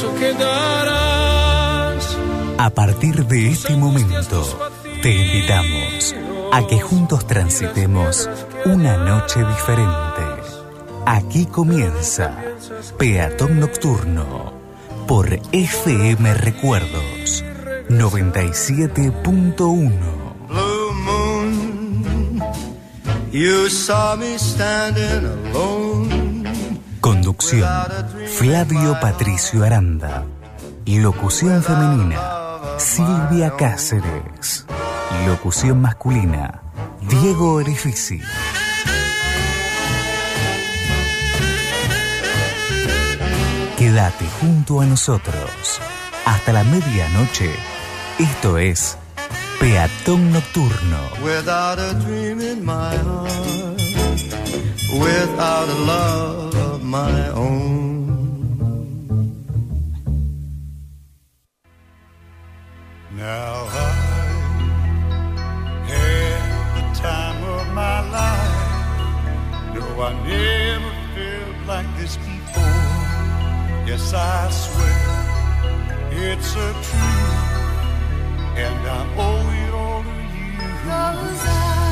paso que darás. A partir de este momento, te invitamos a que juntos transitemos una noche diferente. Aquí comienza Peatón Nocturno por FM Recuerdos 97.1. Blue moon, you saw me standing alone. Conducción Flavio Patricio Aranda. Locución femenina Silvia Cáceres. Locución masculina Diego Orifici. Quédate junto a nosotros hasta la medianoche. Esto es Peatón Nocturno. Without a dream in my heart, without a love my own. Now I had the time of my life. No, I never felt like this before. Yes, I swear it's a truth, and I owe it all to you. Cause I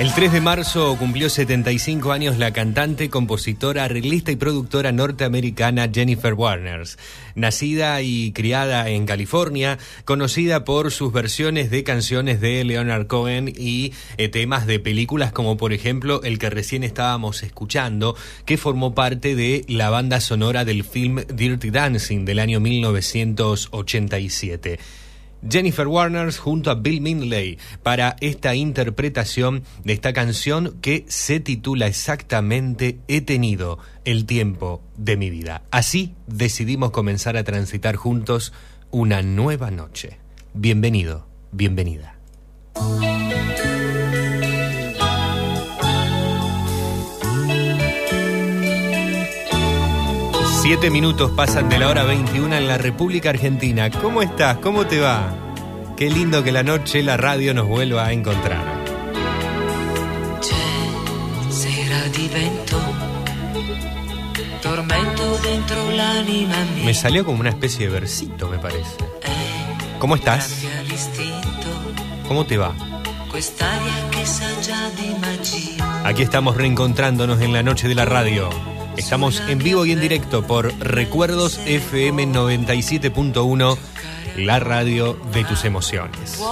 El 3 de marzo cumplió 75 años la cantante, compositora, arreglista y productora norteamericana Jennifer Warner. Nacida y criada en California, conocida por sus versiones de canciones de Leonard Cohen y eh, temas de películas como por ejemplo el que recién estábamos escuchando, que formó parte de la banda sonora del film Dirty Dancing del año 1987. Jennifer Warner junto a Bill Mindley para esta interpretación de esta canción que se titula exactamente He tenido el tiempo de mi vida. Así decidimos comenzar a transitar juntos una nueva noche. Bienvenido, bienvenida. Siete minutos pasan de la hora 21 en la República Argentina. ¿Cómo estás? ¿Cómo te va? Qué lindo que la noche la radio nos vuelva a encontrar. C'è sera di vento, tormento dentro l'anima mia. Me salió como una especie de versito, me parece. Eh, ¿Cómo estás? ¿Cómo te va? quest'aria che sa già di magia. Aquí estamos reencontrándonos en la noche de la radio. Estamos en vivo y en directo por Recuerdos FM 97.1, la radio de tus emociones.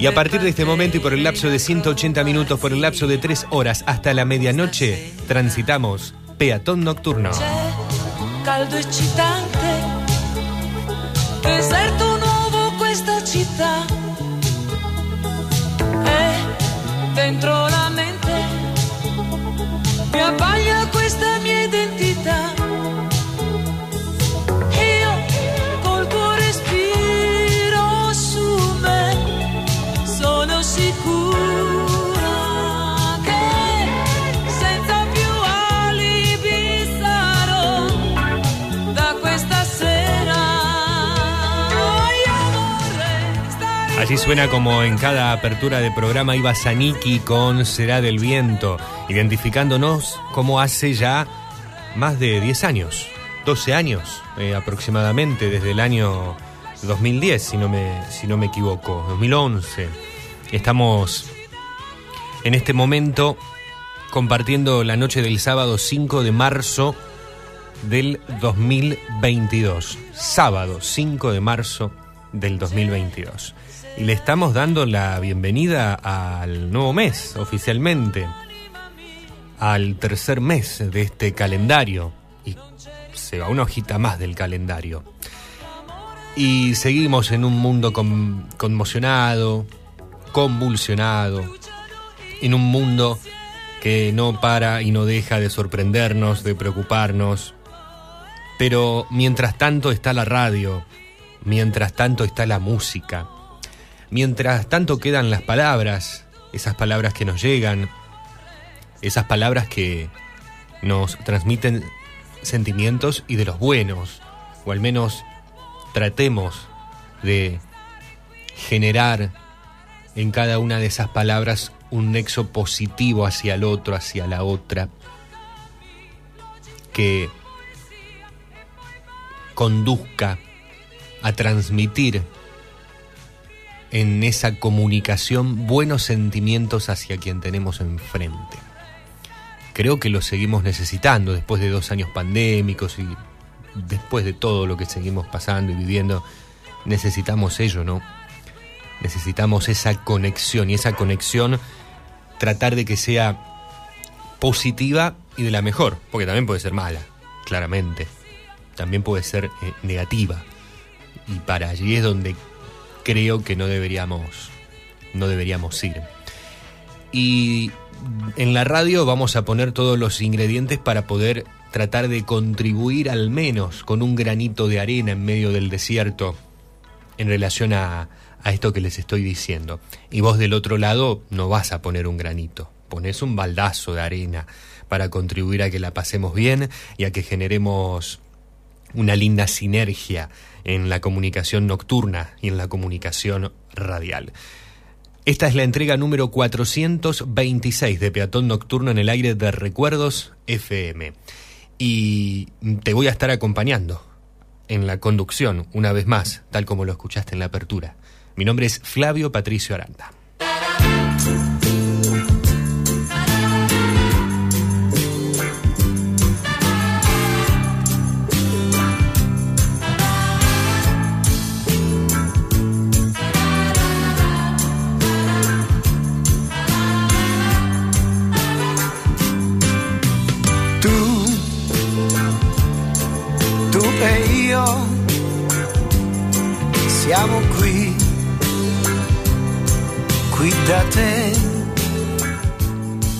Y a partir de este momento y por el lapso de 180 minutos, por el lapso de 3 horas hasta la medianoche, transitamos Peatón Nocturno. Caldo eccitante, deserto nuovo questa città. Dentro la mente mi abbaglia questa mia identità. Así suena como en cada apertura de programa iba Saniki con Será del Viento, identificándonos como hace ya más de 10 años, 12 años eh, aproximadamente, desde el año 2010, si no, me, si no me equivoco, 2011. Estamos en este momento compartiendo la noche del sábado 5 de marzo del 2022. Sábado 5 de marzo del 2022. Le estamos dando la bienvenida al nuevo mes, oficialmente. Al tercer mes de este calendario. Y se va una hojita más del calendario. Y seguimos en un mundo con- conmocionado, convulsionado, en un mundo que no para y no deja de sorprendernos, de preocuparnos. Pero mientras tanto está la radio, mientras tanto está la música, mientras tanto quedan las palabras, esas palabras que nos llegan, esas palabras que nos transmiten sentimientos y de los buenos, o al menos tratemos de generar en cada una de esas palabras un nexo positivo hacia el otro, hacia la otra, que conduzca a transmitir en esa comunicación buenos sentimientos hacia quien tenemos enfrente. Creo que lo seguimos necesitando después de dos años pandémicos y después de todo lo que seguimos pasando y viviendo. Necesitamos ello, ¿no? Necesitamos esa conexión y esa conexión tratar de que sea positiva y de la mejor, porque también puede ser mala, claramente. También puede ser eh, negativa. Y para allí es donde creo que no deberíamos no deberíamos ir. Y en la radio vamos a poner todos los ingredientes para poder tratar de contribuir al menos con un granito de arena en medio del desierto en relación a, a esto que les estoy diciendo. Y vos del otro lado no vas a poner un granito, pones un baldazo de arena para contribuir a que la pasemos bien y a que generemos una linda sinergia en la comunicación nocturna y en la comunicación radial. Esta es la entrega número 426 de Peatón Nocturno en el aire de Recuerdos FM. Y te voy a estar acompañando en la conducción, una vez más, tal como lo escuchaste en la apertura. Mi nombre es Flavio Patricio Aranda.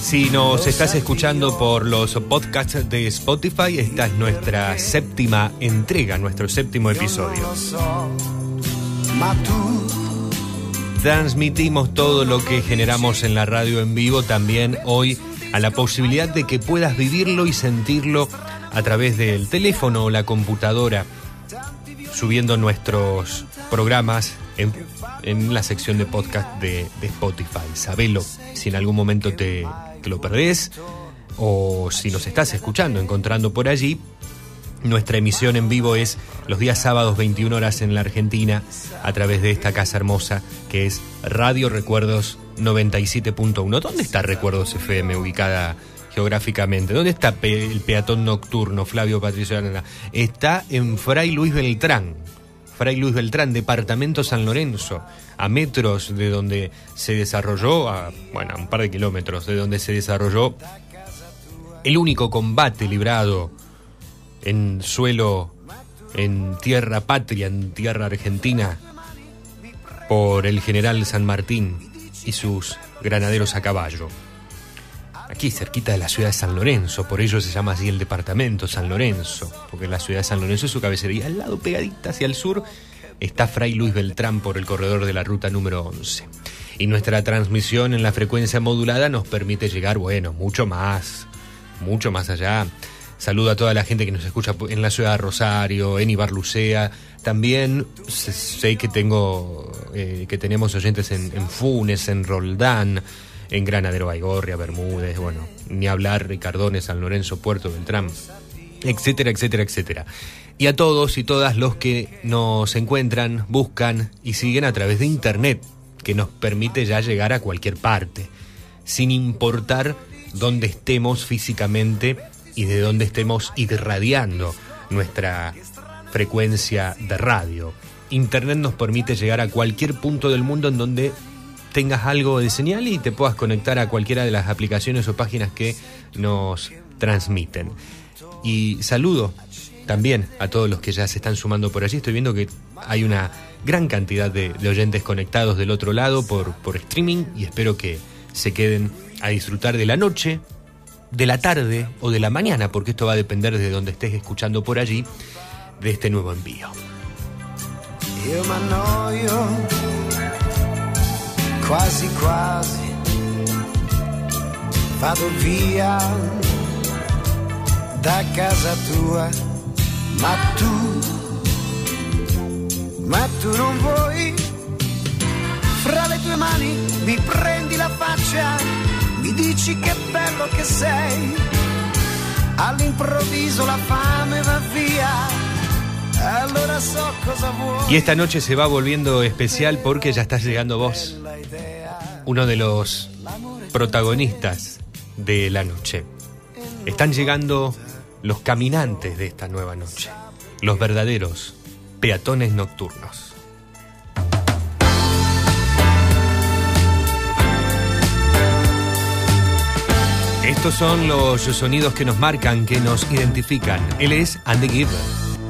Si nos estás escuchando por los podcasts de Spotify, esta es nuestra séptima entrega, nuestro séptimo episodio. Transmitimos todo lo que generamos en la radio en vivo también hoy a la posibilidad de que puedas vivirlo y sentirlo a través del teléfono o la computadora, subiendo nuestros programas en, la sección de podcast de, Spotify. Sabelo si en algún momento te, lo perdés o si nos estás escuchando, encontrando por allí. Nuestra emisión en vivo es los días sábados 21 horas en la Argentina a través de esta casa hermosa que es Radio Recuerdos 97.1. ¿Dónde está Recuerdos FM ubicada geográficamente? ¿Dónde está el peatón nocturno, Flavio Patricio Arana? Está en Fray Luis Beltrán. Fray Luis Beltrán, departamento San Lorenzo, a metros de donde se desarrolló, a, bueno, a un par de kilómetros de donde se desarrolló el único combate librado en suelo, en tierra patria, en tierra argentina, por el general San Martín y sus granaderos a caballo. Aquí cerquita de la ciudad de San Lorenzo, por ello se llama así el departamento San Lorenzo, porque la ciudad de San Lorenzo es su cabecera y al lado pegadita hacia el sur está Fray Luis Beltrán por el corredor de la ruta número 11. Y nuestra transmisión en la frecuencia modulada nos permite llegar, bueno, mucho más, mucho más allá. Saludo a toda la gente que nos escucha en la ciudad de Rosario, en Ibarlucea. También sé que tengo, eh, que tenemos oyentes en, en Funes, en Roldán, en Granadero Baigorria, Bermúdez, bueno, ni hablar Ricardones, San Lorenzo, Puerto Beltrán, etcétera, etcétera, etcétera. Y a todos y todas los que nos encuentran, buscan y siguen a través de internet, que nos permite ya llegar a cualquier parte, sin importar dónde estemos físicamente y de dónde estemos irradiando nuestra frecuencia de radio. Internet nos permite llegar a cualquier punto del mundo en donde tengas algo de señal y te puedas conectar a cualquiera de las aplicaciones o páginas que nos transmiten. Y saludo también a todos los que ya se están sumando por allí. Estoy viendo que hay una gran cantidad de, oyentes conectados del otro lado por, por streaming y espero que se queden a disfrutar de la noche, de la tarde o de la mañana, porque esto va a depender de donde estés escuchando por allí, de este nuevo envío. Quasi quasi, vado via da casa tua, ma tu, ma tu non vuoi, fra le tue mani mi prendi la faccia, mi dici che bello che sei, all'improvviso la fame va via. Y esta noche se va volviendo especial porque ya estás llegando vos, uno de los protagonistas de la noche. Están llegando los caminantes de esta nueva noche, los verdaderos peatones nocturnos. Estos son los sonidos que nos marcan, que nos identifican. Él es And the Giver.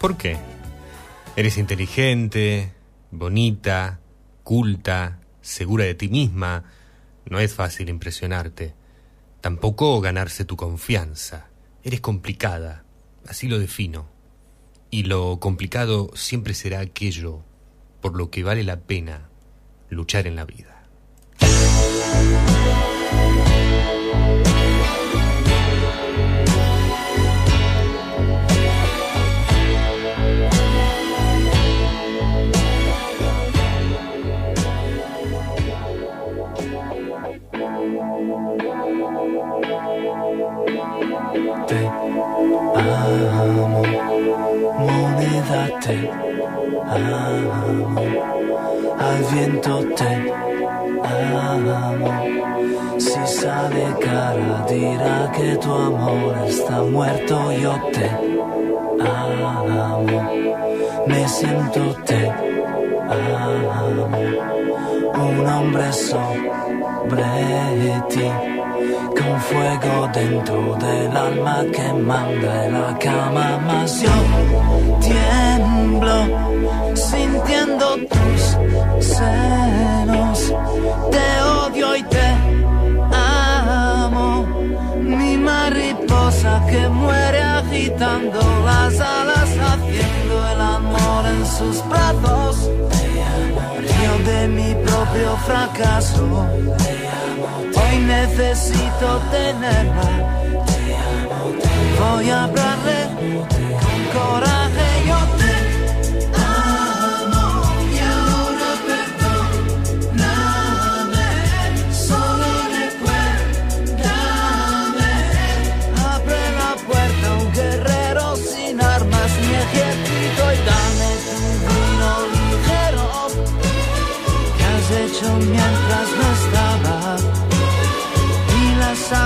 ¿Por qué? Eres inteligente, bonita, culta, segura de ti misma. No es fácil impresionarte. Tampoco ganarse tu confianza. Eres complicada, así lo defino. Y lo complicado siempre será aquello por lo que vale la pena luchar en la vida. te amo, al viento te amo. Si sale cara dirá que tu amor está muerto, yo te amo, me siento te amo, un hombre sobre ti con fuego dentro del alma que manda en la cama, más yo sintiendo tus celos. Te odio y te amo. Mi mariposa que muere agitando las alas, haciendo el amor en sus brazos. Río de mi propio fracaso. Hoy necesito tenerla. Voy a hablarle.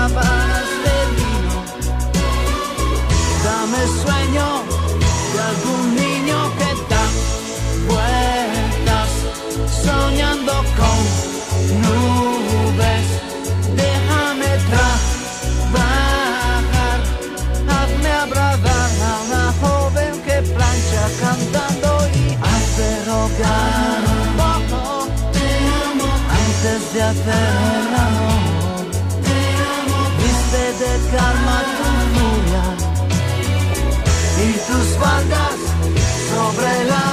Dame sueño de algún niño que da vueltas soñando con nubes. Déjame trabajar, hazme abrazar a una joven que plancha cantando y hace rogar antes de hacer el. andas sobre la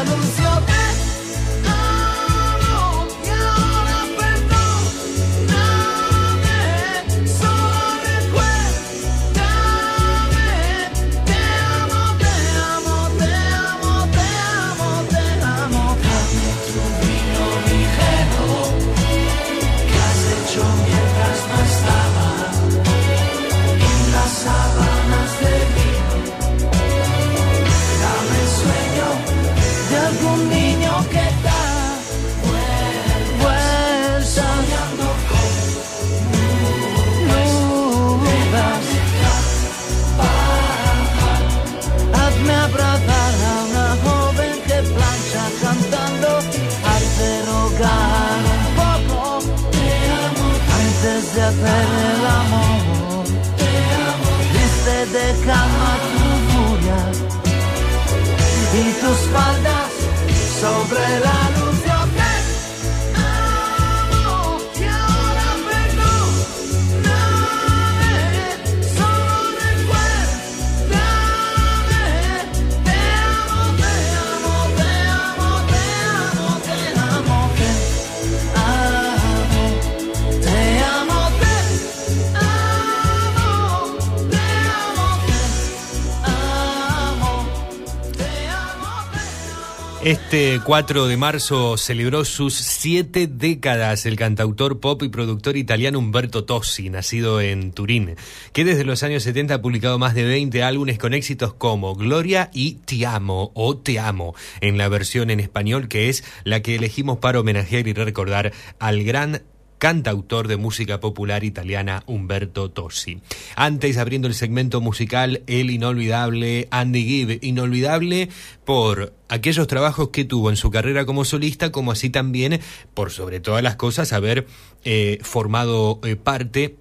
sombrera. Este 4 de marzo celebró sus siete décadas el cantautor pop y productor italiano Umberto Tossi, nacido en Turín, que desde los años 70 ha publicado más de 20 álbumes con éxitos como Gloria y Ti amo o Te amo, en la versión en español que es la que elegimos para homenajear y recordar al gran cantautor de música popular italiana Umberto Tossi. Antes, abriendo el segmento musical, el inolvidable Andy Gibb, inolvidable por aquellos trabajos que tuvo en su carrera como solista, como así también por sobre todas las cosas haber eh, formado eh, parte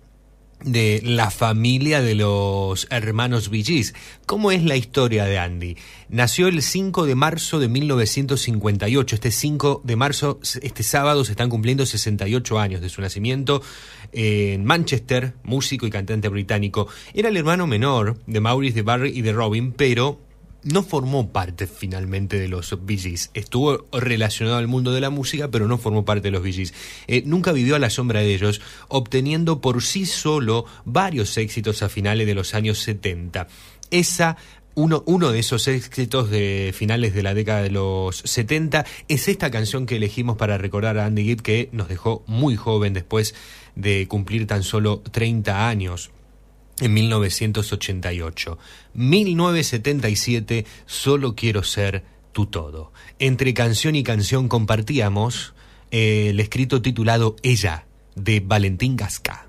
de la familia de los hermanos Gees. ¿Cómo es la historia de Andy? Nació el 5 de marzo de 1958. Este 5 de marzo, este sábado, se están cumpliendo 68 años de su nacimiento en Manchester, músico y cantante británico. Era el hermano menor de Maurice, de Barry y de Robin, pero no formó parte finalmente de los Bee Gees. Estuvo relacionado al mundo de la música, pero no formó parte de los Bee Gees. Eh, nunca vivió a la sombra de ellos, obteniendo por sí solo varios éxitos a finales de los años 70. Esa uno, uno, de esos éxitos de finales de la década de los 70 es esta canción que elegimos para recordar a Andy Gibb que nos dejó muy joven después de cumplir tan solo 30 años en 1988. 1977, Solo quiero ser tu todo. Entre canción y canción compartíamos eh, el escrito titulado Ella, de Valentín Gasca.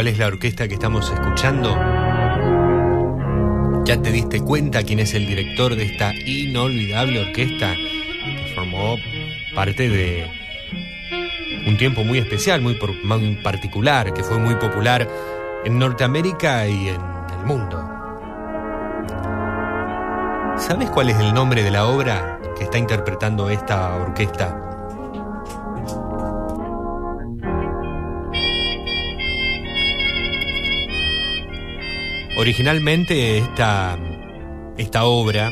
Cuál es la orquesta que estamos escuchando? ¿Ya te diste cuenta quién es el director de esta inolvidable orquesta que formó parte de un tiempo muy especial, muy, particular, que fue muy popular en Norteamérica y en el mundo? ¿Sabes cuál es el nombre de la obra que está interpretando esta orquesta? Originalmente esta, esta obra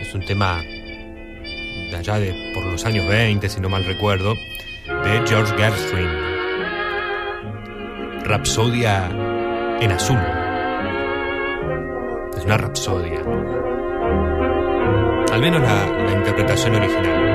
es un tema de allá de por los años 20, si no mal recuerdo, de George Gershwin. Rapsodia en azul. Es una rapsodia. Al menos la, la interpretación original.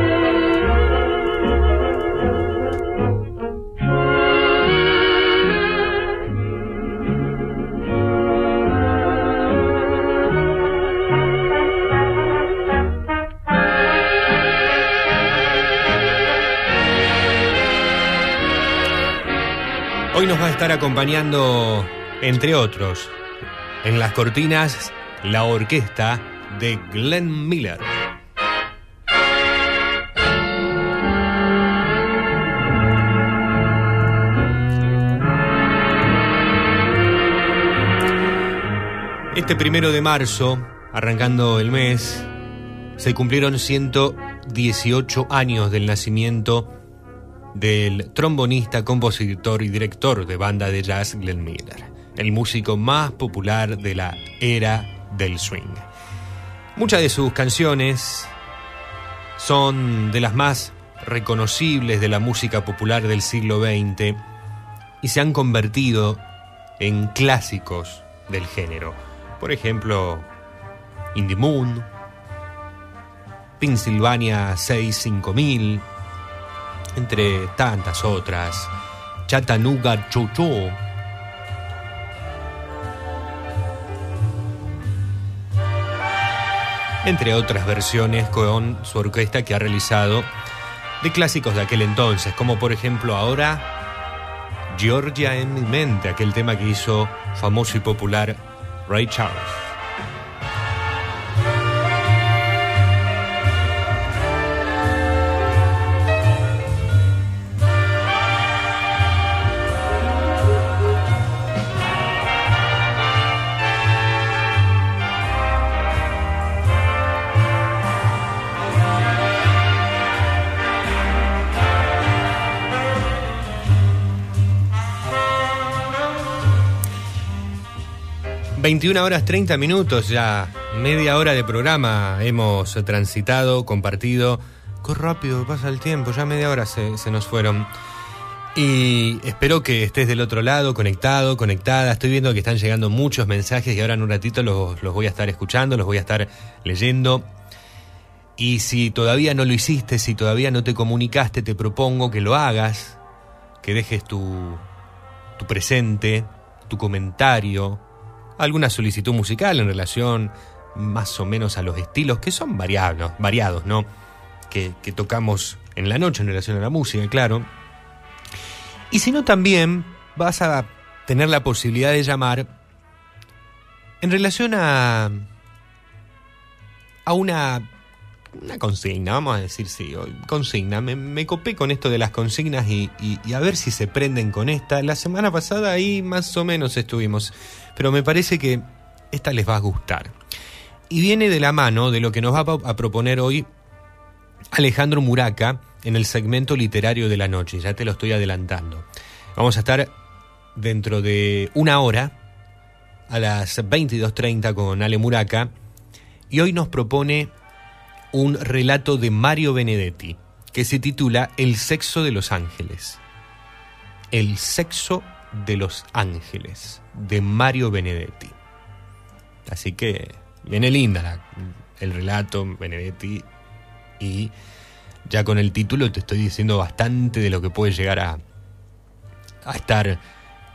Va a estar acompañando, entre otros, en las cortinas, la orquesta de Glenn Miller. Este primero de marzo, arrancando el mes, se cumplieron 118 años del nacimiento del trombonista, compositor y director de banda de jazz Glenn Miller, el músico más popular de la era del swing. Muchas de sus canciones son de las más reconocibles de la música popular del siglo XX y se han convertido en clásicos del género. Por ejemplo, In the Moon, Pennsylvania 65000, entre tantas otras, Chattanooga Chocho. Entre otras versiones con su orquesta que ha realizado de clásicos de aquel entonces, como por ejemplo ahora Georgia en mi mente, aquel tema que hizo famoso y popular Ray Charles. ...21 horas 30 minutos ya... ...media hora de programa hemos transitado, compartido... ¡Qué rápido pasa el tiempo! Ya media hora se, se nos fueron... Y espero que estés del otro lado, conectado, conectada. Estoy viendo que están llegando muchos mensajes y ahora en un ratito los, los voy a estar escuchando, los voy a estar leyendo. Y si todavía no lo hiciste, si todavía no te comunicaste, te propongo que lo hagas, que dejes tu, tu presente, tu comentario, alguna solicitud musical en relación más o menos a los estilos que son variados, variados ¿no? Que, que tocamos en la noche en relación a la música, claro. Y si no, también vas a tener la posibilidad de llamar en relación a, a una, una consigna, vamos a decir sí, consigna. Me, copé con esto de las consignas y a ver si se prenden con esta. La semana pasada ahí más o menos estuvimos, pero me parece que esta les va a gustar. Y viene de la mano de lo que nos va a, a proponer hoy Alejandro Muraca en el segmento literario de la noche, ya te lo estoy adelantando. Vamos a estar dentro de una hora a las 22.30 con Ale Muraca y hoy nos propone un relato de Mario Benedetti que se titula El sexo de los ángeles. El sexo de los ángeles de Mario Benedetti. Así que viene linda el relato Benedetti y ya con el título te estoy diciendo bastante de lo que puede llegar a, a estar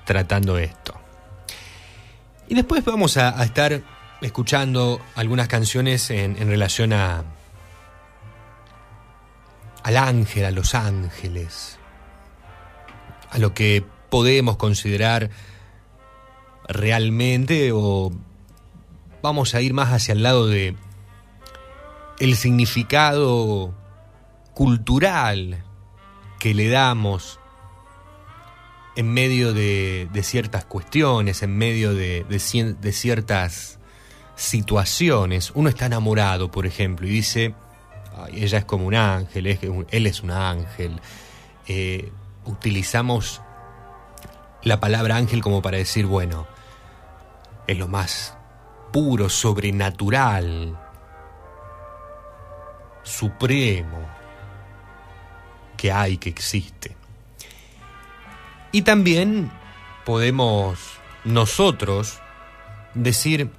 tratando esto. Y después vamos a, estar escuchando algunas canciones en relación a al ángel, a los ángeles, a lo que podemos considerar realmente o vamos a ir más hacia el lado de el significado cultural que le damos en medio de, ciertas cuestiones, en medio de, de ciertas situaciones. Uno está enamorado, por ejemplo, y dice, "Ay, ella es como un ángel, él es un ángel. Eh, utilizamos la palabra ángel como para decir, bueno, es lo más puro, sobrenatural, supremo que hay, que existe. Y también podemos nosotros decir,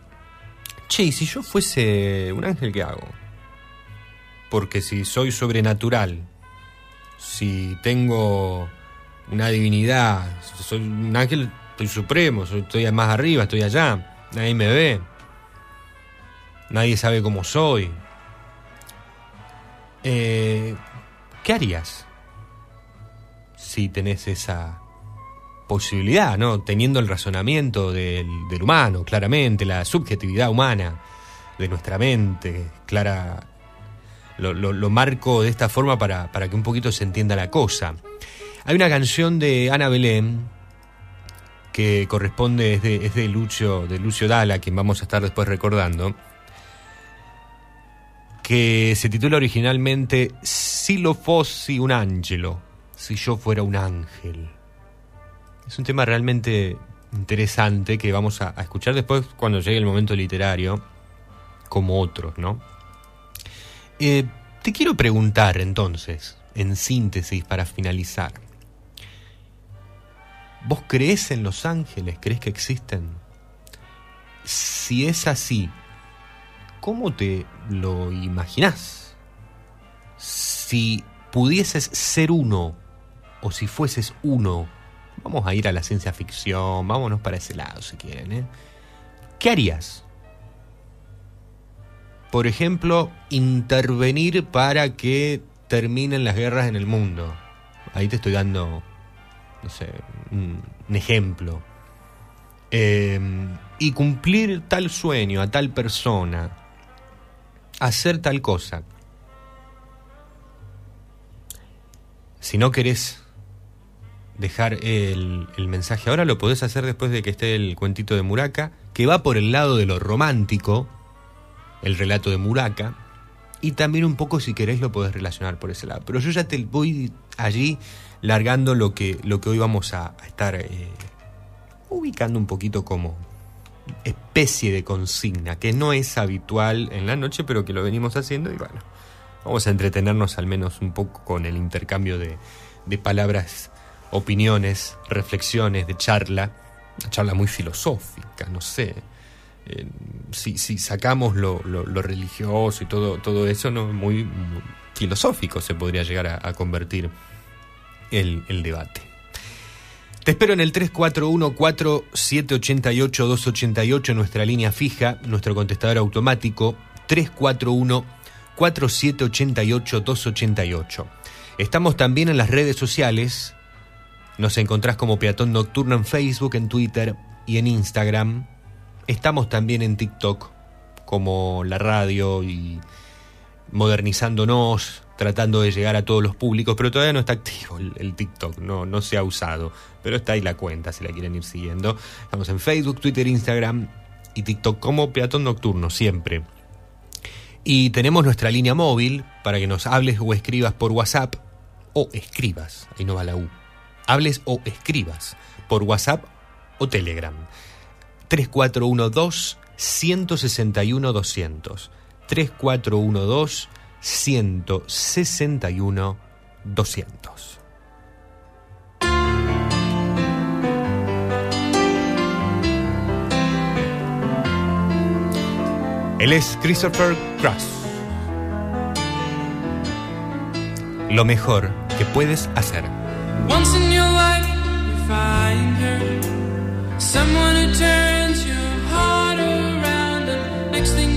che, ¿y si yo fuese un ángel, ¿qué hago? Porque si soy sobrenatural, si tengo una divinidad, soy un ángel, estoy supremo, estoy más arriba, estoy allá, nadie me ve, nadie sabe cómo soy. Eh, ¿Qué harías si tenés esa posibilidad, ¿no? Teniendo el razonamiento del humano, claramente, la subjetividad humana de nuestra mente, clara. Lo, marco de esta forma para, para que un poquito se entienda la cosa. Hay una canción de Ana Belén que corresponde, es de, es de Lucio, de Lucio Dalla, quien vamos a estar después recordando, que se titula originalmente Si lo fossi un angelo, si yo fuera un ángel. Es un tema realmente interesante que vamos a escuchar después cuando llegue el momento literario, como otros, ¿no? Eh, te quiero preguntar entonces, en síntesis para finalizar. ¿Vos crees en los ángeles? ¿Crees que existen? Si es así, ¿cómo te lo imaginás? Si pudieses ser uno, o si fueses uno, vamos a ir a la ciencia ficción, vámonos para ese lado si quieren, ¿eh? ¿Qué harías? Por ejemplo, intervenir para que terminen las guerras en el mundo. Ahí te estoy dando, no sé, un, ejemplo. Eh, y cumplir tal sueño a tal persona, hacer tal cosa. Si no querés dejar el, el mensaje ahora, lo podés hacer después de que esté el cuentito de Muraca, que va por el lado de lo romántico, el relato de Muraca, y también un poco si querés lo podés relacionar por ese lado. Pero yo ya te voy allí largando lo que, lo que hoy vamos a, a estar eh, ubicando un poquito como especie de consigna, que no es habitual en la noche, pero que lo venimos haciendo y bueno, vamos a entretenernos al menos un poco con el intercambio de, de palabras, opiniones, reflexiones, de charla, una charla muy filosófica, no sé. Si, sacamos lo, religioso y todo, todo eso, no muy, filosófico se podría llegar a, convertir el, el debate. Te espero en el 341-4788-288, nuestra línea fija, nuestro contestador automático, 341-4788-288. Estamos también en las redes sociales, nos encontrás como Peatón Nocturno en Facebook, en Twitter y en Instagram. Estamos también en TikTok, como la radio y modernizándonos, tratando de llegar a todos los públicos, pero todavía no está activo el, TikTok, no, no se ha usado, pero está ahí la cuenta si la quieren ir siguiendo. Estamos en Facebook, Twitter, Instagram y TikTok como Peatón Nocturno, siempre. Y tenemos nuestra línea móvil para que nos hables o escribas por WhatsApp o escribas, ahí no va la U. Hables o escribas por WhatsApp o Telegram. 3412 161 200. 3412 161 200. Él es Christopher Cross. Lo mejor que puedes hacer. Someone who turns your heart around, and next thing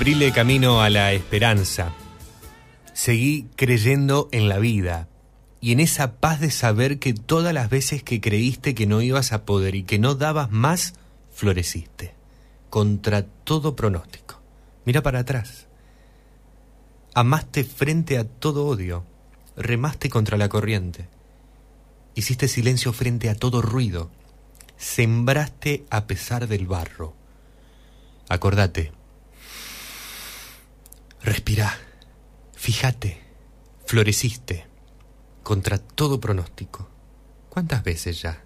Abrile camino a la esperanza. Seguí creyendo en la vida y en esa paz de saber que todas las veces que creíste que no ibas a poder y que no dabas más, floreciste. Contra todo pronóstico. Mira para atrás. Amaste frente a todo odio. Remaste contra la corriente. Hiciste silencio frente a todo ruido. Sembraste a pesar del barro. Acordate. Respirá. Fíjate. Floreciste. Contra todo pronóstico. ¿Cuántas veces ya?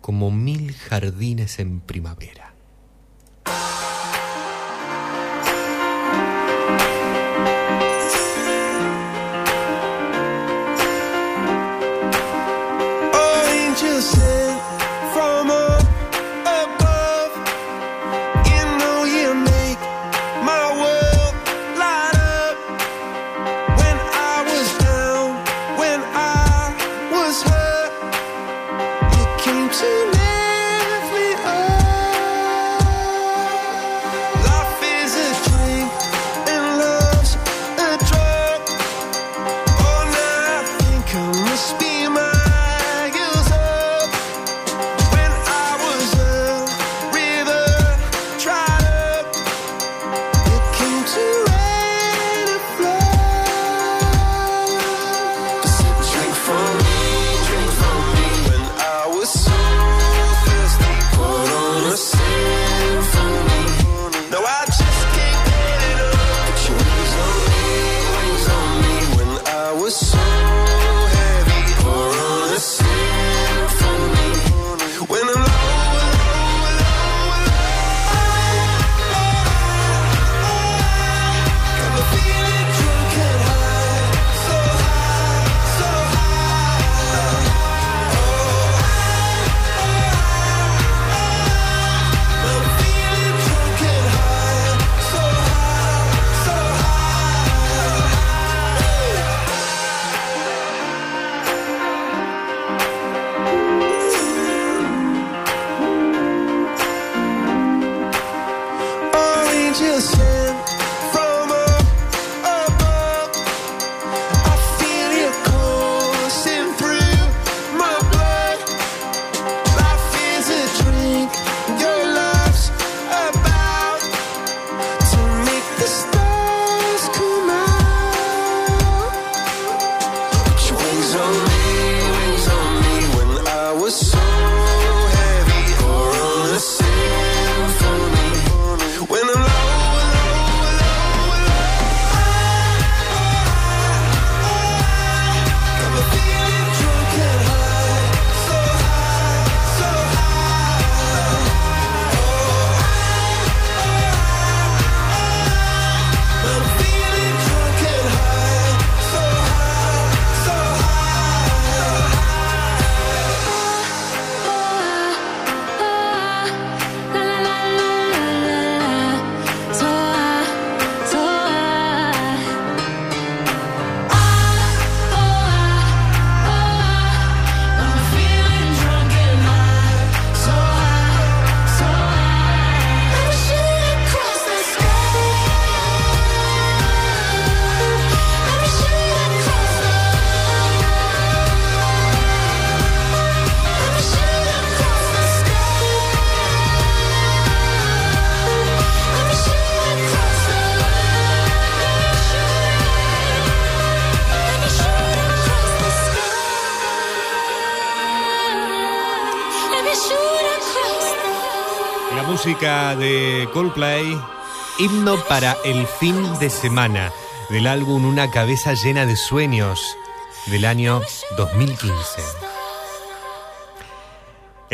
Como mil jardines en primavera. De Coldplay, himno para el fin de semana del álbum Una cabeza llena de sueños del año 2015.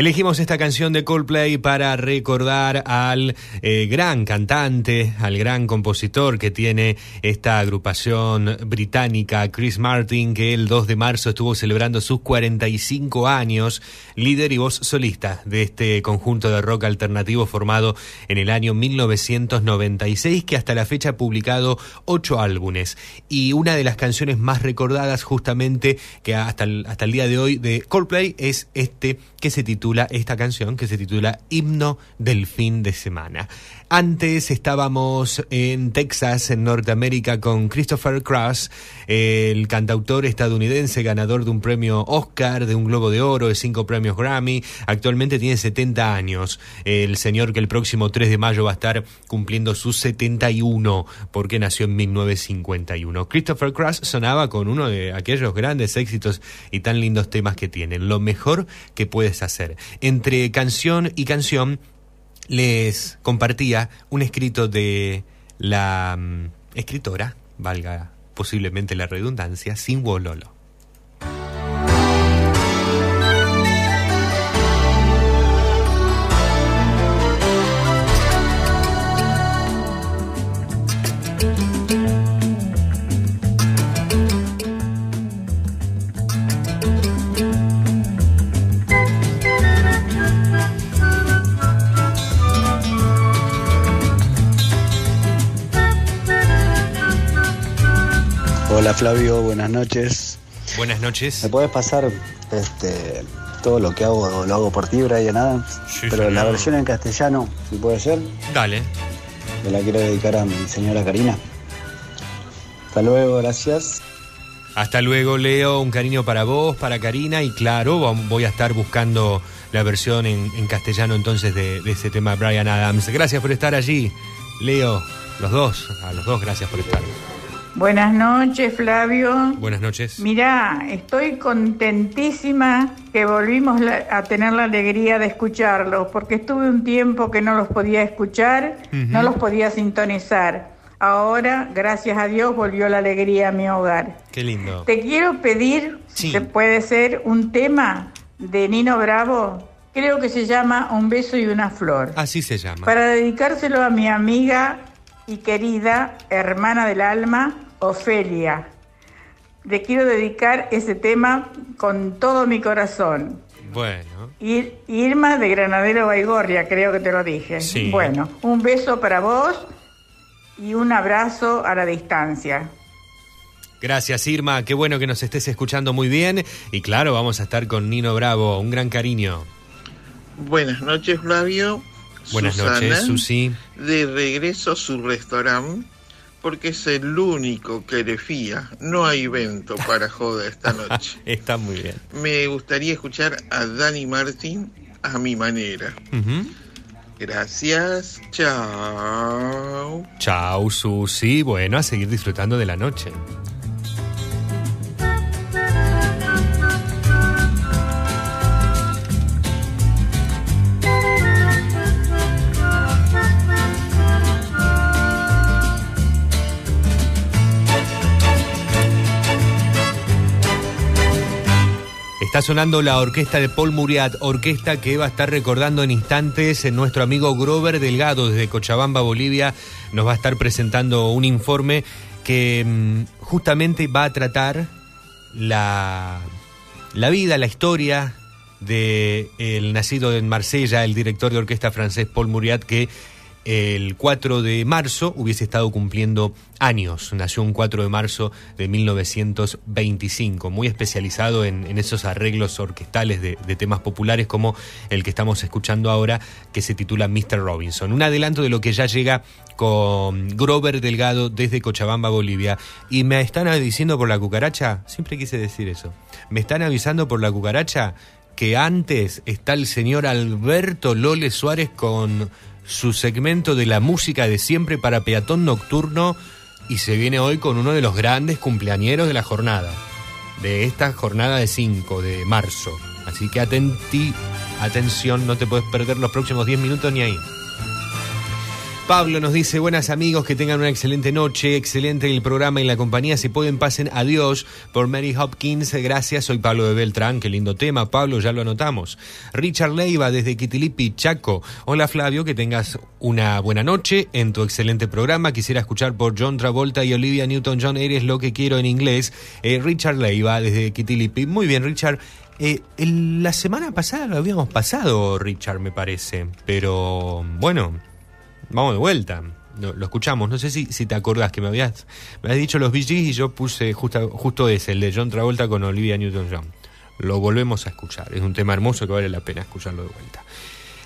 Elegimos esta canción de Coldplay para recordar al eh, gran cantante, al gran compositor que tiene esta agrupación británica, Chris Martin, que el 2 de marzo estuvo celebrando sus 45 años, líder y voz solista de este conjunto de rock alternativo formado en el año 1996, que hasta la fecha ha publicado ocho álbumes. Y una de las canciones más recordadas justamente que hasta hasta el día de hoy de Coldplay es este que se titula esta canción, que se titula Himno del fin de semana. Antes estábamos en Texas, en Norteamérica, con Christopher Cross, el cantautor estadounidense ganador de un premio Oscar, de un Globo de Oro, de cinco premios Grammy. Actualmente tiene 70 años. El señor que el próximo 3 de mayo va a estar cumpliendo sus 71, porque nació en 1951. Christopher Cross sonaba con uno de aquellos grandes éxitos y tan lindos temas que tienen. Lo mejor que puedes hacer. Entre canción y canción les compartía un escrito de la mm, escritora, valga posiblemente la redundancia, Sin Wololo. Hola Flavio, buenas noches. Buenas noches. ¿Me puedes pasar este, todo lo que hago, lo hago por ti, Brian Adams? Sí, pero la versión en castellano, si puede ser, Dale. me la quiero dedicar a mi señora Karina. Hasta luego, gracias. Hasta luego, Leo. Un cariño para vos, para Karina. Y claro, voy a estar buscando la versión en, en castellano entonces de, de ese tema Brian Adams. Gracias por estar allí, Leo. Los dos, a los dos, gracias por estar. Buenas noches, Flavio. Buenas noches. Mirá, estoy contentísima que volvimos a tener la alegría de escucharlos, porque estuve un tiempo que no los podía escuchar, no los podía sintonizar. Ahora, gracias a Dios, volvió la alegría a mi hogar. Qué lindo. Te quiero pedir, si se puede ser, un tema de Nino Bravo, creo que se llama Un beso y una flor. Así se llama. Para dedicárselo a mi amiga y querida hermana del alma, Ofelia. Le quiero dedicar ese tema con todo mi corazón. Bueno. Ir- Irma de Granadero Baigorria, creo que te lo dije. Sí. Bueno, un beso para vos y un abrazo a la distancia. Gracias, Irma. Qué bueno que nos estés escuchando muy bien. Y claro, vamos a estar con Nino Bravo. Un gran cariño. Buenas noches, Flavio. Buenas Susana, noches, Susi. De regreso a su restaurante, porque es el único que le fía. No hay evento para joda esta noche. Está muy bien. Me gustaría escuchar a Dani Martín a mi manera. Gracias. Chao. Chao, Susi. Bueno, a seguir disfrutando de la noche. Está sonando la orquesta de Paul Muriat, orquesta que va a estar recordando en instantes en nuestro amigo Grover Delgado desde Cochabamba, Bolivia. Nos va a estar presentando un informe que mm, justamente va a tratar la, la vida, la historia de el nacido en Marsella, el director de orquesta francés Paul Muriat, que el 4 de marzo hubiese estado cumpliendo años. Nació un 4 de marzo de 1925, muy especializado en, esos arreglos orquestales de, de temas populares como el que estamos escuchando ahora, que se titula Mr. Robinson. Un adelanto de lo que ya llega con Grover Delgado desde Cochabamba, Bolivia. Y me están diciendo por la cucaracha, siempre quise decir eso, me están avisando por la cucaracha que antes está el señor Alberto Lole Suárez con su segmento de la música de siempre para peatón nocturno y se viene hoy con uno de los grandes cumpleañeros de la jornada, de esta jornada de 5 de marzo. Así que atenti, atención, no te puedes perder los próximos 10 minutos ni ahí. Pablo nos dice, buenas amigos, que tengan una excelente noche, excelente el programa y la compañía, si pueden pasen adiós por Mary Hopkins, gracias, soy Pablo de Beltrán, qué lindo tema, Pablo, ya lo anotamos. Richard Leiva desde Quitilipi, Chaco, hola Flavio, que tengas una buena noche en tu excelente programa, quisiera escuchar por John Travolta y Olivia Newton-John, eres lo que quiero en inglés, Eh, Richard Leiva desde Quitilipi, muy bien Richard, eh, la semana pasada lo habíamos pasado, Richard, me parece, pero bueno, vamos de vuelta. Lo, escuchamos. No sé si, si te acordás que me habías, me habías dicho los Gees y yo puse justa- justo ese, el de John Travolta con Olivia Newton-John. lo volvemos a escuchar. Es un tema hermoso que vale la pena escucharlo de vuelta.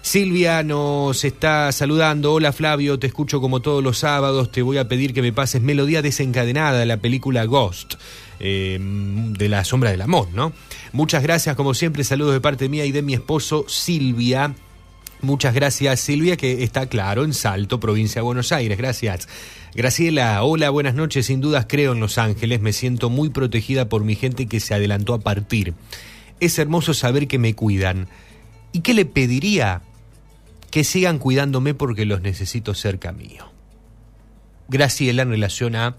Silvia nos está saludando. Hola Flavio, te escucho como todos los sábados. Te voy a pedir que me pases Melodía desencadenada de la película Ghost, eh, de la sombra del amor, ¿no? Muchas gracias, como siempre. Saludos de parte mía y de mi esposo Silvia. Muchas gracias Silvia, que está claro en Salto, provincia de Buenos Aires. Gracias. Graciela, hola, buenas noches. Sin dudas creo en Los Ángeles. Me siento muy protegida por mi gente que se adelantó a partir. Es hermoso saber que me cuidan. ¿Y qué le pediría? Que sigan cuidándome porque los necesito cerca mío. Graciela, en relación a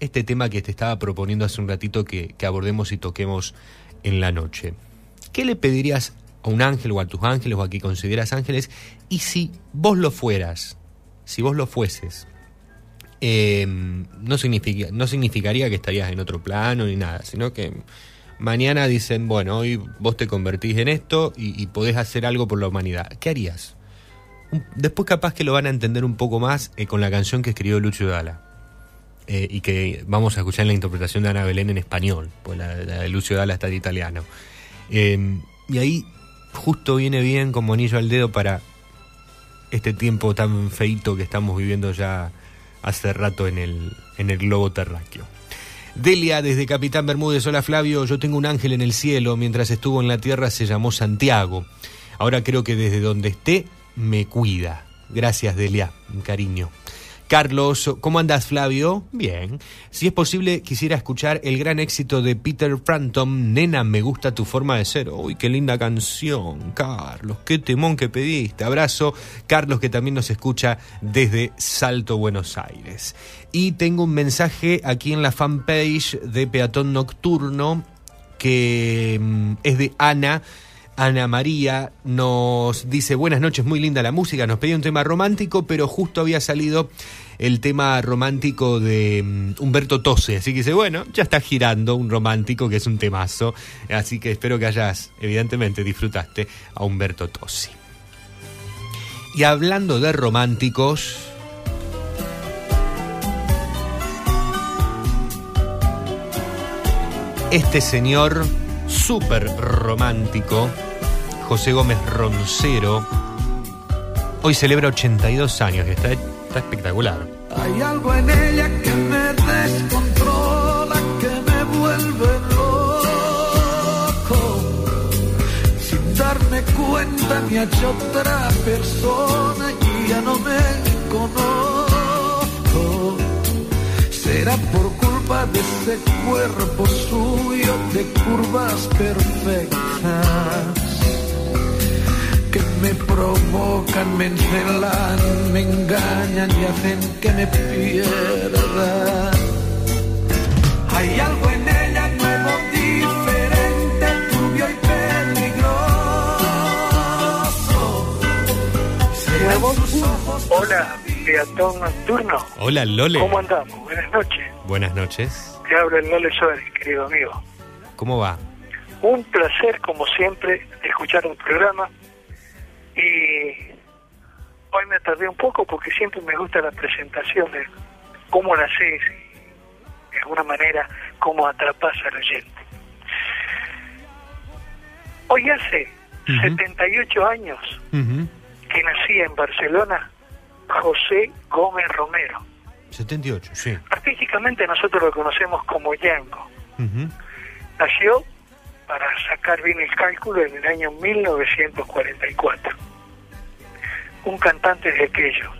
este tema que te estaba proponiendo hace un ratito que, que abordemos y toquemos en la noche. ¿Qué le pedirías a un ángel o a tus ángeles o a quien consideras ángeles? Y si vos lo fueras, si vos lo fueses, eh, no, significa, no significaría que estarías en otro plano ni nada, sino que mañana dicen, bueno, hoy vos te convertís en esto y, podés hacer algo por la humanidad. ¿Qué harías? Después capaz que lo van a entender un poco más eh, con la canción que escribió Lucho Dala. eh, y que vamos a escuchar en la interpretación de Ana Belén en español, pues la, la de Lucio Dalla está en italiano. Eh, y ahí justo viene bien como anillo al dedo para este tiempo tan feito que estamos viviendo ya hace rato en el, en el globo terráqueo. Delia, desde Capitán Bermúdez, hola Flavio, yo tengo un ángel en el cielo, mientras estuvo en la tierra se llamó Santiago. Ahora creo que desde donde esté me cuida. Gracias Delia, cariño. Carlos, ¿cómo andas Flavio? Bien. Si es posible, quisiera escuchar el gran éxito de Peter Frampton, Nena, me gusta tu forma de ser. Uy, qué linda canción, Carlos, qué temón que pediste. Abrazo, Carlos, que también nos escucha desde Salto, Buenos Aires. Y tengo un mensaje aquí en la fanpage de Peatón Nocturno que mm, es de Ana. Ana María nos dice, buenas noches, muy linda la música, nos pedía un tema romántico, pero justo había salido el tema romántico de mm, Humberto Tose, así que dice, bueno, ya está girando un romántico que es un temazo, así que espero que hayas, evidentemente, disfrutaste a Humberto Tosi. Y hablando de románticos, este señor súper romántico, José Gómez Roncero, hoy celebra 82 años y está, está espectacular. Hay algo en ella que me descontrola, que me vuelve loco. Sin darme cuenta me ha hecho otra persona y ya no me conozco. Será por culpa de ese cuerpo suyo de curvas perfectas que me provocan, me encelan, me engañan y hacen que me pierda. Hay algo en ella nuevo, diferente, turbio y peligroso. Sus ojos Hola, peatón nocturno. Hola Lole. ¿Cómo andamos? Buenas noches. Buenas noches. Te habla el Lole Suárez, querido amigo. ¿Cómo va? Un placer, como siempre, escuchar un programa. Y hoy me tardé un poco porque siempre me gusta la presentación de cómo la haces y de alguna manera cómo atrapas al oyente. Hoy hace 78 años que nacía en Barcelona José Gómez Romero. 78, sí. Artísticamente nosotros lo conocemos como Yango. Nació, para sacar bien el cálculo, en el año 1944. Un cantante de aquellos.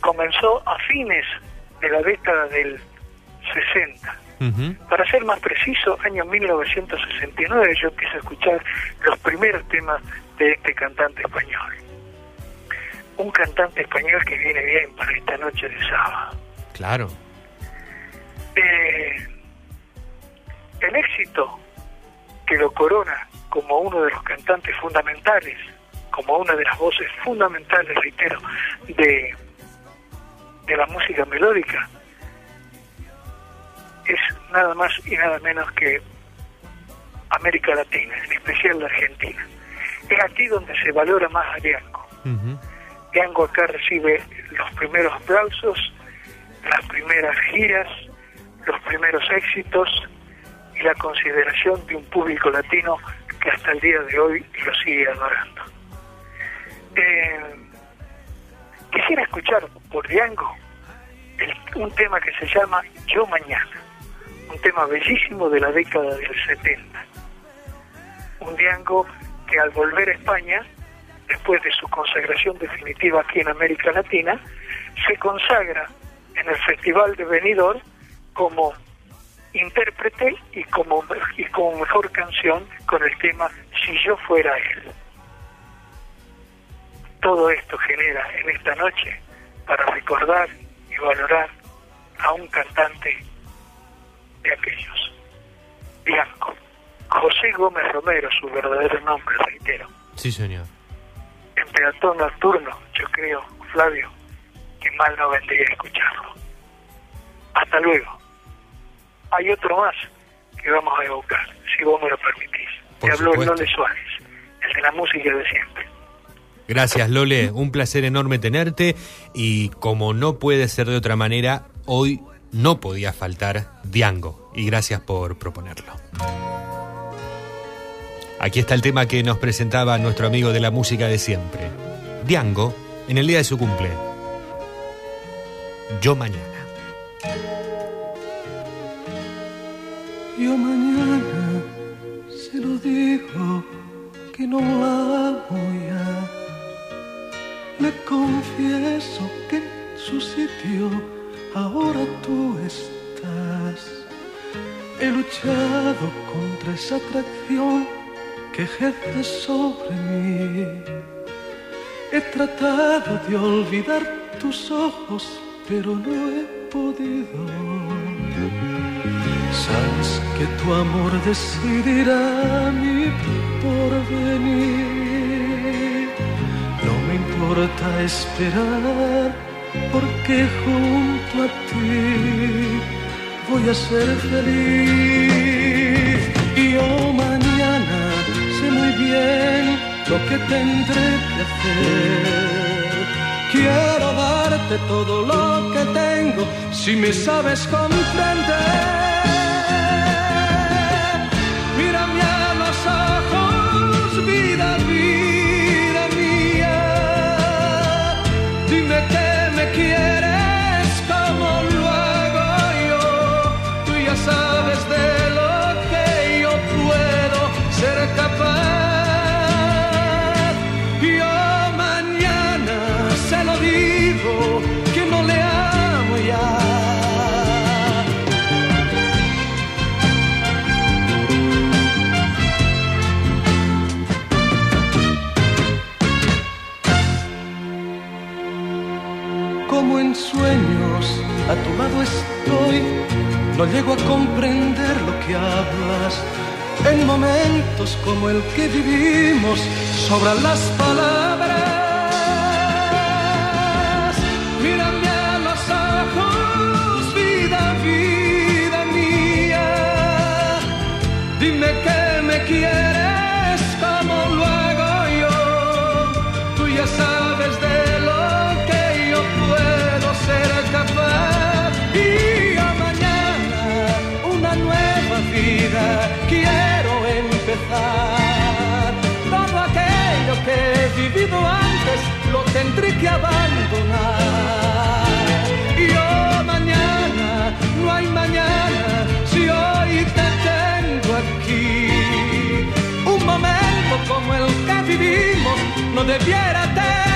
Comenzó a fines de la década del 60. Para ser más preciso, año 1969 yo empiezo a escuchar los primeros temas de este cantante español. Un cantante español que viene bien para esta noche de sábado. Claro. Eh, el éxito que lo corona como uno de los cantantes fundamentales, como una de las voces fundamentales, reitero, de, de la música melódica, es nada más y nada menos que América Latina, en especial la Argentina. Es aquí donde se valora más a Diango. Diango acá recibe los primeros aplausos, las primeras giras, los primeros éxitos y la consideración de un público latino que hasta el día de hoy lo sigue adorando. Eh, quisiera escuchar por Diango un tema que se llama Yo Mañana, un tema bellísimo de la década del 70. Un Diango que al volver a España, después de su consagración definitiva aquí en América Latina, se consagra en el Festival de Benidorm como intérprete y como, y como mejor canción con el tema Si yo fuera él. Todo esto genera en esta noche para recordar y valorar a un cantante de aquellos. Bianco. José Gómez Romero, su verdadero nombre, reitero. Sí, señor. En peatón nocturno, yo creo, Flavio, que mal no vendría escucharlo. Hasta luego. Hay otro más que vamos a evocar, si vos me lo permitís. Por Te habló supuesto. Lole Suárez, el de la música de siempre. Gracias, Lole. Un placer enorme tenerte. Y como no puede ser de otra manera, hoy no podía faltar Diango. Y gracias por proponerlo. Aquí está el tema que nos presentaba nuestro amigo de la música de siempre. Diango, en el día de su cumple. Yo mañana. Yo mañana se lo digo que no la amo ya. Le confieso que en su sitio ahora tú estás. He luchado contra esa atracción que ejerce sobre mí. He tratado de olvidar tus ojos, pero no he podido. Sabes que tu amor decidirá mi porvenir. No me importa esperar, porque junto a ti voy a ser feliz. Y yo mañana sé muy bien lo que tendré que hacer. Quiero darte todo lo que tengo si me sabes comprender. Estoy, no llego a comprender lo que hablas. En momentos como el que vivimos, sobran las palabras. Mírame a los ojos, vida, vida mía. Dime que me quieres vivido antes lo tendré que abandonar. Y yo mañana, no hay mañana, si hoy te tengo aquí. Un momento como el que vivimos no debiera tener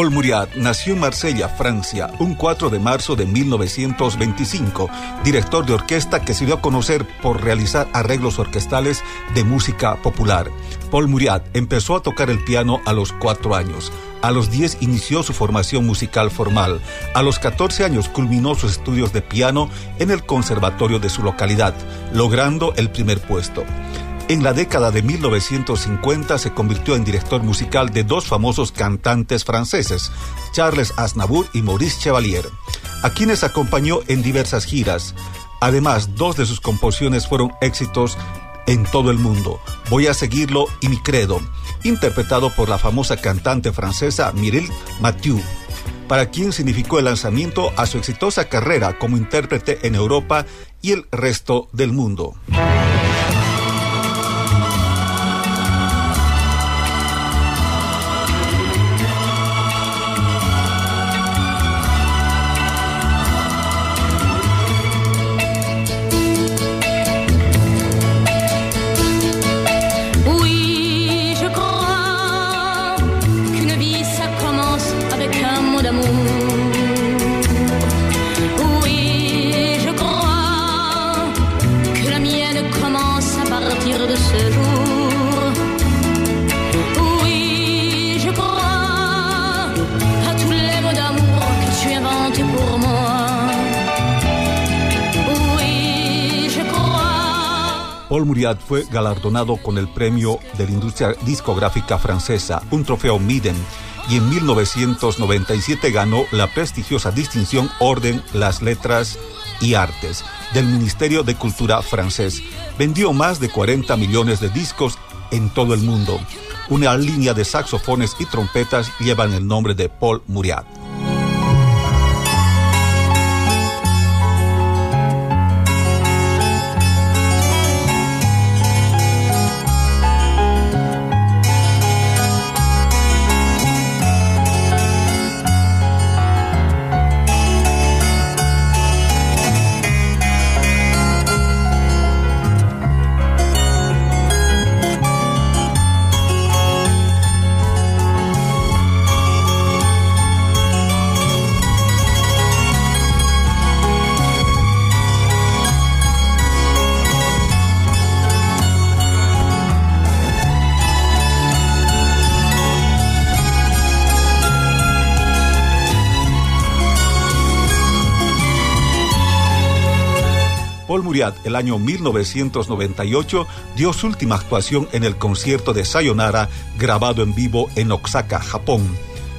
Paul Muriat nació en Marsella, Francia, un 4 de marzo de 1925, director de orquesta que se dio a conocer por realizar arreglos orquestales de música popular. Paul Muriat empezó a tocar el piano a los 4 años. A los 10 inició su formación musical formal. A los 14 años culminó sus estudios de piano en el conservatorio de su localidad, logrando el primer puesto. En la década de 1950 se convirtió en director musical de dos famosos cantantes franceses, Charles Aznavour y Maurice Chevalier, a quienes acompañó en diversas giras. Además, dos de sus composiciones fueron éxitos en todo el mundo, Voy a seguirlo y mi credo, interpretado por la famosa cantante francesa Mireille Mathieu, para quien significó el lanzamiento a su exitosa carrera como intérprete en Europa y el resto del mundo. Fue galardonado con el premio de la industria discográfica francesa, un trofeo Miden, y en 1997 ganó la prestigiosa distinción Orden Las Letras y Artes del Ministerio de Cultura francés. Vendió más de 40 millones de discos en todo el mundo. Una línea de saxofones y trompetas llevan el nombre de Paul Muriat. El año 1998, dio su última actuación en el concierto de Sayonara grabado en vivo en Osaka, Japón.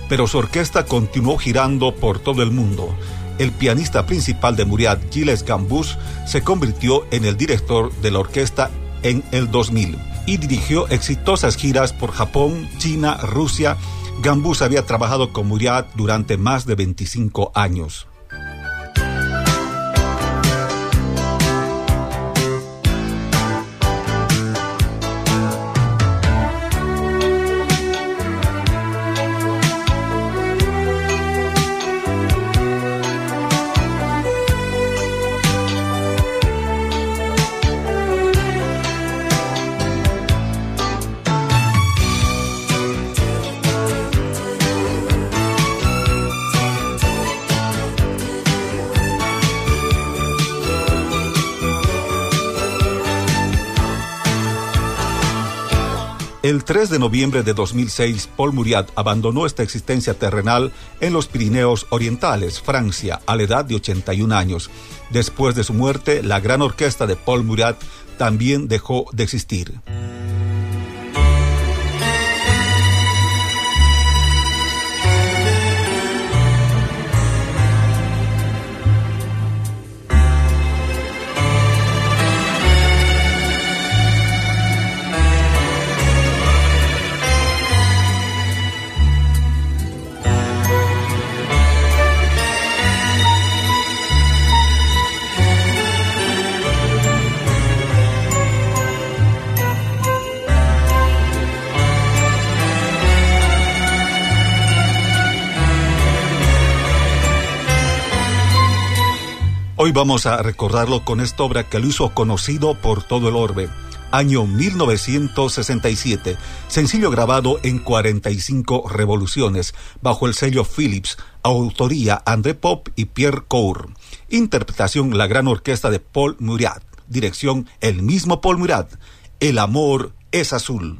Pero su orquesta continuó girando por todo el mundo. El pianista principal de Muriat, Gilles Gambus, se convirtió en el director de la orquesta en el 2000 y dirigió exitosas giras por Japón, China, Rusia. Gambus había trabajado con Muriat durante más de 25 años. El 3 de noviembre de 2006, Paul Muriat abandonó esta existencia terrenal en los Pirineos Orientales, Francia, a la edad de 81 años. Después de su muerte, la gran orquesta de Paul Muriat también dejó de existir. Hoy vamos a recordarlo con esta obra que lo hizo conocido por todo el orbe. Año 1967, sencillo grabado en 45 revoluciones, bajo el sello Philips, autoría André Pop y Pierre Cour. Interpretación La Gran Orquesta de Paul Murat. Dirección el mismo Paul Murat. El amor es azul.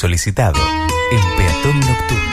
Solicitado en Peatón Nocturno.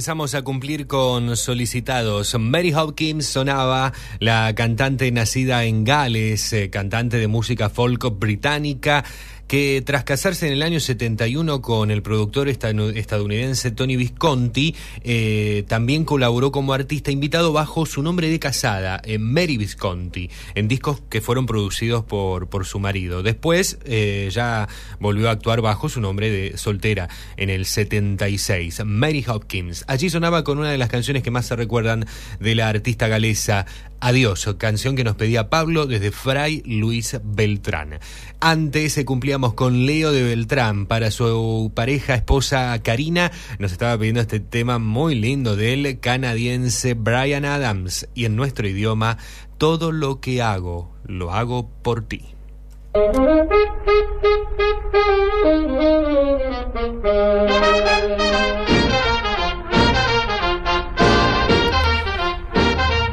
Comenzamos a cumplir con solicitados. Mary Hopkins sonaba, la cantante nacida en Gales, eh, cantante de música folk británica, que tras casarse en el año 71 con el productor estadounidense Tony Visconti, eh, también colaboró como artista invitado bajo su nombre de casada, eh, Mary Visconti, en discos que fueron producidos por, por su marido. Después eh, ya volvió a actuar bajo su nombre de soltera en el 76, Mary Hopkins. Allí sonaba con una de las canciones que más se recuerdan de la artista galesa, Adiós, canción que nos pedía Pablo desde Fray Luis Beltrán. Antes se con Leo de Beltrán para su pareja esposa Karina. Nos estaba pidiendo este tema muy lindo del canadiense Brian Adams y en nuestro idioma, todo lo que hago, lo hago por ti.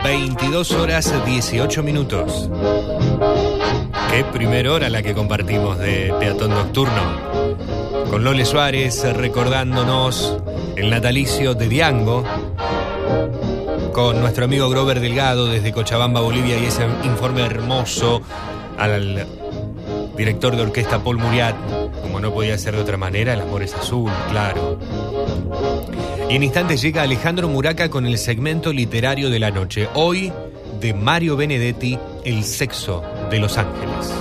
22 horas 18 minutos. Qué primera hora la que compartimos de Peatón Nocturno. Con Lole Suárez recordándonos el natalicio de Diango. Con nuestro amigo Grover Delgado desde Cochabamba, Bolivia y ese informe hermoso al director de orquesta Paul Muriat. Como no podía ser de otra manera, el amor es azul, claro. Y en instantes llega Alejandro Muraca con el segmento literario de la noche. Hoy, de Mario Benedetti, El sexo de los ángeles.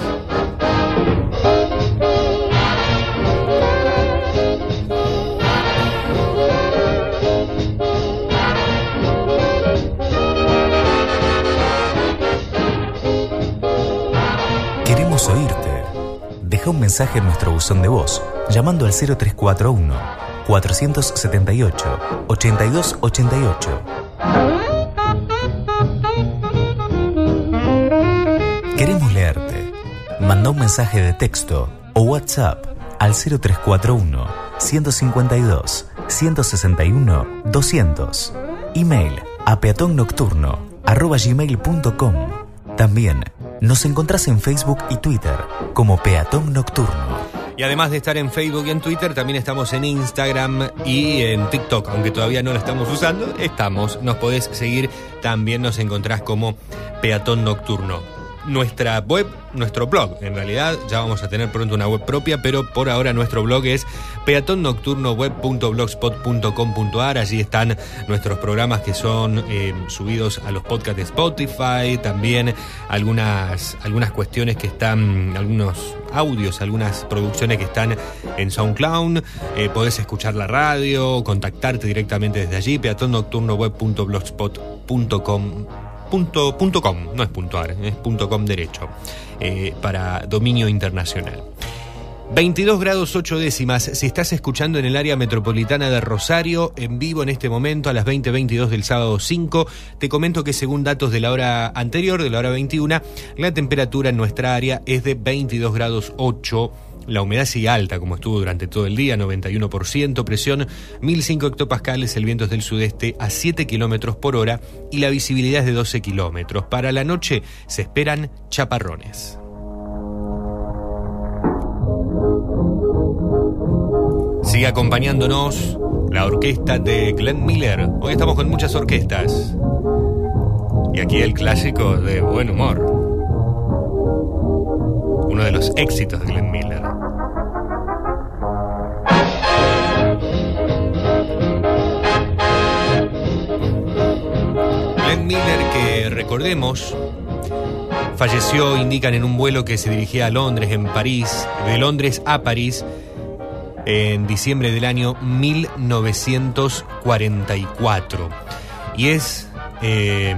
Queremos oírte. Deja un mensaje en nuestro buzón de voz llamando al 0341 478 8288. Manda un mensaje de texto o WhatsApp al 0341 152 161 200. Email a peatonnocturno arroba gmail.com. También Nos encontrás en Facebook y Twitter como Peatón Nocturno. Y además de estar en Facebook y en Twitter, también estamos en Instagram y en TikTok, aunque todavía no lo estamos usando, estamos. Nos podés seguir, también nos encontrás como Peatón Nocturno. Nuestra web, nuestro blog, en realidad ya vamos a tener pronto una web propia, pero por ahora nuestro blog es peatonnocturnoweb.blogspot.com.ar. Allí están nuestros programas que son eh, subidos a los podcasts de Spotify, también algunas, algunas cuestiones que están, algunos audios, algunas producciones que están en SoundCloud. Eh, podés escuchar la radio, contactarte directamente desde allí, peatonnocturnoweb.blogspot.com. Punto, punto com, no es puntuar, es punto com derecho, eh, para dominio internacional. 22 grados 8 décimas, si estás escuchando en el área metropolitana de Rosario, en vivo en este momento a las 20.22 del sábado 5, te comento que según datos de la hora anterior, de la hora 21, la temperatura en nuestra área es de 22 grados 8 la humedad sigue alta, como estuvo durante todo el día, 91%, presión 1005 hectopascales, el viento es del sudeste a 7 kilómetros por hora y la visibilidad es de 12 kilómetros. Para la noche se esperan chaparrones. Sigue acompañándonos la orquesta de Glenn Miller. Hoy estamos con muchas orquestas. Y aquí el clásico de buen humor. Uno de los éxitos de Glenn Miller. Glenn Miller, que recordemos, falleció, indican, en un vuelo que se dirigía a Londres, en París, de Londres a París, en diciembre del año 1944. Y es, eh,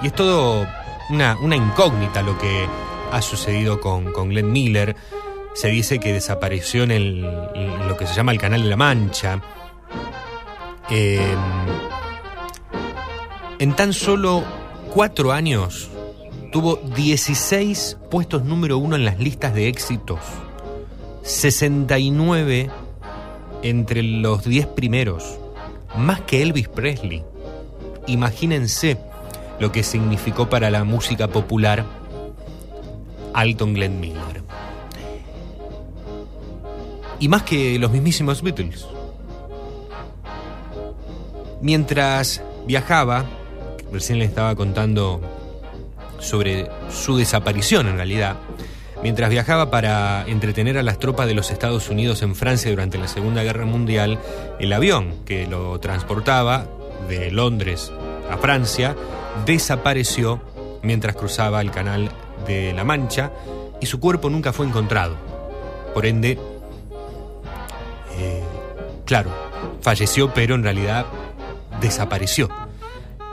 y es todo una, incógnita lo que ha sucedido con, Glenn Miller. Se dice que desapareció en, lo que se llama el Canal de la Mancha. Eh, en tan solo cuatro años tuvo 16 puestos número uno en las listas de éxitos. 69 entre los 10 primeros. Más que Elvis Presley. Imagínense lo que significó para la música popular Alton Glenn Miller. Y más que los mismísimos Beatles. Mientras viajaba, recién le estaba contando sobre su desaparición en realidad, mientras viajaba para entretener a las tropas de los Estados Unidos en Francia durante la Segunda Guerra Mundial, el avión que lo transportaba de Londres a Francia desapareció mientras cruzaba el canal de la Mancha y su cuerpo nunca fue encontrado. Por ende, eh, claro, falleció, pero en realidad desapareció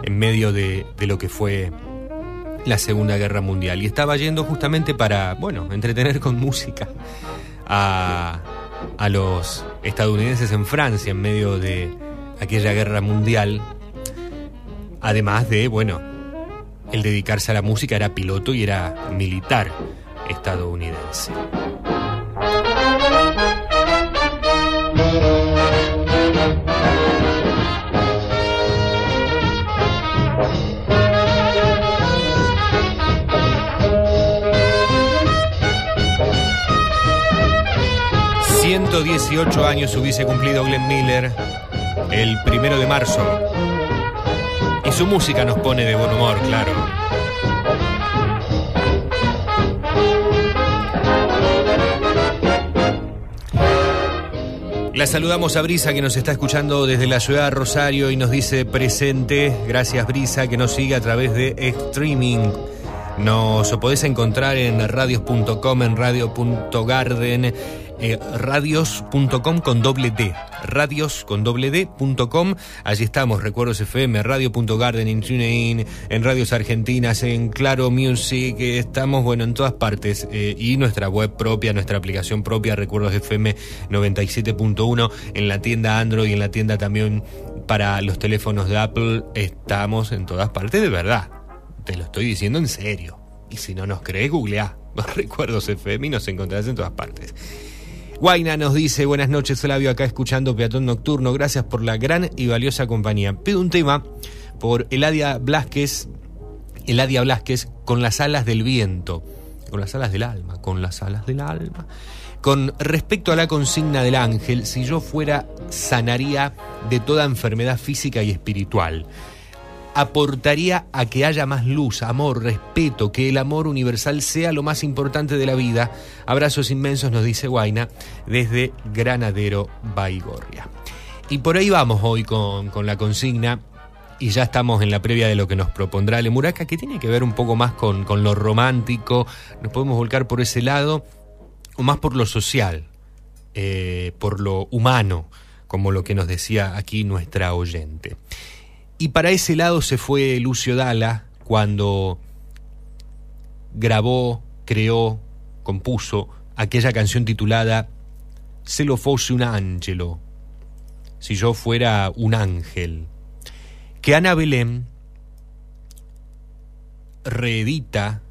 en medio de, de lo que fue la Segunda Guerra Mundial. Y estaba yendo justamente para, bueno, entretener con música a, a los estadounidenses en Francia en medio de aquella guerra mundial. Además de, bueno, el dedicarse a la música era piloto y era militar estadounidense. ...118 años hubiese cumplido Glenn Miller... ...el primero de marzo... ...y su música nos pone de buen humor, claro... La saludamos a Brisa que nos está escuchando desde la ciudad de Rosario y nos dice presente. Gracias Brisa que nos sigue a través de streaming. Nos podés encontrar en radios.com, en radio.garden, eh, radios.com con doble D, radios con doble D.com. Allí estamos, Recuerdos FM, radio.garden, en TuneIn, en Radios Argentinas, en Claro Music, eh, estamos, bueno, en todas partes. eh, y nuestra web propia, nuestra aplicación propia, Recuerdos FM 97.1, en la tienda Android y en la tienda también para los teléfonos de Apple. Estamos en todas partes, de verdad. Te lo estoy diciendo en serio. Y si no nos crees, googleá. Recuerdos FM y nos encontrarás en todas partes. Guaina nos dice, buenas noches Flavio, acá escuchando Peatón Nocturno, gracias por la gran y valiosa compañía. Pido un tema por Eladia Blasquez Eladia Blasquez, con las alas del viento, con las alas del alma, con las alas del alma. Con respecto a la consigna del ángel, si yo fuera, sanaría de toda enfermedad física y espiritual. Aportaría a que haya más luz, amor, respeto, que el amor universal sea lo más importante de la vida. Abrazos inmensos, nos dice Guaina, desde Granadero Baigorria. Y por ahí vamos hoy con, con la consigna y ya estamos en la previa de lo que nos propondrá Lemuraca, que tiene que ver un poco más con, con lo romántico, nos podemos volcar por ese lado, o más por lo social, eh, por lo humano, como lo que nos decía aquí nuestra oyente. Y para ese lado se fue Lucio Dalla cuando grabó, creó, compuso aquella canción titulada Se lo fosse un angelo, si yo fuera un ángel que Ana Belén reedita,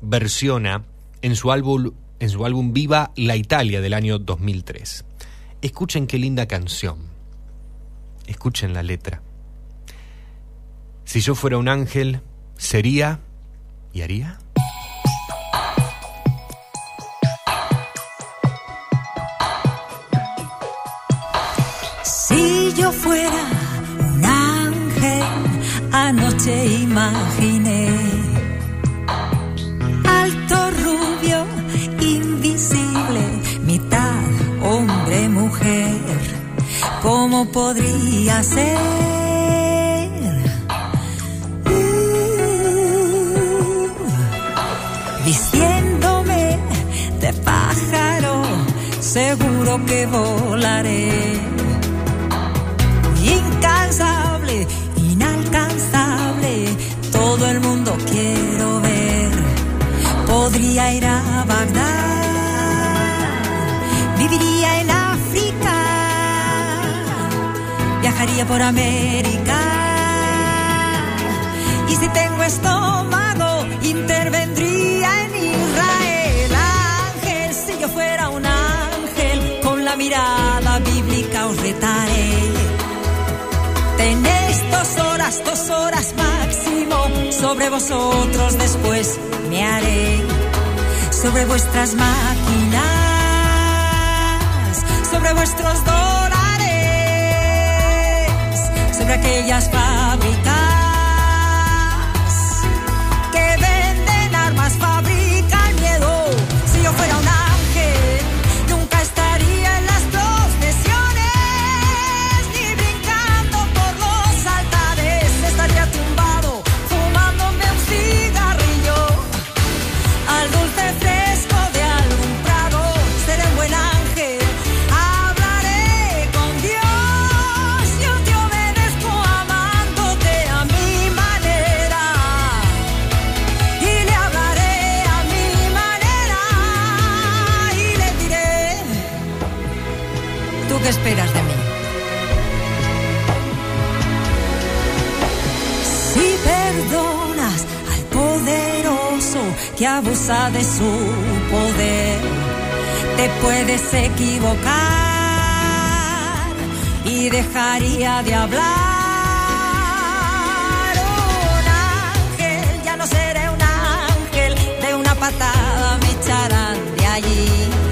versiona en su álbum, en su álbum Viva la Italia del año 2003. Escuchen qué linda canción. Escuchen la letra. Si yo fuera un ángel, sería y haría. Si yo fuera un ángel, anoche imaginé alto, rubio, invisible, mitad hombre, mujer. ¿Cómo podría ser? Seguro que volaré incansable, inalcanzable, todo el mundo quiero ver. Podría ir a Bagdad, viviría en África, viajaría por América. Y si tengo estómago, intervendría la mirada bíblica os retaré. Tenéis dos horas, dos horas máximo. Sobre vosotros después me haré. Sobre vuestras máquinas, sobre vuestros dólares, sobre aquellas fábricas que abusa de su poder, te puedes equivocar y dejaría de hablar. Un ángel, ya no seré un ángel, de una patada me echarán de allí.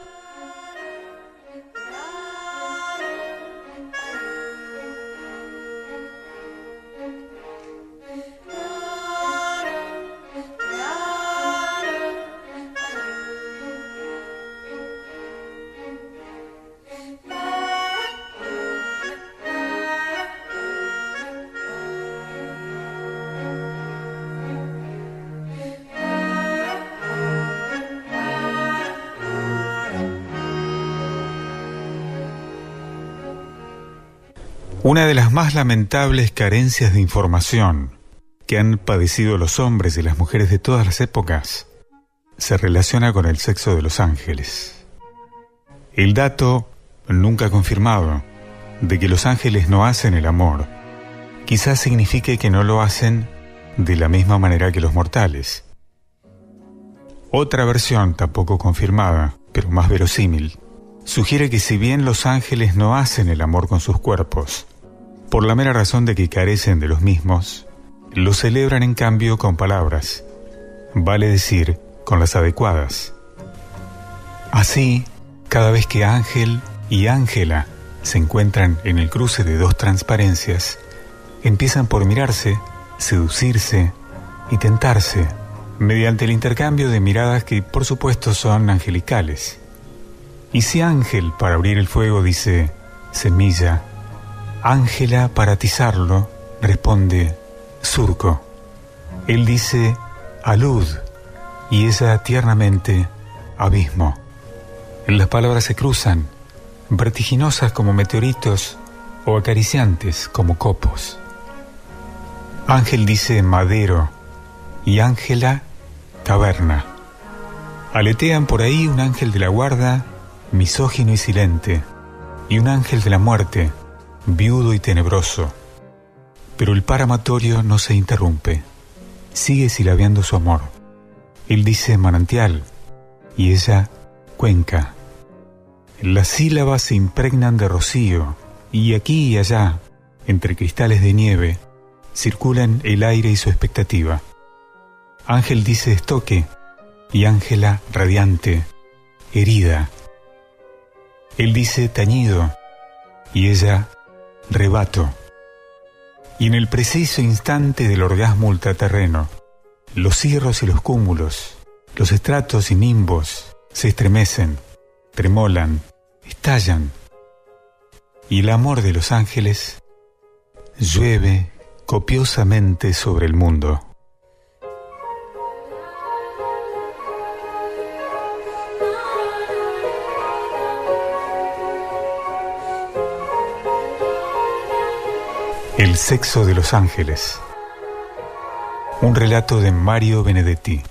Una de las más lamentables carencias de información que han padecido los hombres y las mujeres de todas las épocas se relaciona con el sexo de los ángeles. El dato, nunca confirmado, de que los ángeles no hacen el amor, quizás signifique que no lo hacen de la misma manera que los mortales. Otra versión, tampoco confirmada, pero más verosímil, sugiere que si bien los ángeles no hacen el amor con sus cuerpos, por la mera razón de que carecen de los mismos, lo celebran en cambio con palabras, vale decir, con las adecuadas. Así, cada vez que Ángel y Ángela se encuentran en el cruce de dos transparencias, empiezan por mirarse, seducirse y tentarse, mediante el intercambio de miradas que por supuesto son angelicales. Y si Ángel para abrir el fuego dice semilla, Ángela para atizarlo responde surco. Él dice alud y ella tiernamente abismo. Las palabras se cruzan, vertiginosas como meteoritos o acariciantes como copos. Ángel dice madero y Ángela taberna. Aletean por ahí un ángel de la guarda, misógino y silente, y un ángel de la muerte, viudo y tenebroso. Pero el par amatorio no se interrumpe, sigue silabeando su amor. Él dice manantial y ella cuenca. Las sílabas se impregnan de rocío y aquí y allá, entre cristales de nieve, circulan el aire y su expectativa. Ángel dice estoque y Ángela radiante, herida. Él dice tañido y ella rebato. Y en el preciso instante del orgasmo ultraterreno, los cirros y los cúmulos, los estratos y nimbos se estremecen, tremolan, estallan. Y el amor de los ángeles llueve copiosamente sobre el mundo. El sexo de los ángeles. Un relato de Mario Benedetti.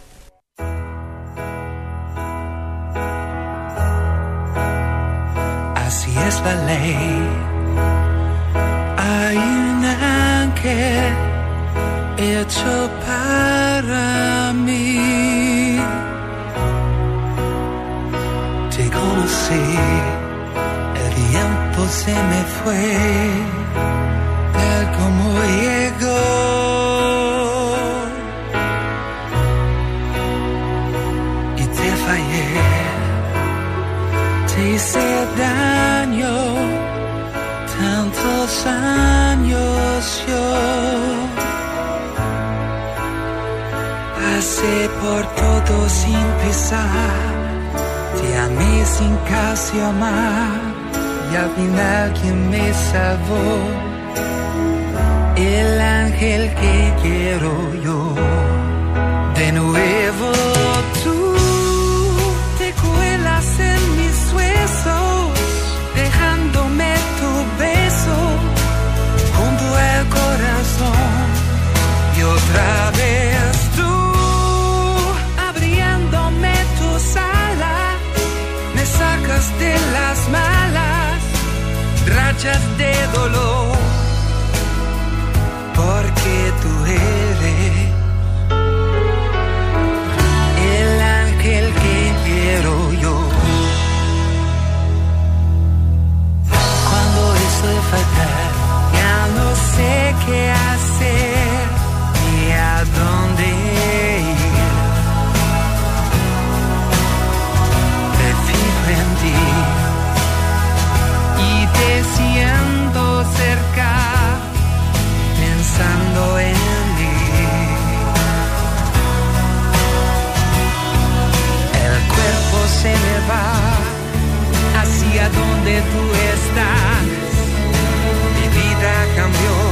Así es la ley. Hay un ángel hecho para mí. Te conocí, el tiempo se me fue, tal como llegó. Y te fallé te hice daño tantos años yo pasé por todo sin pisar te amé sin casi amar y al final quien me salvó el ángel que quiero yo de nuevo tú te cuelas en mis huesos, dejándome tu beso junto al corazón. Y otra vez tú, abriéndome tus alas, me sacas de las malas rachas de dolor, tú eres el ángel que quiero yo. Cuando eso es fatal, ya no sé qué hacer. hacia donde tú estás. Mi vida cambió.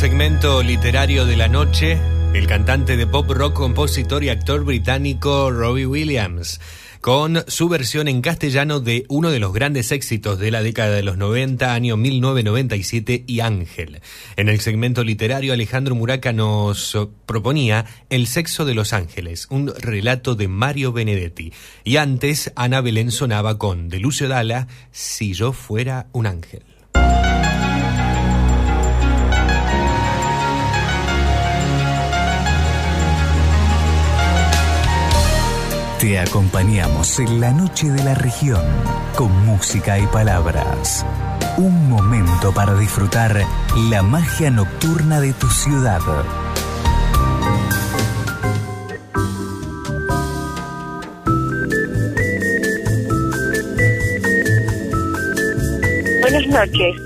Segmento literario de la noche, el cantante de pop rock, compositor y actor británico Robbie Williams, con su versión en castellano de uno de los grandes éxitos de la década de los 90, año 1997 y Ángel. En el segmento literario, Alejandro Muraca nos proponía El sexo de los ángeles, un relato de Mario Benedetti. Y antes, Ana Belén sonaba con de Lucio Dalla, Si yo fuera un ángel. Te acompañamos en la noche de la región con música y palabras. Un momento para disfrutar la magia nocturna de tu ciudad. Buenas noches.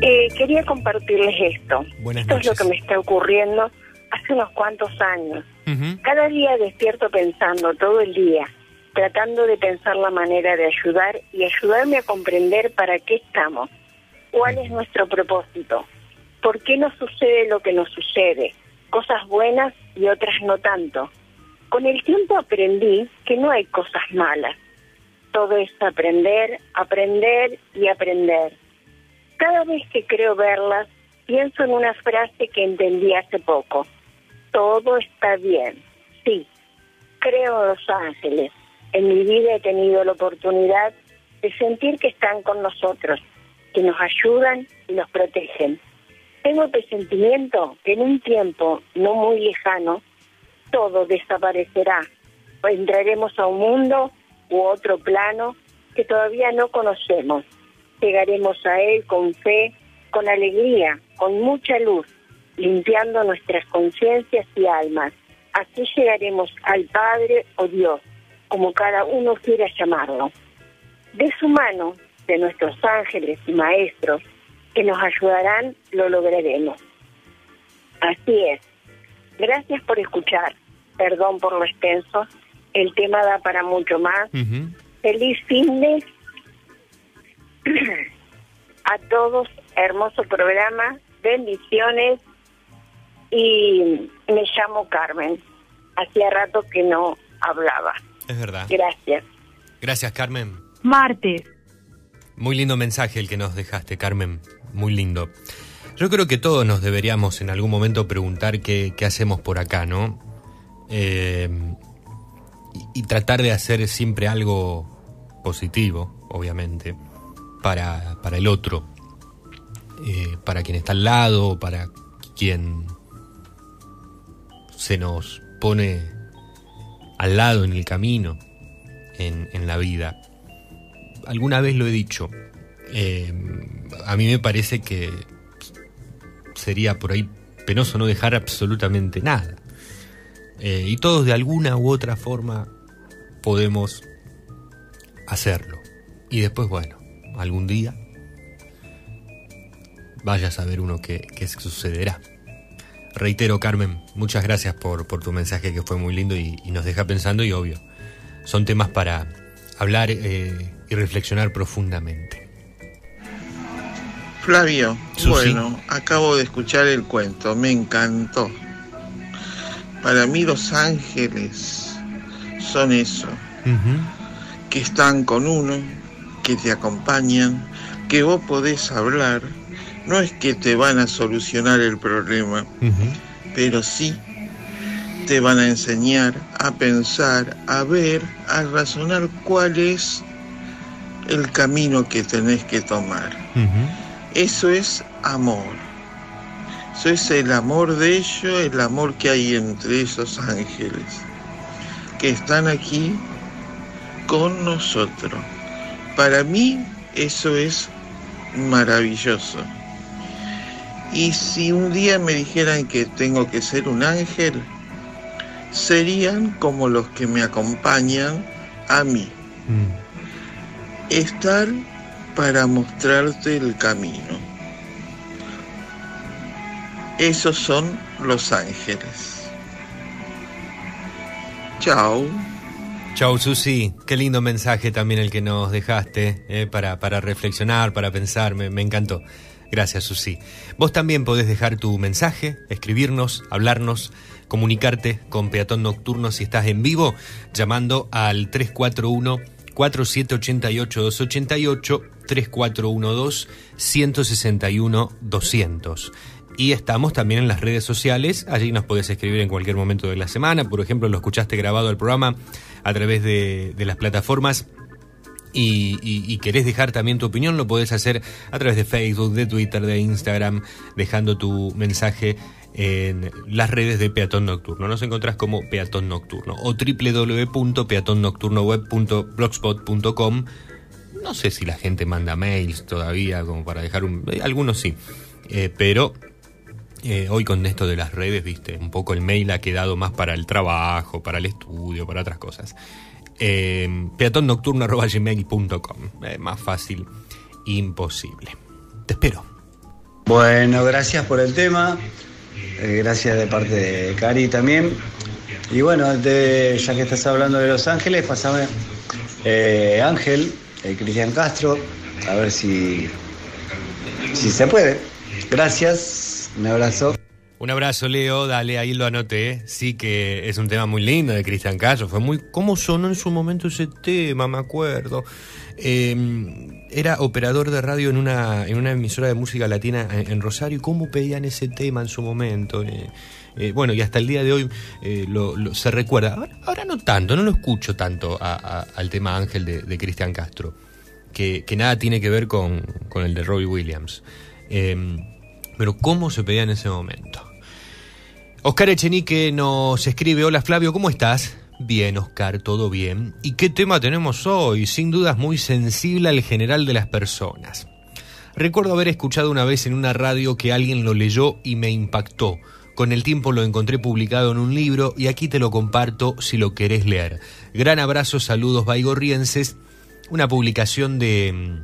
Eh, quería compartirles esto. Buenas esto es lo que me está ocurriendo hace unos cuantos años. Cada día despierto pensando, todo el día, tratando de pensar la manera de ayudar y ayudarme a comprender para qué estamos, cuál es nuestro propósito, por qué nos sucede lo que nos sucede, cosas buenas y otras no tanto. Con el tiempo aprendí que no hay cosas malas, todo es aprender, aprender y aprender. Cada vez que creo verlas, pienso en una frase que entendí hace poco. Todo está bien. Sí, creo en los ángeles. En mi vida he tenido la oportunidad de sentir que están con nosotros, que nos ayudan y nos protegen. Tengo el presentimiento que en un tiempo no muy lejano todo desaparecerá entraremos a un mundo u otro plano que todavía no conocemos. Llegaremos a él con fe, con alegría, con mucha luz, limpiando nuestras conciencias y almas. Así llegaremos al Padre o Dios, como cada uno quiera llamarlo. De su mano, de nuestros ángeles y maestros, que nos ayudarán, lo lograremos. Así es. Gracias por escuchar. Perdón por lo extenso. El tema da para mucho más. Feliz fin de a todos. Hermoso programa. Bendiciones. Y me llamo Carmen. Hacía rato que no hablaba. Es verdad. Gracias. Gracias, Carmen. Martes. Muy lindo mensaje el que nos dejaste, Carmen. Muy lindo. Yo creo que todos nos deberíamos en algún momento preguntar qué, qué hacemos por acá, ¿no? Eh, y, y tratar de hacer siempre algo positivo, obviamente, para, para el otro, eh, para quien está al lado, para quien se nos pone al lado en el camino, en, en la vida. Alguna vez lo he dicho, eh, a mí me parece que sería por ahí penoso no dejar absolutamente nada. Eh, y todos de alguna u otra forma podemos hacerlo. Y después, bueno, algún día vaya a saber uno qué, qué sucederá. Reitero, Carmen, muchas gracias por, por tu mensaje que fue muy lindo y, y nos deja pensando y obvio, son temas para hablar eh, y reflexionar profundamente. Flavio, Susi. bueno, acabo de escuchar el cuento, me encantó. Para mí los ángeles son eso, que están con uno, que te acompañan, que vos podés hablar. No es que te van a solucionar el problema, pero sí te van a enseñar a pensar, a ver, a razonar cuál es el camino que tenés que tomar. Eso es amor. Eso es el amor de ellos, el amor que hay entre esos ángeles, que están aquí con nosotros. Para mí eso es maravilloso. Y si un día me dijeran que tengo que ser un ángel, serían como los que me acompañan a mí. Estar para mostrarte el camino. Esos son los ángeles. Chao. Chau, Susi. Qué lindo mensaje también el que nos dejaste eh, para, para reflexionar, para pensar. Me, me encantó. Gracias, Susi. Vos también podés dejar tu mensaje, escribirnos, hablarnos, comunicarte con Peatón Nocturno si estás en vivo, llamando al 341 4788 288 3412 161 200. Y estamos también en las redes sociales, allí nos podés escribir en cualquier momento de la semana, por ejemplo, lo escuchaste grabado el programa a través de, de las plataformas y, querés dejar también tu opinión, lo podés hacer a través de Facebook, de Twitter, de Instagram, dejando tu mensaje en las redes de Peatón Nocturno. Nos encontrás como Peatón Nocturno o www.peatonnocturnoweb.blogspot.com. No sé si la gente manda mails todavía como para dejar un... eh, Algunos sí, Eh, pero eh, hoy con esto de las redes, viste, un poco el mail ha quedado más para el trabajo, para el estudio, para otras cosas. Eh, peatonnocturno.gmail.com Eh, Más fácil, imposible. Te espero. Bueno, gracias por el tema. Eh, gracias de parte de Cari también. Y bueno, de- ya que estás hablando de Los Ángeles, pasame eh, Ángel, eh, Cristian Castro, a ver si, si se puede. Gracias, un abrazo. Un abrazo, Leo. Dale, ahí lo anoté. Sí que es un tema muy lindo de Cristian Castro. Fue muy... ¿Cómo sonó en su momento ese tema? Me acuerdo. Eh, era operador de radio en una, en una emisora de música latina en, Rosario. ¿Cómo pedían ese tema en su momento? Eh, eh, bueno, y hasta el día de hoy eh, lo- se recuerda. Ahora, no tanto, no lo escucho tanto al tema Ángel de, Cristian Castro. Que, que nada tiene que ver con, con el de Robbie Williams. Eh, pero ¿cómo se pedía en ese momento? Oscar Echenique nos escribe, hola Flavio, ¿cómo estás? Bien, Oscar, todo bien. ¿Y qué tema tenemos hoy? Sin dudas muy sensible al general de las personas. Recuerdo haber escuchado una vez en una radio que alguien lo leyó y me impactó. Con el tiempo lo encontré publicado en un libro y aquí te lo comparto si lo querés leer. Gran abrazo, saludos baigorrienses. Una publicación de,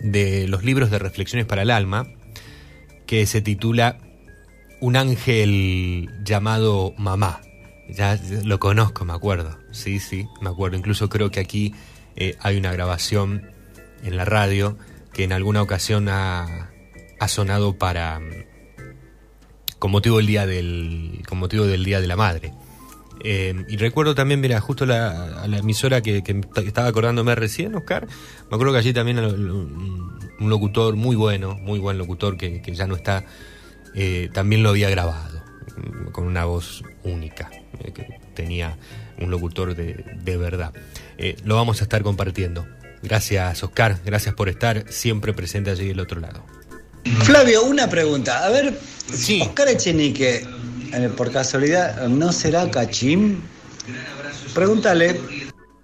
de los libros de reflexiones para el alma que se titula Un ángel llamado mamá. Ya lo conozco, me acuerdo. Sí, sí, me acuerdo. Incluso creo que aquí eh, hay una grabación en la radio que en alguna ocasión ha, ha sonado para con motivo del día del con motivo del día de la madre. Eh, y recuerdo también, mira, justo la, a la emisora que, que estaba acordándome recién, Oscar, me acuerdo que allí también un locutor muy bueno, muy buen locutor que, que ya no está, eh, también lo había grabado, con una voz única, eh, que tenía un locutor de, de verdad. Eh, lo vamos a estar compartiendo. Gracias, Oscar, gracias por estar siempre presente allí del otro lado. Flavio, una pregunta. A ver, Oscar Echenique, por casualidad, ¿no será cachín? Pregúntale.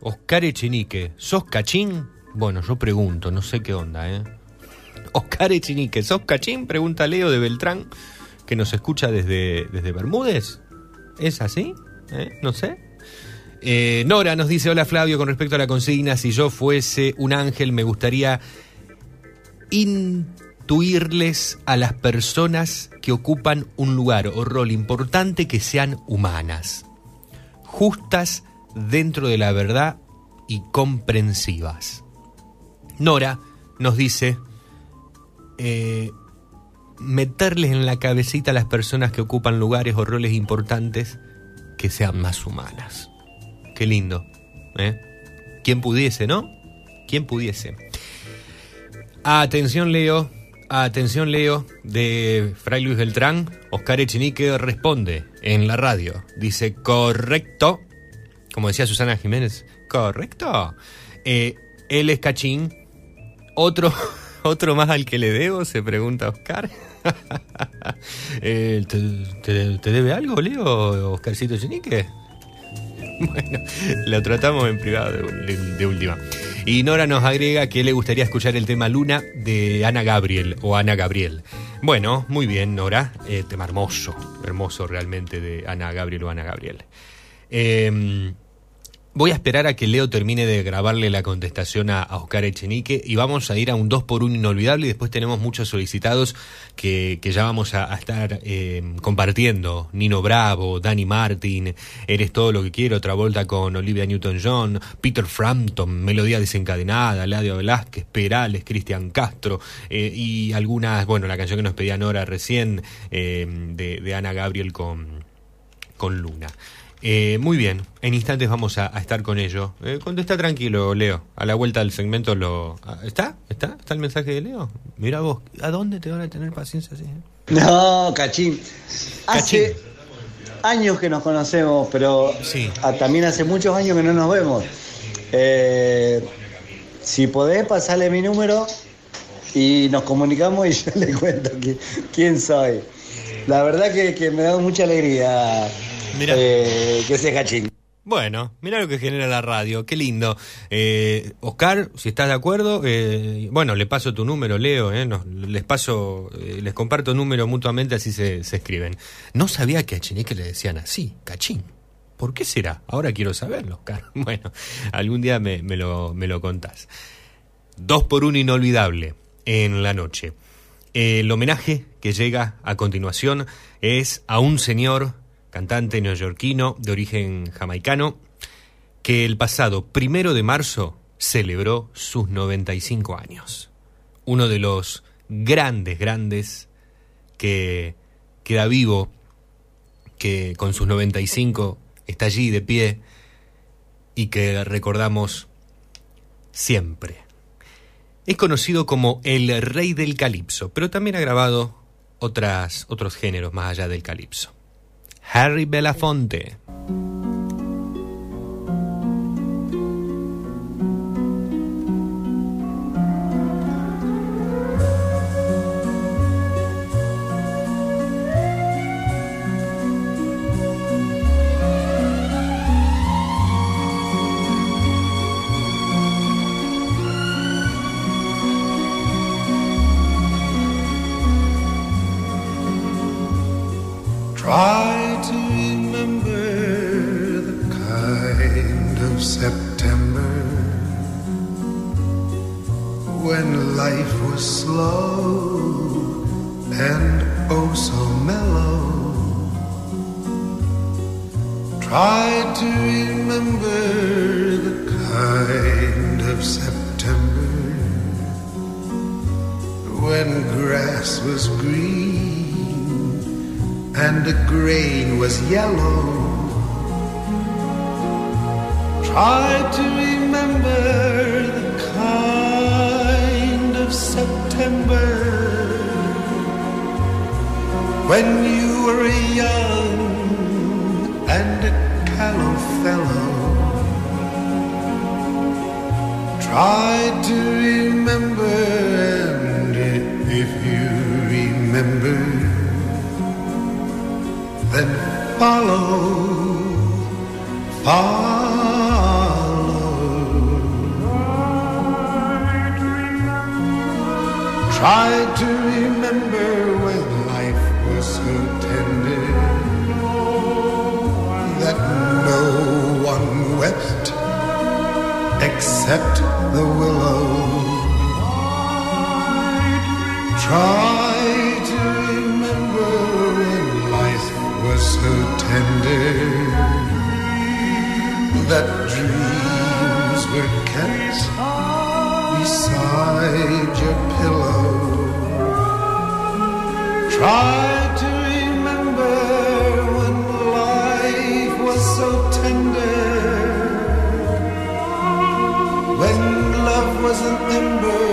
Oscar Echenique, ¿sos cachín? Bueno, yo pregunto, no sé qué onda, ¿eh? Oscar Echenique, ¿sos cachín? Pregunta Leo de Beltrán, que nos escucha desde, desde Bermúdez. ¿Es así? ¿Eh? No sé. Eh, Nora nos dice, hola Flavio, con respecto a la consigna, si yo fuese un ángel me gustaría intuirles a las personas que ocupan un lugar o rol importante que sean humanas, justas dentro de la verdad y comprensivas. Nora nos dice, eh, meterles en la cabecita a las personas que ocupan lugares o roles importantes que sean más humanas. Qué lindo. ¿eh? ¿Quién pudiese, no? ¿Quién pudiese? Atención, Leo. Atención, Leo, de Fray Luis Beltrán. Oscar Echenique responde en la radio. Dice, correcto. Como decía Susana Jiménez, correcto. Eh, él es cachín. Otro, otro más al que le debo, se pregunta Oscar. Eh, ¿te, te, te debe algo, Leo, Oscarcito Echenique? Bueno, lo tratamos en privado de última. Y Nora nos agrega que le gustaría escuchar el tema Luna de Ana Gabriel o Ana Gabriel. Bueno, muy bien, Nora. Eh, tema hermoso, hermoso realmente de Ana Gabriel o Ana Gabriel. Eh, Voy a esperar a que Leo termine de grabarle la contestación a, a Oscar Echenique y vamos a ir a un 2 por 1 inolvidable y después tenemos muchos solicitados que, que ya vamos a, estar eh, compartiendo. Nino Bravo, Danny Martin, Eres todo lo que quiero, otra vuelta con Olivia Newton-John, Peter Frampton, Melodía desencadenada, Ladio Velázquez, Perales, Cristian Castro eh, y algunas, bueno, la canción que nos pedía Nora recién eh, de, de Ana Gabriel con, con Luna. Eh, muy bien, en instantes vamos a, a estar con ello. Eh, contesta tranquilo, Leo. A la vuelta del segmento lo... ah, ¿Está? ¿Está? ¿Está el mensaje de Leo? Mira vos, ¿a dónde te van a tener paciencia así? eh? No, cachín. Hace años que nos conocemos, pero ah, también hace muchos años que no nos vemos. Eh, si podés pasarle mi número y nos comunicamos y yo le cuento qui- quién soy. La verdad que, que me da mucha alegría eh, que sea cachín. Bueno, mira lo que genera la radio, qué lindo. Eh, Oscar, si estás de acuerdo, eh, bueno, le paso tu número, Leo, eh, nos- les paso, eh, les comparto número mutuamente, así se, se escriben. No sabía que a Chenique le decían así, cachín. ¿Por qué será? Ahora quiero saberlo, Oscar. Bueno, algún día me, me lo, me lo contás. Dos por uno inolvidable en la noche. El homenaje que llega a continuación es a un señor cantante neoyorquino de origen jamaicano que el pasado primero de marzo celebró sus 95 años. Uno de los grandes, grandes que queda vivo, que con sus 95 está allí de pie y que recordamos siempre. Es conocido como el rey del calipso, pero también ha grabado otras, otros géneros más allá del calipso. Harry Belafonte. Try when life was slow and oh so mellow. Try to remember the kind of September when grass was green and the grain was yellow. Try to remember the kind of September when you were a young and a callow fellow. Try to remember, and if you remember, then follow, follow. Try to remember when life was so tender that no one wept except the willow. Try to remember when life was so tender that dreams were kept beside your pillow. Try to remember when life was so tender, when love was an ember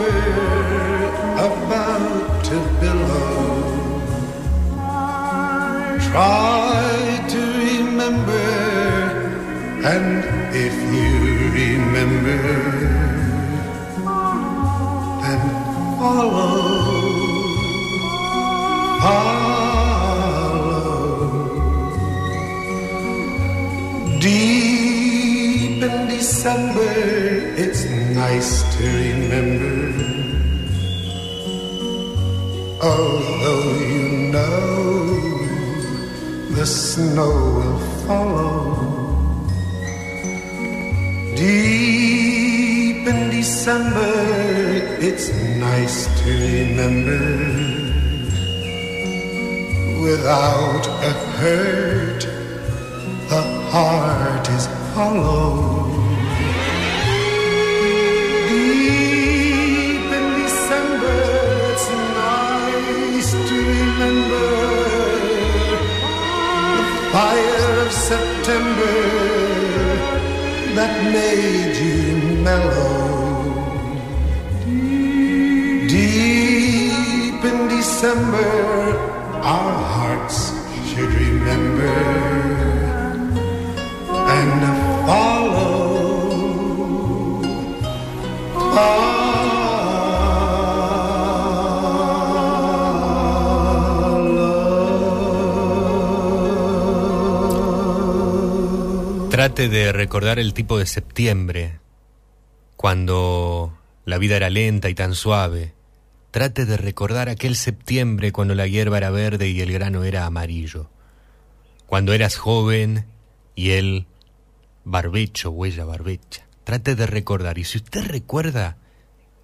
about to billow. Try to remember, and if you remember, follow, follow. Deep in December, it's nice to remember. Although you know the snow will follow. Deep in December, it's nice to remember without a hurt, the heart is hollow. Deep in December, it's nice to remember the fire of September that made you mellow. December, our hearts should remember and follow. Trate de recordar el tipo de septiembre, cuando la vida era lenta y tan suave. Trate de recordar aquel septiembre cuando la hierba era verde y el grano era amarillo. Cuando eras joven y él barbecho, huella barbecha. Trate de recordar. Y si usted recuerda,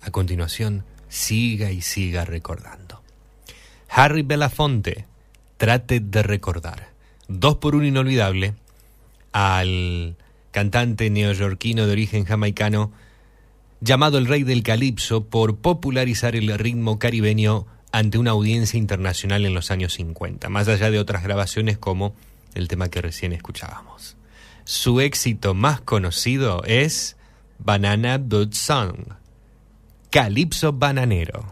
a continuación, siga y siga recordando. Harry Belafonte, trate de recordar. Dos por uno inolvidable al cantante neoyorquino de origen jamaicano llamado el rey del calipso por popularizar el ritmo caribeño ante una audiencia internacional en los años 50, más allá de otras grabaciones como el tema que recién escuchábamos. Su éxito más conocido es Banana Boat Song, Calipso Bananero.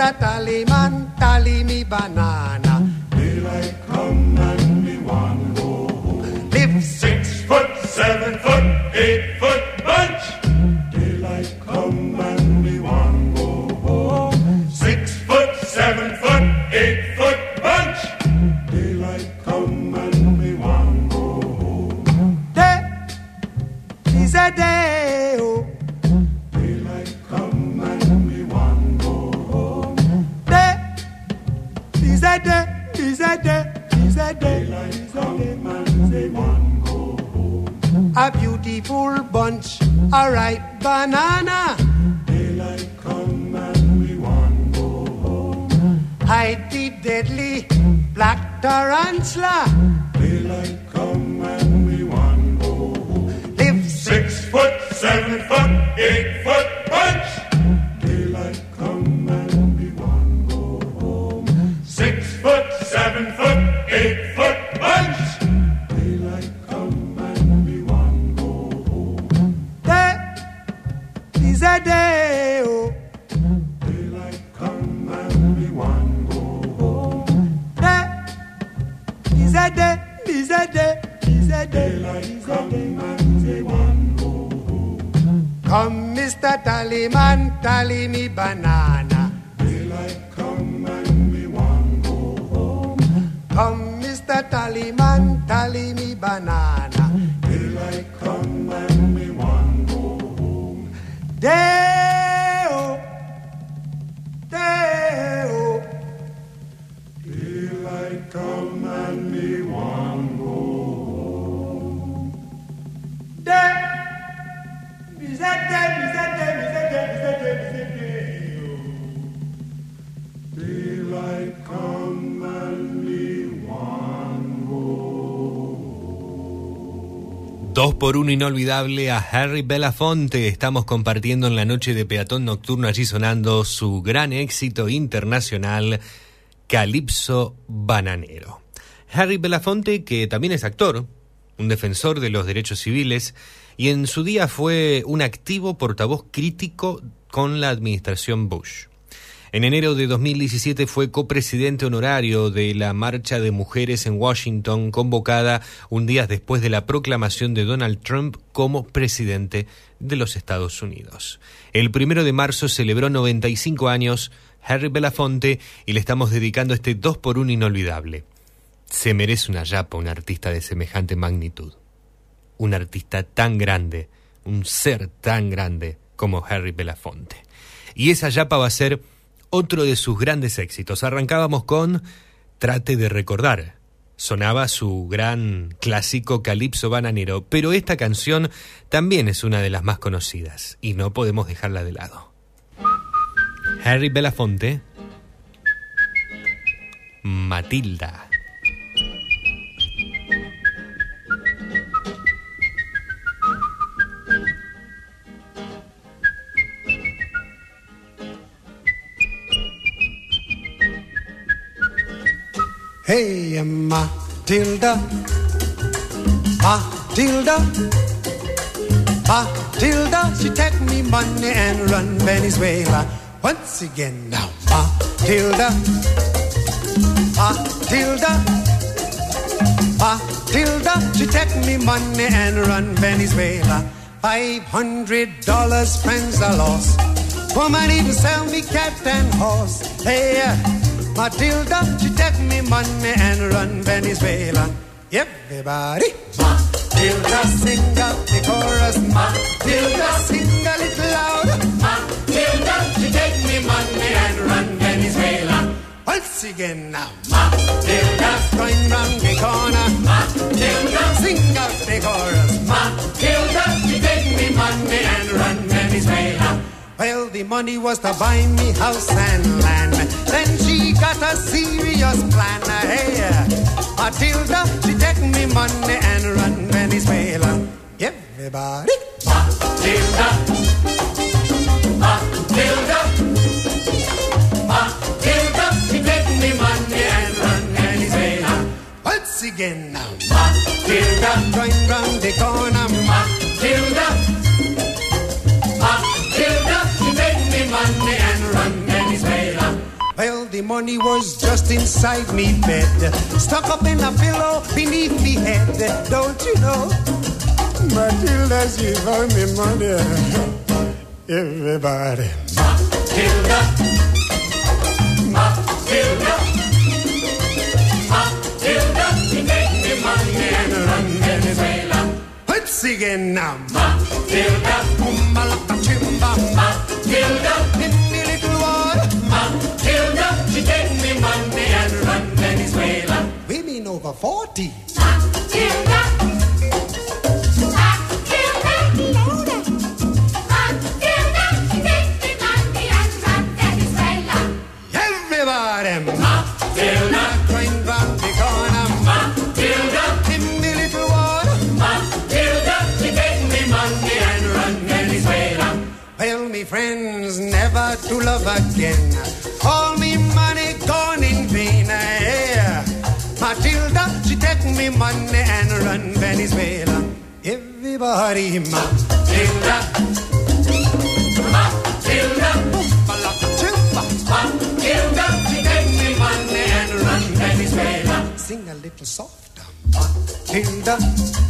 Come, Mr. Tallyman, tally me banana. A beautiful bunch, a ripe banana. Daylight come and we want go home. Hide the deadly black tarantula. Por uno inolvidable a Harry Belafonte. Estamos compartiendo en la noche de peatón nocturno allí sonando su gran éxito internacional, Calipso Bananero. Harry Belafonte, que también es actor, un defensor de los derechos civiles, y en su día fue un activo portavoz crítico con la administración Bush. En enero de 2017 fue copresidente honorario de la Marcha de Mujeres en Washington, convocada un día después de la proclamación de Donald Trump como presidente de los Estados Unidos. El primero de marzo celebró 95 años Harry Belafonte y le estamos dedicando este 2 por 1 inolvidable. Se merece una yapa un artista de semejante magnitud. Un artista tan grande, un ser tan grande como Harry Belafonte. Y esa yapa va a ser otro de sus grandes éxitos. Arrancábamos con Trate de recordar. Sonaba su gran clásico Calipso Bananero, pero esta canción también es una de las más conocidas y no podemos dejarla de lado. Harry Belafonte, Matilda. Hey, Matilda, Matilda, Matilda, she take me money and run Venezuela. Once again now, Matilda, Matilda, Matilda, she take me money and run Venezuela. Five hundred dollars, friends are lost. Woman even sell me cat and horse. Hey, Matilda, she take me money and run Venezuela. Everybody, Matilda, sing out the chorus. Matilda, sing a little louder. Matilda, she take me money and run Venezuela. Once again now, Matilda, going round the corner. Matilda, sing out the chorus. Matilda, she take me money and run. Well, the money was to buy me house and land. Then she got a serious plan. Hey, Matilda, she take me money and run Venezuela. Everybody, Matilda, Matilda, Matilda, she take me money and run Venezuela. Once again now, Matilda, going round the corner. Money was just inside me bed, stuck up in a pillow beneath me head. Don't you know? Matilda, she found me money. Everybody. Matilda. Matilda. Matilda, she take me money and run Venezuela. Once again now. Matilda. Matilda. 40. Everybody, Matilda. Matilda. Matilda, she take me money and run Venezuela. Sing a little softer. Matilda.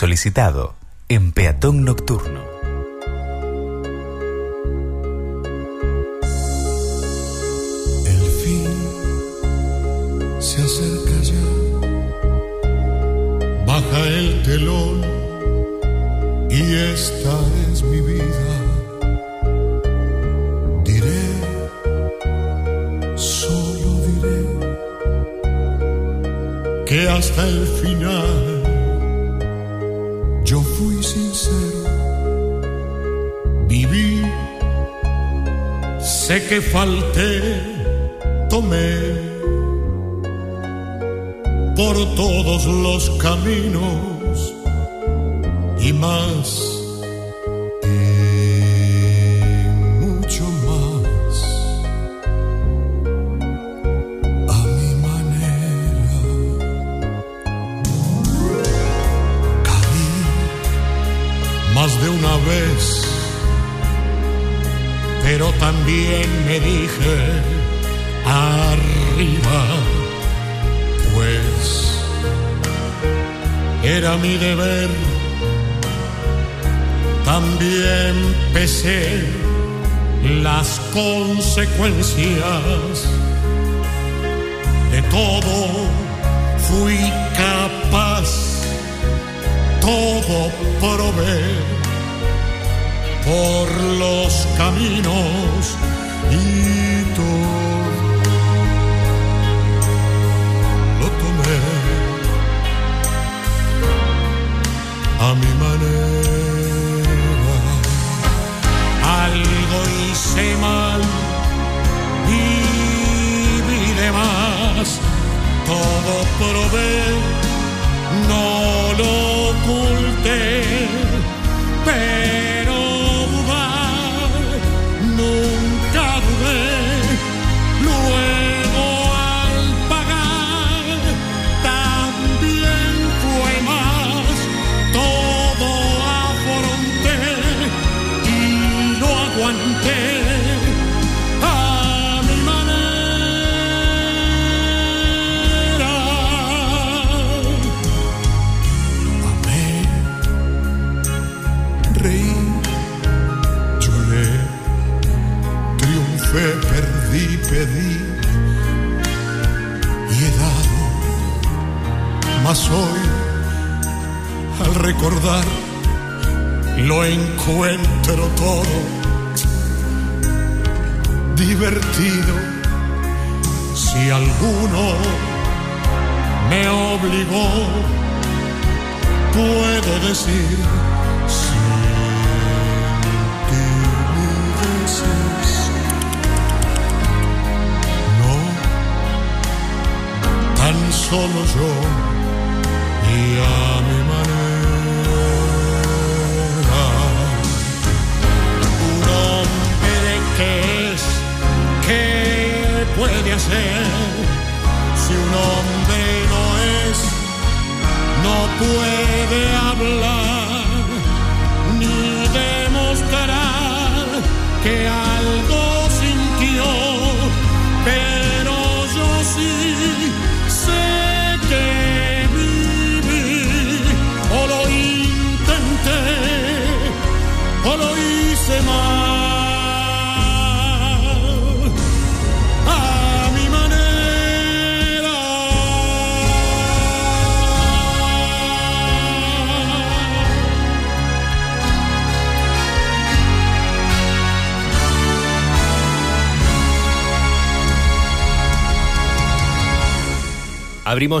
solicitado en Peatón Nocturno. 乡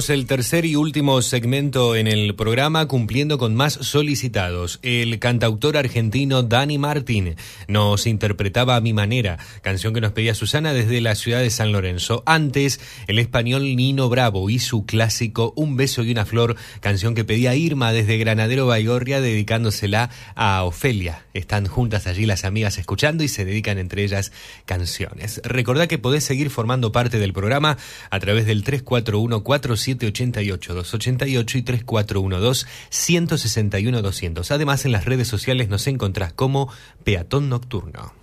El tercer y último segmento en el programa cumpliendo con más solicitados. El cantautor argentino Dani Martín nos interpretaba a mi manera, canción que nos pedía Susana desde la ciudad de San Lorenzo. Antes, el español Nino Bravo y su clásico Un beso y una flor, canción que pedía Irma desde Granadero Baigorria dedicándosela a Ofelia. Están juntas allí las amigas escuchando y se dedican entre ellas canciones. Recordá que podés seguir formando parte del programa a través del 341 4788 288 y 3412 161 200. Además, en las redes sociales nos encontrás como Peatón Nocturno.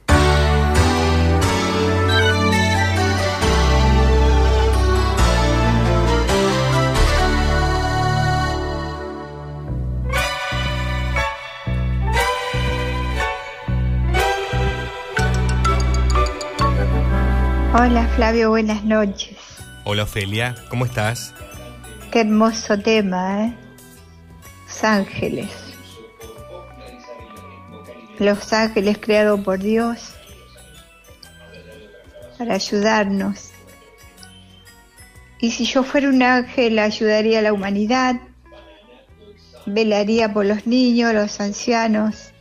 Hola Flavio, buenas noches. Hola Ofelia, ¿cómo estás? Qué hermoso tema, ¿eh? Los ángeles. Los ángeles creados por Dios para ayudarnos. Y si yo fuera un ángel, ayudaría a la humanidad, velaría por los niños, los ancianos,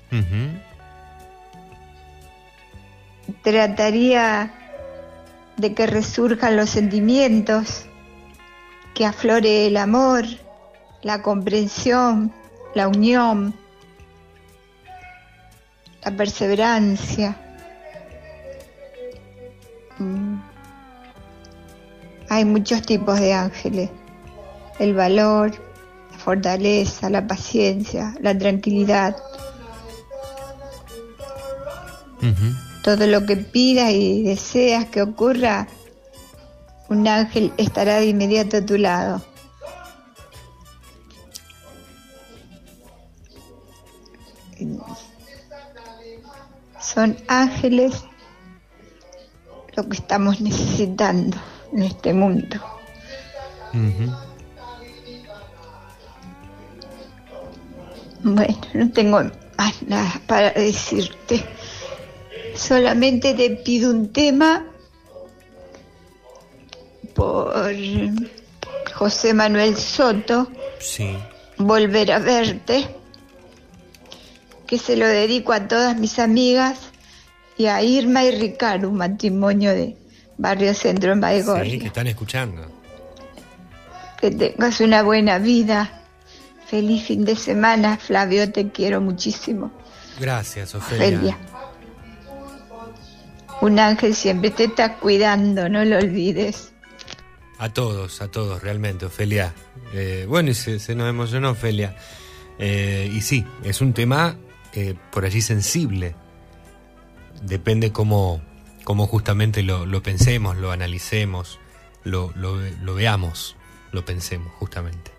trataría de que resurjan los sentimientos, que aflore el amor, la comprensión, la unión, la perseverancia. Mm. Hay muchos tipos de ángeles. El valor, la fortaleza, la paciencia, la tranquilidad. Todo lo que pidas y deseas que ocurra, un ángel estará de inmediato a tu lado. Son ángeles lo que estamos necesitando en este mundo. Bueno, no tengo más nada para decirte. Solamente te pido un tema por José Manuel Soto, Sí. Volver a verte, que se lo dedico a todas mis amigas y a Irma y Ricardo, un matrimonio de Barrio Centro en Sí, Baigorria. que están escuchando. Que tengas una buena vida. Feliz fin de semana, Flavio, te quiero muchísimo. Gracias, Ofelia. Ofelia. Un ángel siempre te está cuidando, no lo olvides. A todos, a todos, realmente, Ofelia. Eh, bueno, y se, se nos emocionó Ofelia. Eh, y sí, es un tema eh, por allí sensible. Depende cómo, cómo justamente lo, lo pensemos, lo analicemos, lo, lo, lo veamos, lo pensemos, justamente.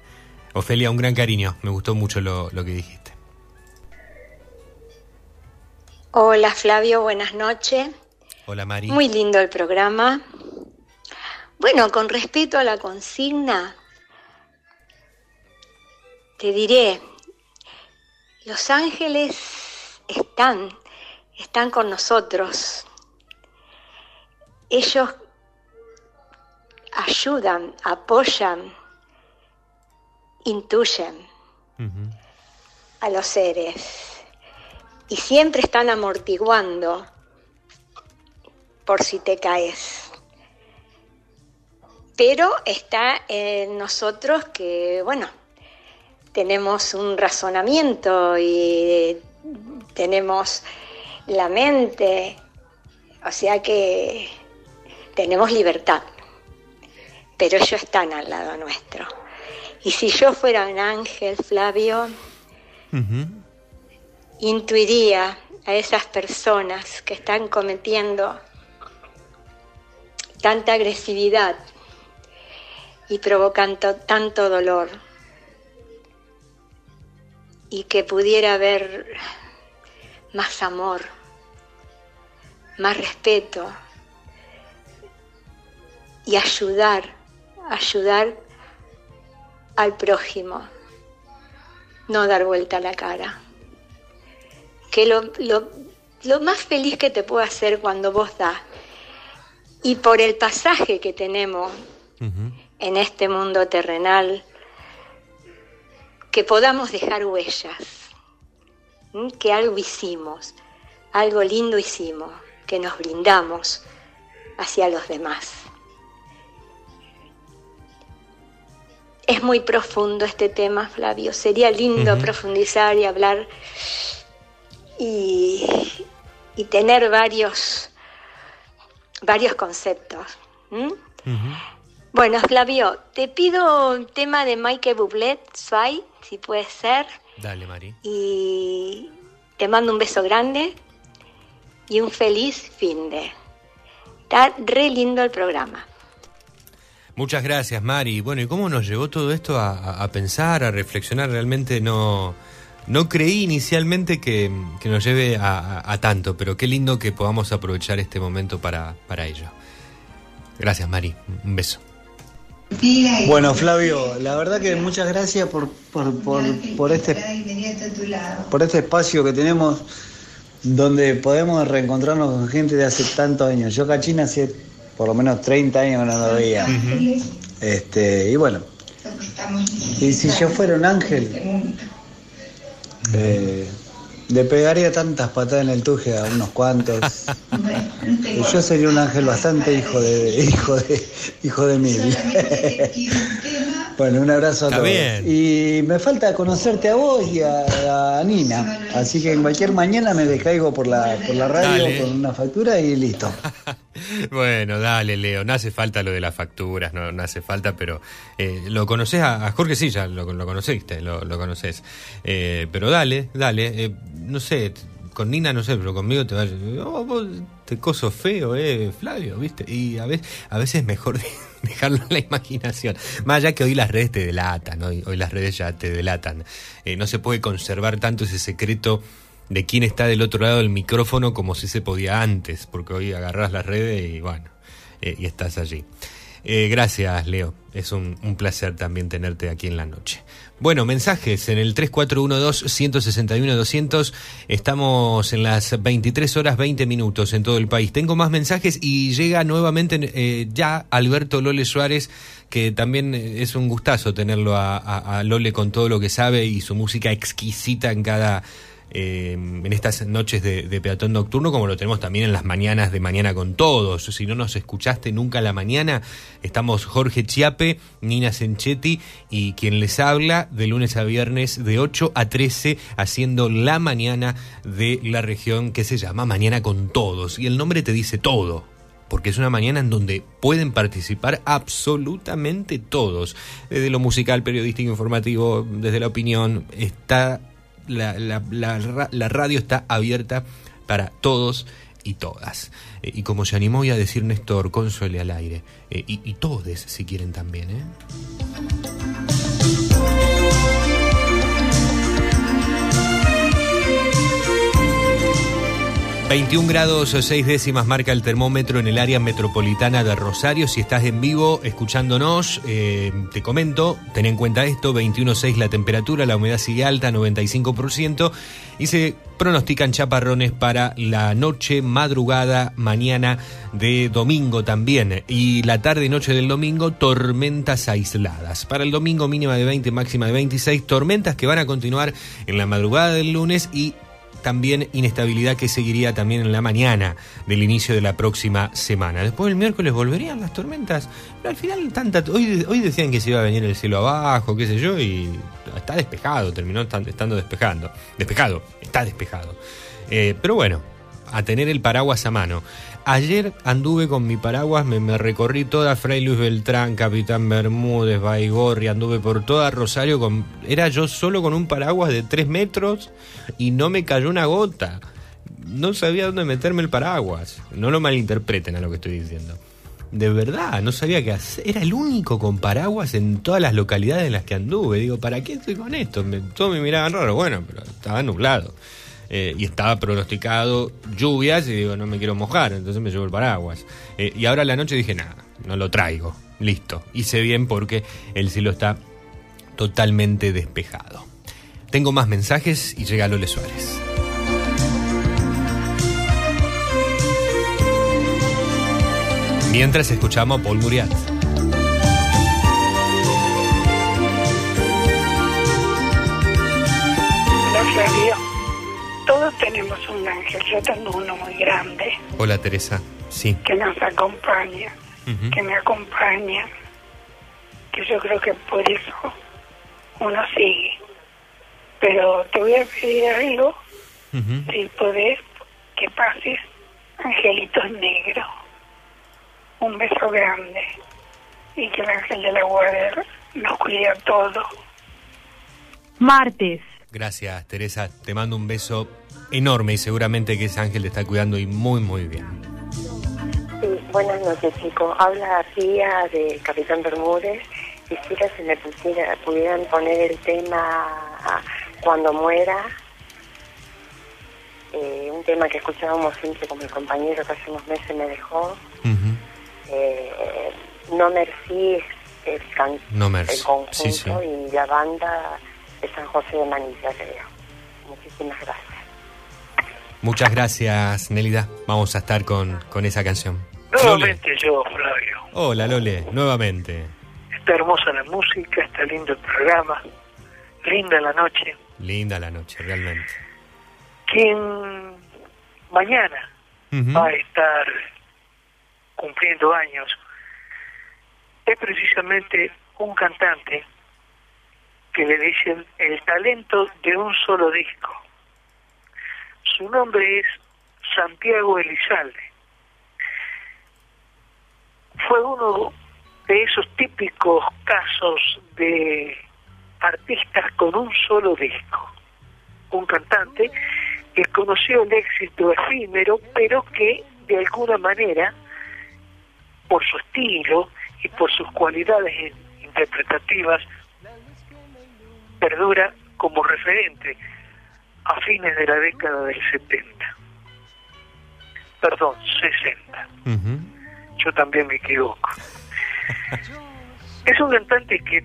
Ofelia, un gran cariño. Me gustó mucho lo, lo que dijiste. Hola Flavio, buenas noches. Hola, Mari. Muy lindo el programa. Bueno, con respecto a la consigna, te diré, los ángeles están, están con nosotros. Ellos ayudan, apoyan, intuyen a los seres y siempre están amortiguando por si te caes. Pero está en nosotros que, bueno, tenemos un razonamiento y tenemos la mente, o sea que tenemos libertad, pero ellos están al lado nuestro. Y si yo fuera un ángel, Flavio, intuiría a esas personas que están cometiendo tanta agresividad y provocando tanto dolor y que pudiera haber más amor, más respeto y ayudar, ayudar al prójimo, no dar vuelta la cara. Que lo, lo, lo más feliz que te puede hacer cuando vos das y por el pasaje que tenemos en este mundo terrenal, que podamos dejar huellas, ¿m? que algo hicimos, algo lindo hicimos, que nos brindamos hacia los demás. Es muy profundo este tema, Flavio. Sería lindo profundizar y hablar y, y tener varios, varios conceptos. Bueno, Flavio, te pido un tema de Michael Bublé, Sway, si puede ser, Dale, Mari. y te mando un beso grande y un feliz fin de. Está re lindo el programa. Muchas gracias, Mari. Bueno, ¿y cómo nos llevó todo esto a pensar, a reflexionar? Realmente no, no creí inicialmente que, que nos lleve a, a- a tanto, pero qué lindo que podamos aprovechar este momento para, para ello. Gracias, Mari. Un beso. Bueno, Flavio, la verdad que muchas gracias por, por, por, por este, por este espacio que tenemos donde podemos reencontrarnos con gente de hace tantos años. Yo Cachina hace por lo menos 30 años que no lo veía. Este, y bueno, y si yo fuera un ángel, eh, le pegaría tantas patadas en el tuje a unos cuantos. Y yo sería un ángel bastante hijo de hijo de hijo de mil. Bueno, un abrazo a Está todos. bien. Y me falta conocerte a vos y a, a Nina. Así que en cualquier mañana me descaigo por la, por la radio Dale. con una factura y listo. Bueno, dale, Leo. No hace falta lo de las facturas, no, no hace falta, pero eh, lo conoces a, a Jorge, sí, ya lo, lo conociste, lo, lo conoces. Eh, pero dale, dale. eh, no sé, con Nina no sé, pero conmigo te va a decir, oh, vos te coso feo, eh, Flavio, ¿viste? Y a veces, a veces es mejor dejarlo en la imaginación. Más allá que hoy las redes te delatan, hoy, hoy las redes ya te delatan. Eh, no se puede conservar tanto ese secreto de quién está del otro lado del micrófono como si se podía antes, porque hoy agarras las redes y bueno, eh, y estás allí. Eh, gracias, Leo. Es un, un placer también tenerte aquí en la noche. Bueno, mensajes en el 3412-161-200. Estamos en las 23 horas 20 minutos en todo el país. Tengo más mensajes y llega nuevamente eh, ya Alberto Lole Suárez, que también eh, es un gustazo tenerlo a, a- a Lole con todo lo que sabe y su música exquisita en cada eh, en estas noches de, de peatón nocturno, como lo tenemos también en las mañanas de mañana con todos. Si no nos escuchaste nunca a la mañana, estamos Jorge Chiape, Nina Senchetti y quien les habla de lunes a viernes de 8 a 13 haciendo la mañana de la región que se llama Mañana con Todos. Y el nombre te dice todo porque es una mañana en donde pueden participar absolutamente todos, desde lo musical, periodístico, informativo, desde la opinión, está la, la- la ra- la radio está abierta para todos y todas. Eh, y como se animó hoy a decir Néstor Consuele al aire, eh, y, y todes si quieren también, ¿eh? 21 grados o 6 décimas marca el termómetro en el área metropolitana de Rosario. Si estás en vivo escuchándonos, eh, te comento, ten en cuenta esto, 21.6 la temperatura, la humedad sigue alta, 95%, y se pronostican chaparrones para la noche, madrugada, mañana de domingo también, y la tarde y noche del domingo, tormentas aisladas. Para el domingo mínima de 20, máxima de 26, tormentas que van a continuar en la madrugada del lunes y también inestabilidad que seguiría también en la mañana del inicio de la próxima semana. Después el miércoles volverían las tormentas, pero al final tanta hoy, hoy decían que se iba a venir el cielo abajo, qué sé yo, y está despejado, terminó estan- estando despejando, despejado, está despejado. Eh, pero bueno, a tener el paraguas a mano. Ayer anduve con mi paraguas, me, me recorrí toda Fray Luis Beltrán, Capitán Bermúdez, Baigorri, anduve por toda Rosario, con, era yo solo con un paraguas de 3 metros y no me cayó una gota. No sabía dónde meterme el paraguas. No lo malinterpreten a lo que estoy diciendo. De verdad, no sabía qué hacer. Era el único con paraguas en todas las localidades en las que anduve. Digo, ¿para qué estoy con esto? Me, todos me miraban raro. Bueno, pero estaba nublado. Eh, y estaba pronosticado lluvias y digo, no me quiero mojar, entonces me llevo el paraguas. Eh, y ahora a la noche dije, nada, no lo traigo. Listo. Hice bien porque el cielo está totalmente despejado. Tengo más mensajes y llega Lole Suárez. Mientras escuchamos a Paul Muriat. Tenemos un ángel, yo tengo uno muy grande Hola Teresa. Sí. que nos acompaña, que me acompaña, que yo creo que por eso uno sigue. Pero te voy a pedir algo, si podés, que pases Angelitos Negros. Un beso grande y que el ángel de la guardia nos cuide a todos. Martes. Gracias Teresa, te mando un beso enorme y seguramente que ese ángel te está cuidando y muy muy bien. Sí, buenas noches, chicos. Habla Ría de Capitán Bermúdez. Quisiera si me pusiera, pudieran poner el tema Cuando muera. Eh, un tema que escuchábamos siempre con mi compañero que hace unos meses me dejó. Eh, no Merci es el, can- No Merci, el conjunto sí, sí. y la banda de San José de Manilla, creo. Muchísimas gracias. Muchas gracias Nelida, vamos a estar con, con esa canción. Nuevamente yo, Flavio. Hola Lole, nuevamente. Está hermosa la música, está lindo el programa, linda la noche. Linda la noche, realmente. Quien mañana va a estar cumpliendo años es precisamente un cantante que le dicen el talento de un solo disco. Su nombre es Santiago Elizalde. Fue uno de esos típicos casos de artistas con un solo disco. Un cantante que conoció el éxito efímero, pero que de alguna manera, por su estilo y por sus cualidades in- interpretativas, perdura como referente a fines de la década del 70. Perdón, 60. Yo también me equivoco. es un cantante que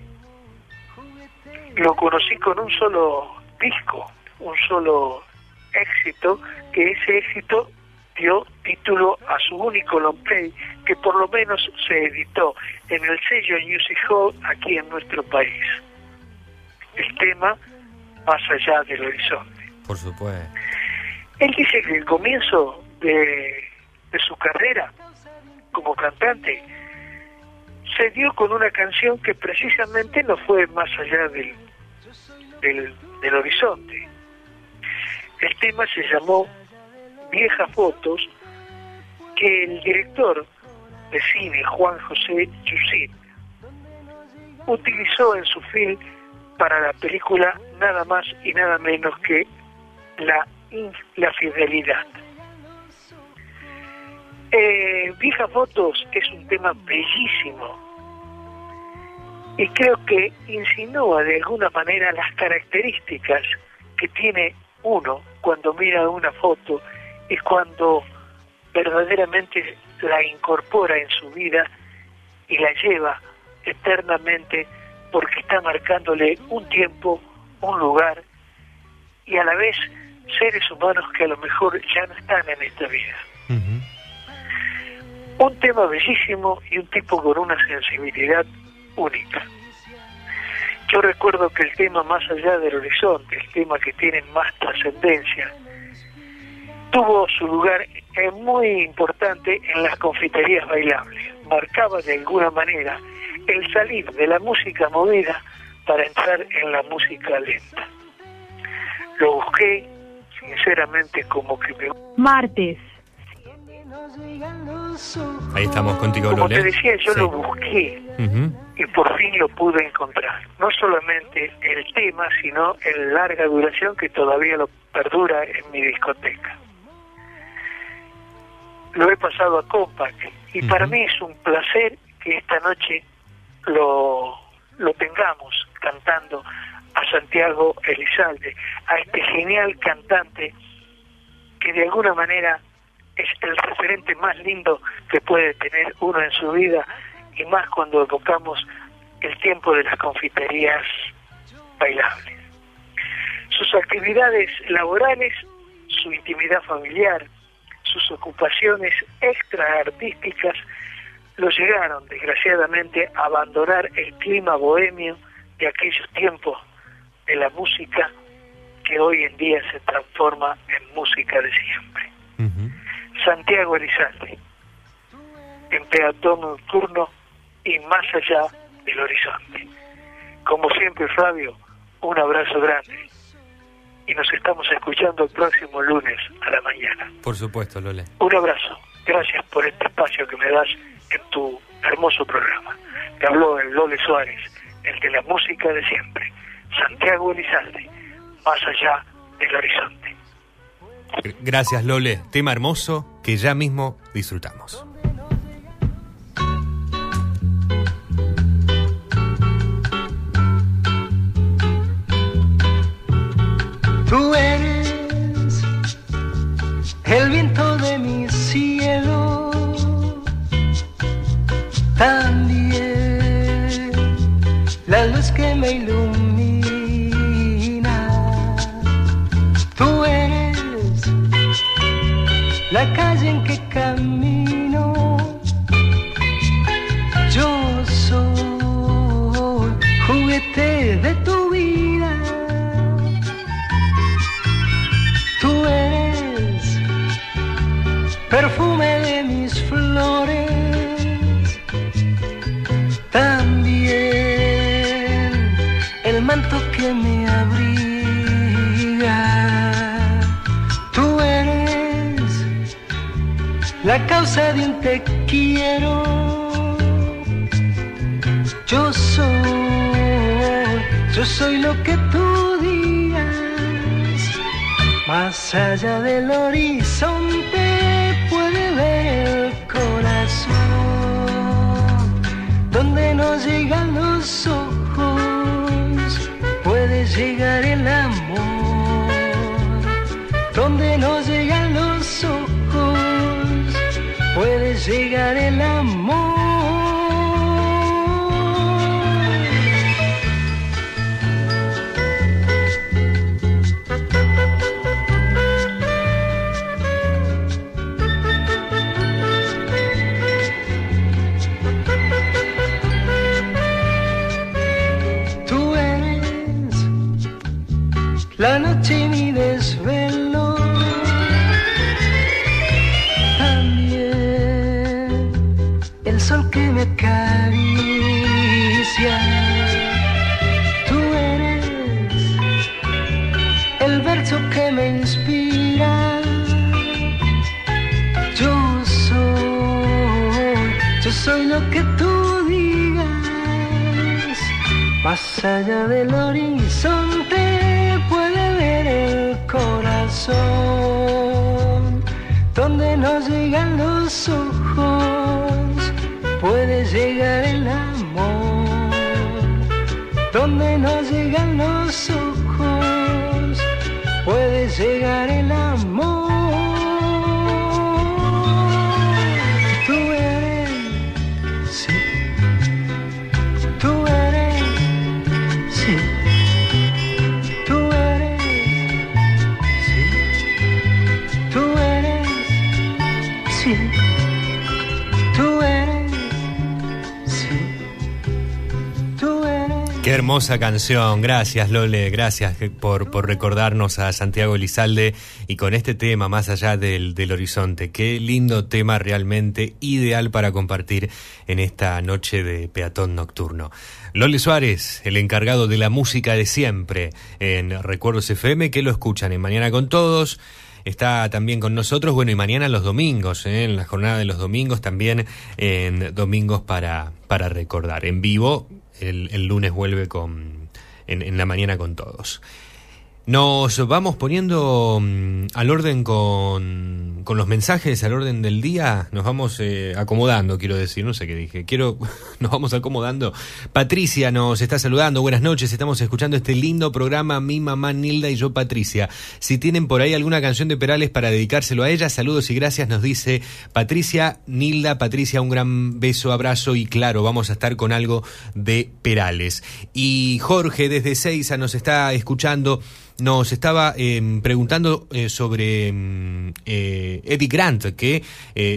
lo conocí con un solo disco, un solo éxito, que ese éxito dio título a su único long play, que por lo menos se editó en el sello Music Hall aquí en nuestro país. El tema Más allá del horizonte. Por supuesto. Él dice que el comienzo de, de su carrera como cantante se dio con una canción que precisamente no fue más allá del, del, horizonte. El tema se llamó Viejas Fotos, que el director de cine Juan José Yusit utilizó en su film para la película nada más y nada menos que La, la Fidelidad. Eh, Viejas Fotos es un tema bellísimo y creo que insinúa de alguna manera las características que tiene uno cuando mira una foto y cuando verdaderamente la incorpora en su vida y la lleva eternamente porque está marcándole un tiempo, un lugar y a la vez seres humanos que a lo mejor ya no están en esta vida. Un tema bellísimo y un tipo con una sensibilidad única. Yo recuerdo que el tema Más allá del horizonte, el tema que tiene más trascendencia, tuvo su lugar eh, muy importante en las confiterías bailables. Marcaba de alguna manera el salir de la música movida para entrar en la música lenta. Lo busqué, sinceramente, como que me... Martes. Ahí estamos contigo, Como te decía, yo Sí. lo busqué y por fin lo pude encontrar. No solamente el tema, sino en larga duración que todavía lo perdura en mi discoteca. Lo he pasado a Compact y para mí es un placer que esta noche lo, lo tengamos cantando Santiago Elizalde, a este genial cantante que de alguna manera es el referente más lindo que puede tener uno en su vida y más cuando evocamos el tiempo de las confiterías bailables. Sus actividades laborales, su intimidad familiar, sus ocupaciones extra artísticas lo llegaron desgraciadamente a abandonar el clima bohemio de aquellos tiempos de la música que hoy en día se transforma en música de siempre. Santiago Elizalde, en peatón nocturno y más allá del horizonte. Como siempre, Flavio, un abrazo grande y nos estamos escuchando el próximo lunes a la mañana. Por supuesto, Lole. Un abrazo, gracias por este espacio que me das en tu hermoso programa. Te habló el Lole Suárez, el de la música de siempre, Santiago Elizalde, más allá del horizonte. Gr- Gracias, Lole. Tema hermoso que ya mismo disfrutamos. Tú eres el viento de mi cielo, también la luz que me ilumina. La calle en que camino. Yo soy juguete de tu vida. Tú eres perfume de mis flores, también el manto que me abriga. La causa de un te quiero. Yo soy, yo soy lo que tú digas. Más allá del horizonte puede ver el corazón, donde no llegan los ojos, puede llegar el amor, စေကလေးလမ်း Allá del horizonte puede ver el corazón, donde no llegan los ojos, puede llegar el amor, donde no llegan los ojos, puede llegar el amor. Hermosa canción, gracias Lole, gracias por, por recordarnos a Santiago Elizalde y con este tema más allá del, del horizonte. Qué lindo tema realmente ideal para compartir en esta noche de peatón nocturno. Lole Suárez, el encargado de la música de siempre en Recuerdos FM, que lo escuchan en Mañana con Todos. Está también con nosotros, bueno, y mañana los domingos, ¿eh? en la jornada de los domingos, también en Domingos para, para Recordar. En vivo, el, el lunes vuelve con, en, en la mañana con todos. Nos vamos poniendo mm, al orden con, con los mensajes, al orden del día, nos vamos eh, acomodando, quiero decir, no sé qué dije, quiero, nos vamos acomodando. Patricia nos está saludando, buenas noches, estamos escuchando este lindo programa, mi mamá Nilda y yo Patricia. Si tienen por ahí alguna canción de Perales para dedicárselo a ella, saludos y gracias, nos dice Patricia, Nilda, Patricia, un gran beso, abrazo y claro, vamos a estar con algo de Perales. Y Jorge desde Seiza nos está escuchando nos estaba eh, preguntando eh, sobre mm, eh, Eddie Grant, que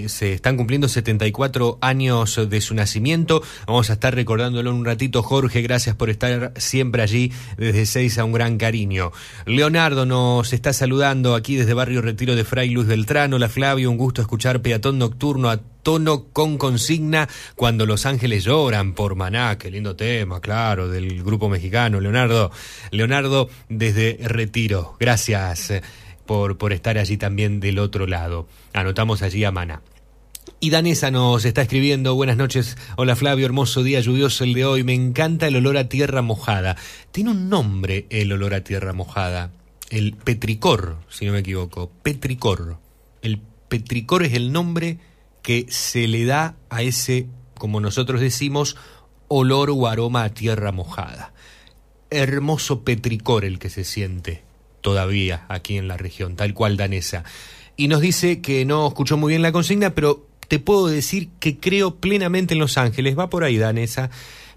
se están cumpliendo 74 años de su nacimiento. Vamos a estar recordándolo en un ratito. Jorge, gracias por estar siempre allí desde seis a un gran cariño. Leonardo nos está saludando aquí desde Barrio Retiro de Fray Luis Beltrán. Hola Flavio, un gusto escuchar Peatón Nocturno tono con consigna cuando los ángeles lloran por Maná, qué lindo tema, claro, del grupo mexicano, Leonardo. Leonardo desde Retiro, gracias eh, por, por estar allí también del otro lado. Anotamos allí a Maná. Y Danesa nos está escribiendo, buenas noches, hola Flavio, hermoso día lluvioso el de hoy, me encanta el olor a tierra mojada. Tiene un nombre el olor a tierra mojada, el petricor, si no me equivoco, petricor. El petricor es el nombre que se le da a ese, como nosotros decimos, olor o aroma a tierra mojada. Hermoso petricor el que se siente todavía aquí en la región, tal cual danesa. Y nos dice que no escuchó muy bien la consigna, pero te puedo decir que creo plenamente en los ángeles. Va por ahí, danesa.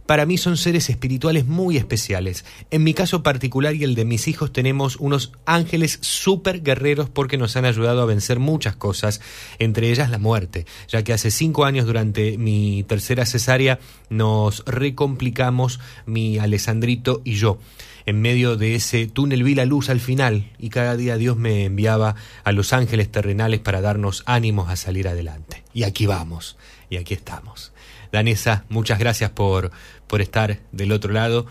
Para mí son seres espirituales muy especiales. En mi caso particular y el de mis hijos tenemos unos ángeles súper guerreros porque nos han ayudado a vencer muchas cosas, entre ellas la muerte, ya que hace cinco años durante mi tercera cesárea nos recomplicamos mi Alessandrito y yo. En medio de ese túnel vi la luz al final y cada día Dios me enviaba a los ángeles terrenales para darnos ánimos a salir adelante. Y aquí vamos, y aquí estamos. Danesa, muchas gracias por, por estar del otro lado.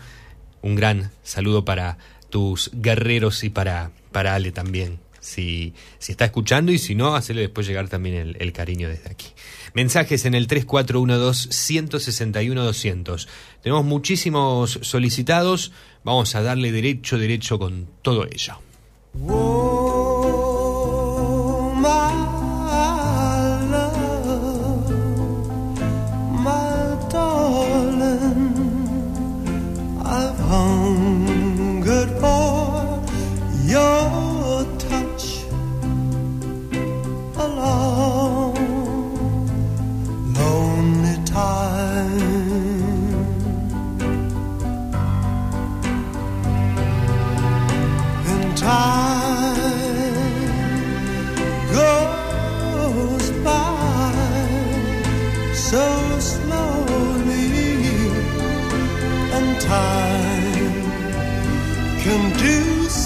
Un gran saludo para tus guerreros y para, para Ale también. Si, si está escuchando y si no, hacerle después llegar también el, el cariño desde aquí. Mensajes en el 3412-161-200. Tenemos muchísimos solicitados. Vamos a darle derecho, derecho con todo ello.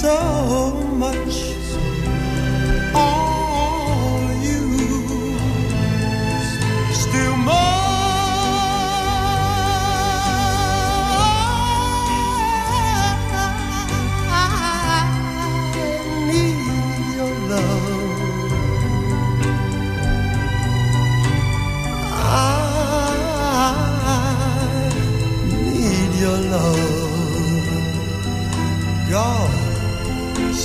So much.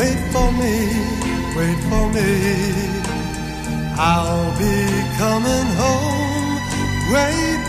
Wait for me, wait for me. I'll be coming home, wait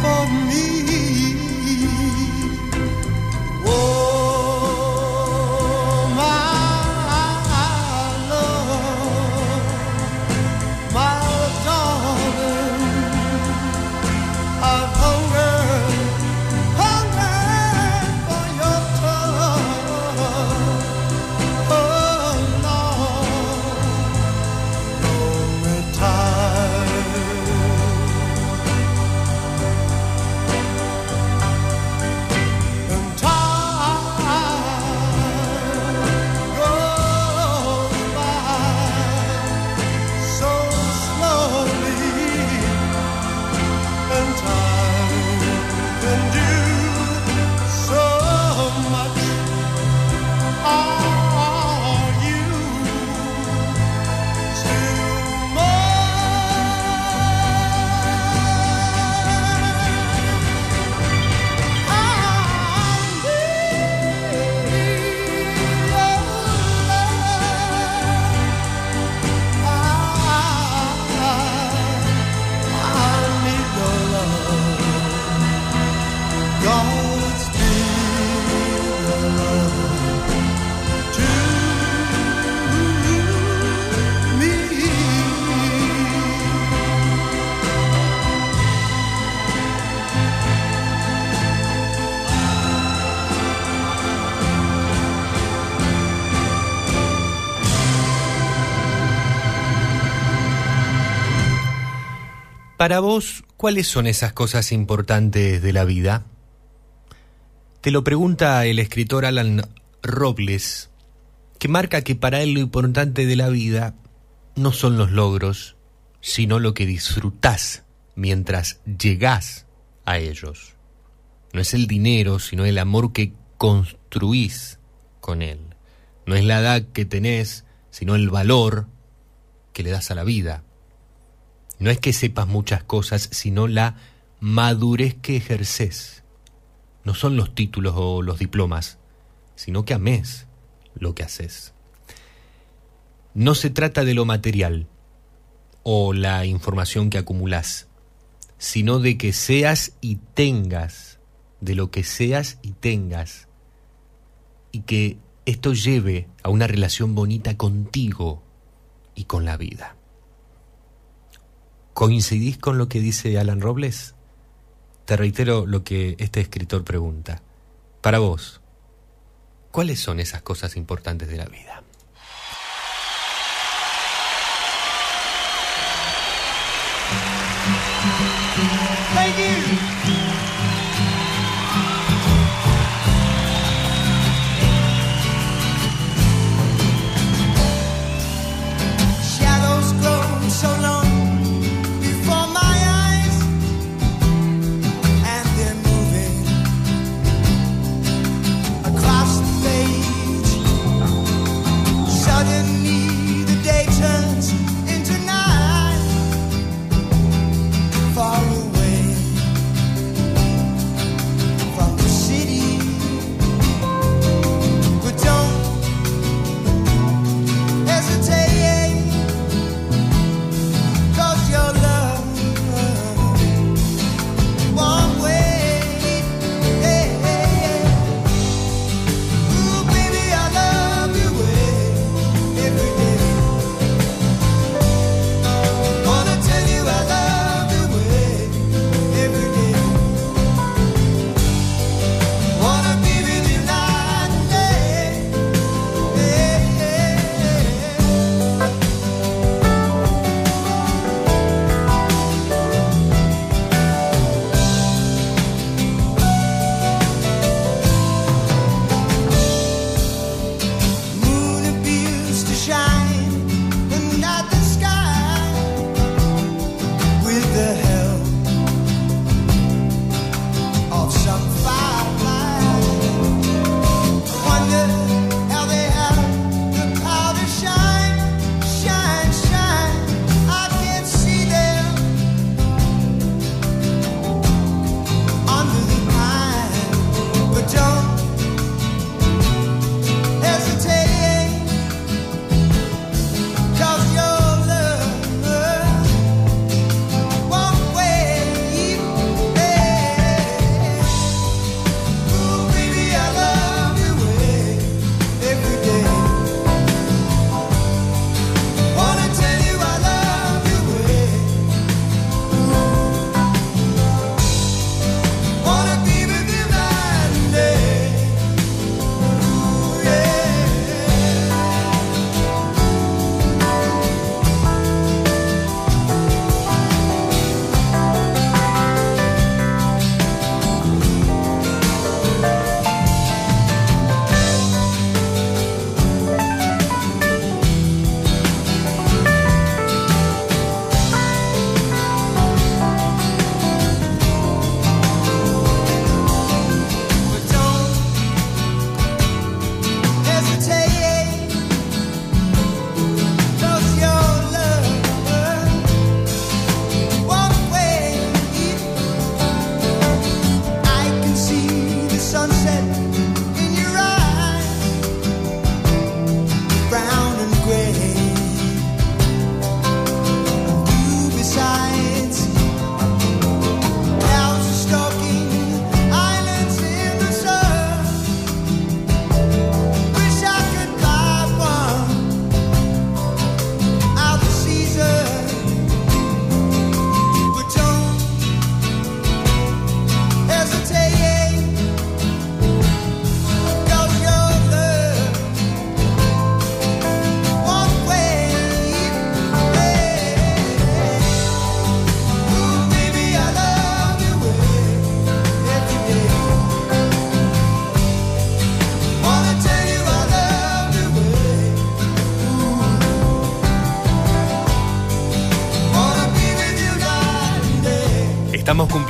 Para vos, ¿cuáles son esas cosas importantes de la vida? Te lo pregunta el escritor Alan Robles, que marca que para él lo importante de la vida no son los logros, sino lo que disfrutás mientras llegás a ellos. No es el dinero, sino el amor que construís con él. No es la edad que tenés, sino el valor que le das a la vida. No es que sepas muchas cosas, sino la madurez que ejerces. No son los títulos o los diplomas, sino que ames lo que haces. No se trata de lo material o la información que acumulás, sino de que seas y tengas, de lo que seas y tengas, y que esto lleve a una relación bonita contigo y con la vida. ¿Coincidís con lo que dice Alan Robles? Te reitero lo que este escritor pregunta. Para vos, ¿cuáles son esas cosas importantes de la vida?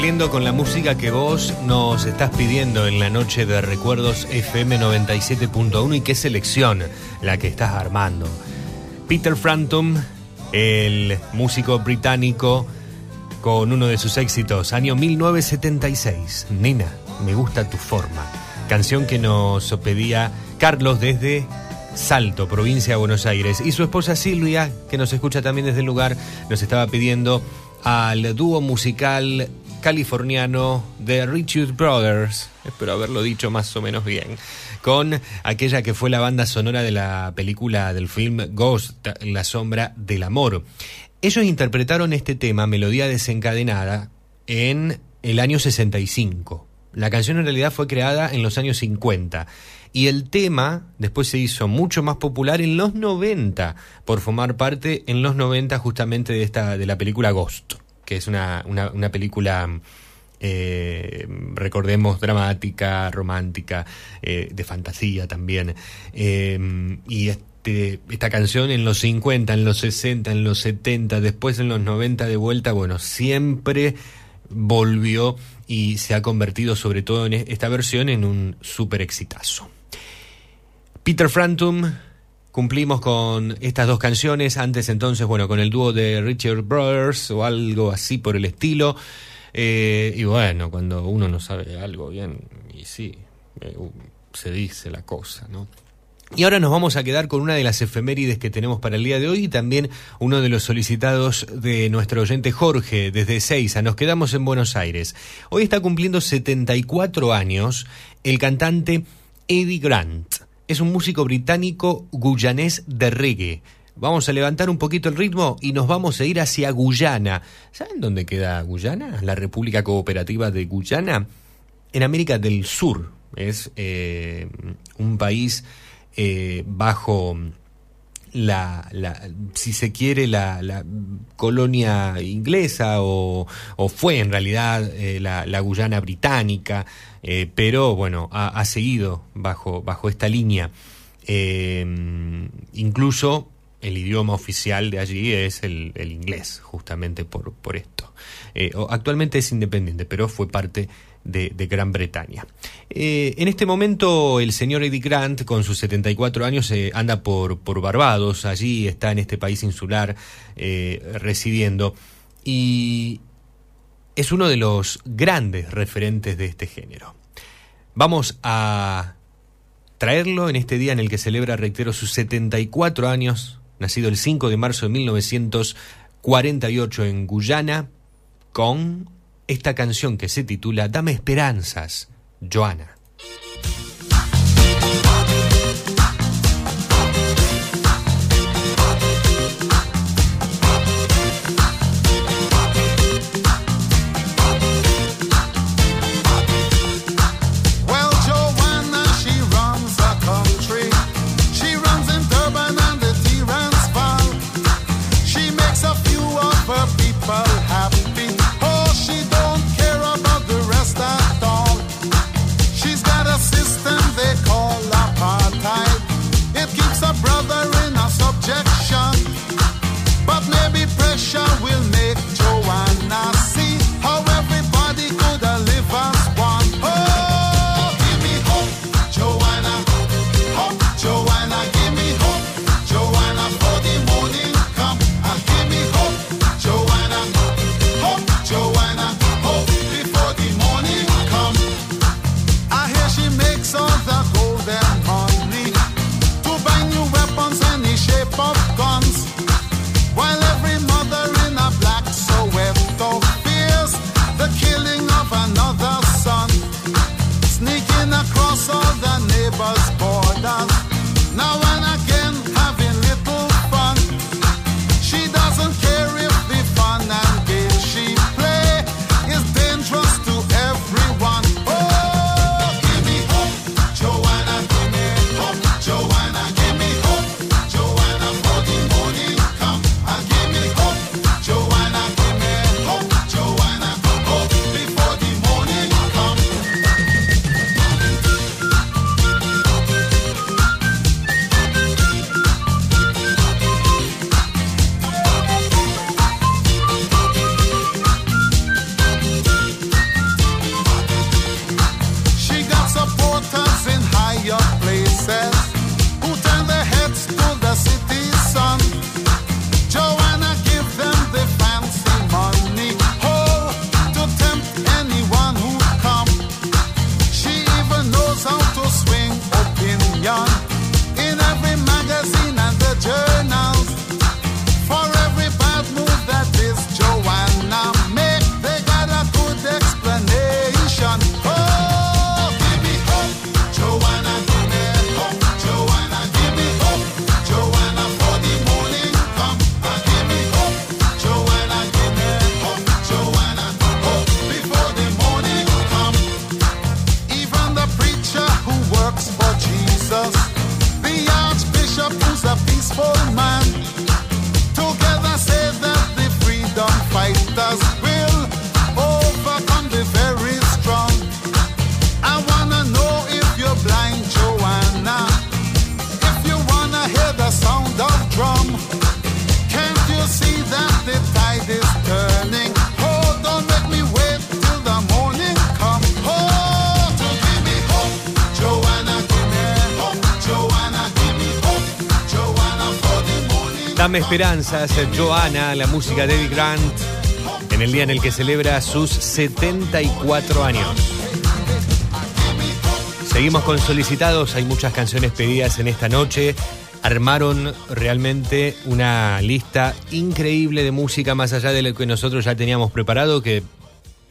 Cumpliendo con la música que vos nos estás pidiendo en la noche de recuerdos FM 97.1 y qué selección la que estás armando. Peter Frampton, el músico británico con uno de sus éxitos, año 1976. Nina, me gusta tu forma. Canción que nos pedía Carlos desde Salto, provincia de Buenos Aires. Y su esposa Silvia, que nos escucha también desde el lugar, nos estaba pidiendo al dúo musical californiano de Richard Brothers, espero haberlo dicho más o menos bien, con aquella que fue la banda sonora de la película del film Ghost, La sombra del amor. Ellos interpretaron este tema, Melodía desencadenada, en el año 65. La canción en realidad fue creada en los años 50 y el tema después se hizo mucho más popular en los 90 por formar parte en los 90 justamente de esta de la película Ghost, que es una, una, película eh, recordemos dramática, romántica, eh, de fantasía también. Eh, y este, esta canción en los 50, en los 60, en los 70, después en los 90 de vuelta, bueno, siempre volvió y se ha convertido sobre todo en esta versión en un super exitazo. Peter Frampton, cumplimos con estas dos canciones, antes entonces, bueno, con el dúo de Richard Brothers o algo así por el estilo. Eh, y bueno, cuando uno no sabe algo bien, y sí, eh, se dice la cosa, ¿no? Y ahora nos vamos a quedar con una de las efemérides que tenemos para el día de hoy y también uno de los solicitados de nuestro oyente Jorge desde Seiza. Nos quedamos en Buenos Aires. Hoy está cumpliendo 74 años el cantante Eddie Grant. Es un músico británico guyanés de reggae. Vamos a levantar un poquito el ritmo y nos vamos a ir hacia Guyana. ¿Saben dónde queda Guyana? La República Cooperativa de Guyana. En América del Sur. Es eh, un país eh, bajo la, si se quiere, la, la colonia inglesa o, o, fue en realidad eh, la, Guyana británica, eh, pero bueno, ha, seguido bajo, bajo esta línea. Eh, incluso el idioma oficial de allí es el, el inglés, justamente por, por esto. actualmente es independiente, pero fue parte de, de, Gran Bretaña. Eh, en este momento el señor Eddie Grant, con sus 74 años, eh, anda por, por, Barbados, allí está en este país insular eh, residiendo, y es uno de los grandes referentes de este género. Vamos a traerlo en este día en el que celebra, reitero, sus 74 años, nacido el 5 de marzo de 1948 en Guyana, con esta canción que se titula Dame esperanzas, Joana. Dame esperanzas, Joana, la música de Eddie Grant, en el día en el que celebra sus 74 años. Seguimos con solicitados, hay muchas canciones pedidas en esta noche. Armaron realmente una lista increíble de música más allá de lo que nosotros ya teníamos preparado, que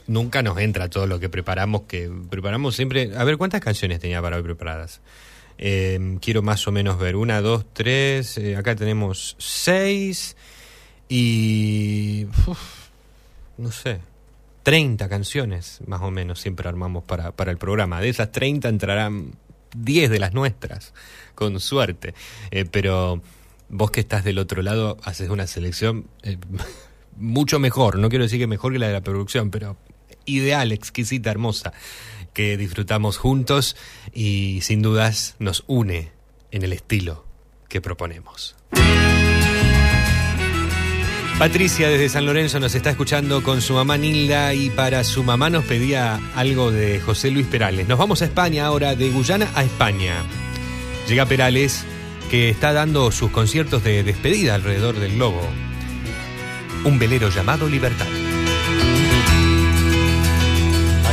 nunca nos entra todo lo que preparamos, que preparamos siempre... A ver, ¿cuántas canciones tenía para hoy preparadas? Eh, quiero más o menos ver. Una, dos, tres. eh, acá tenemos seis. Y. no sé. 30 canciones, más o menos, siempre armamos para, para el programa. De esas 30 entrarán 10 de las nuestras, con suerte. Eh, pero vos que estás del otro lado, haces una selección eh, mucho mejor. No quiero decir que mejor que la de la producción, pero ideal, exquisita, hermosa, que disfrutamos juntos y sin dudas nos une en el estilo que proponemos. Patricia desde San Lorenzo nos está escuchando con su mamá Nilda y para su mamá nos pedía algo de José Luis Perales. Nos vamos a España ahora, de Guyana a España. Llega Perales que está dando sus conciertos de despedida alrededor del globo. Un velero llamado Libertad.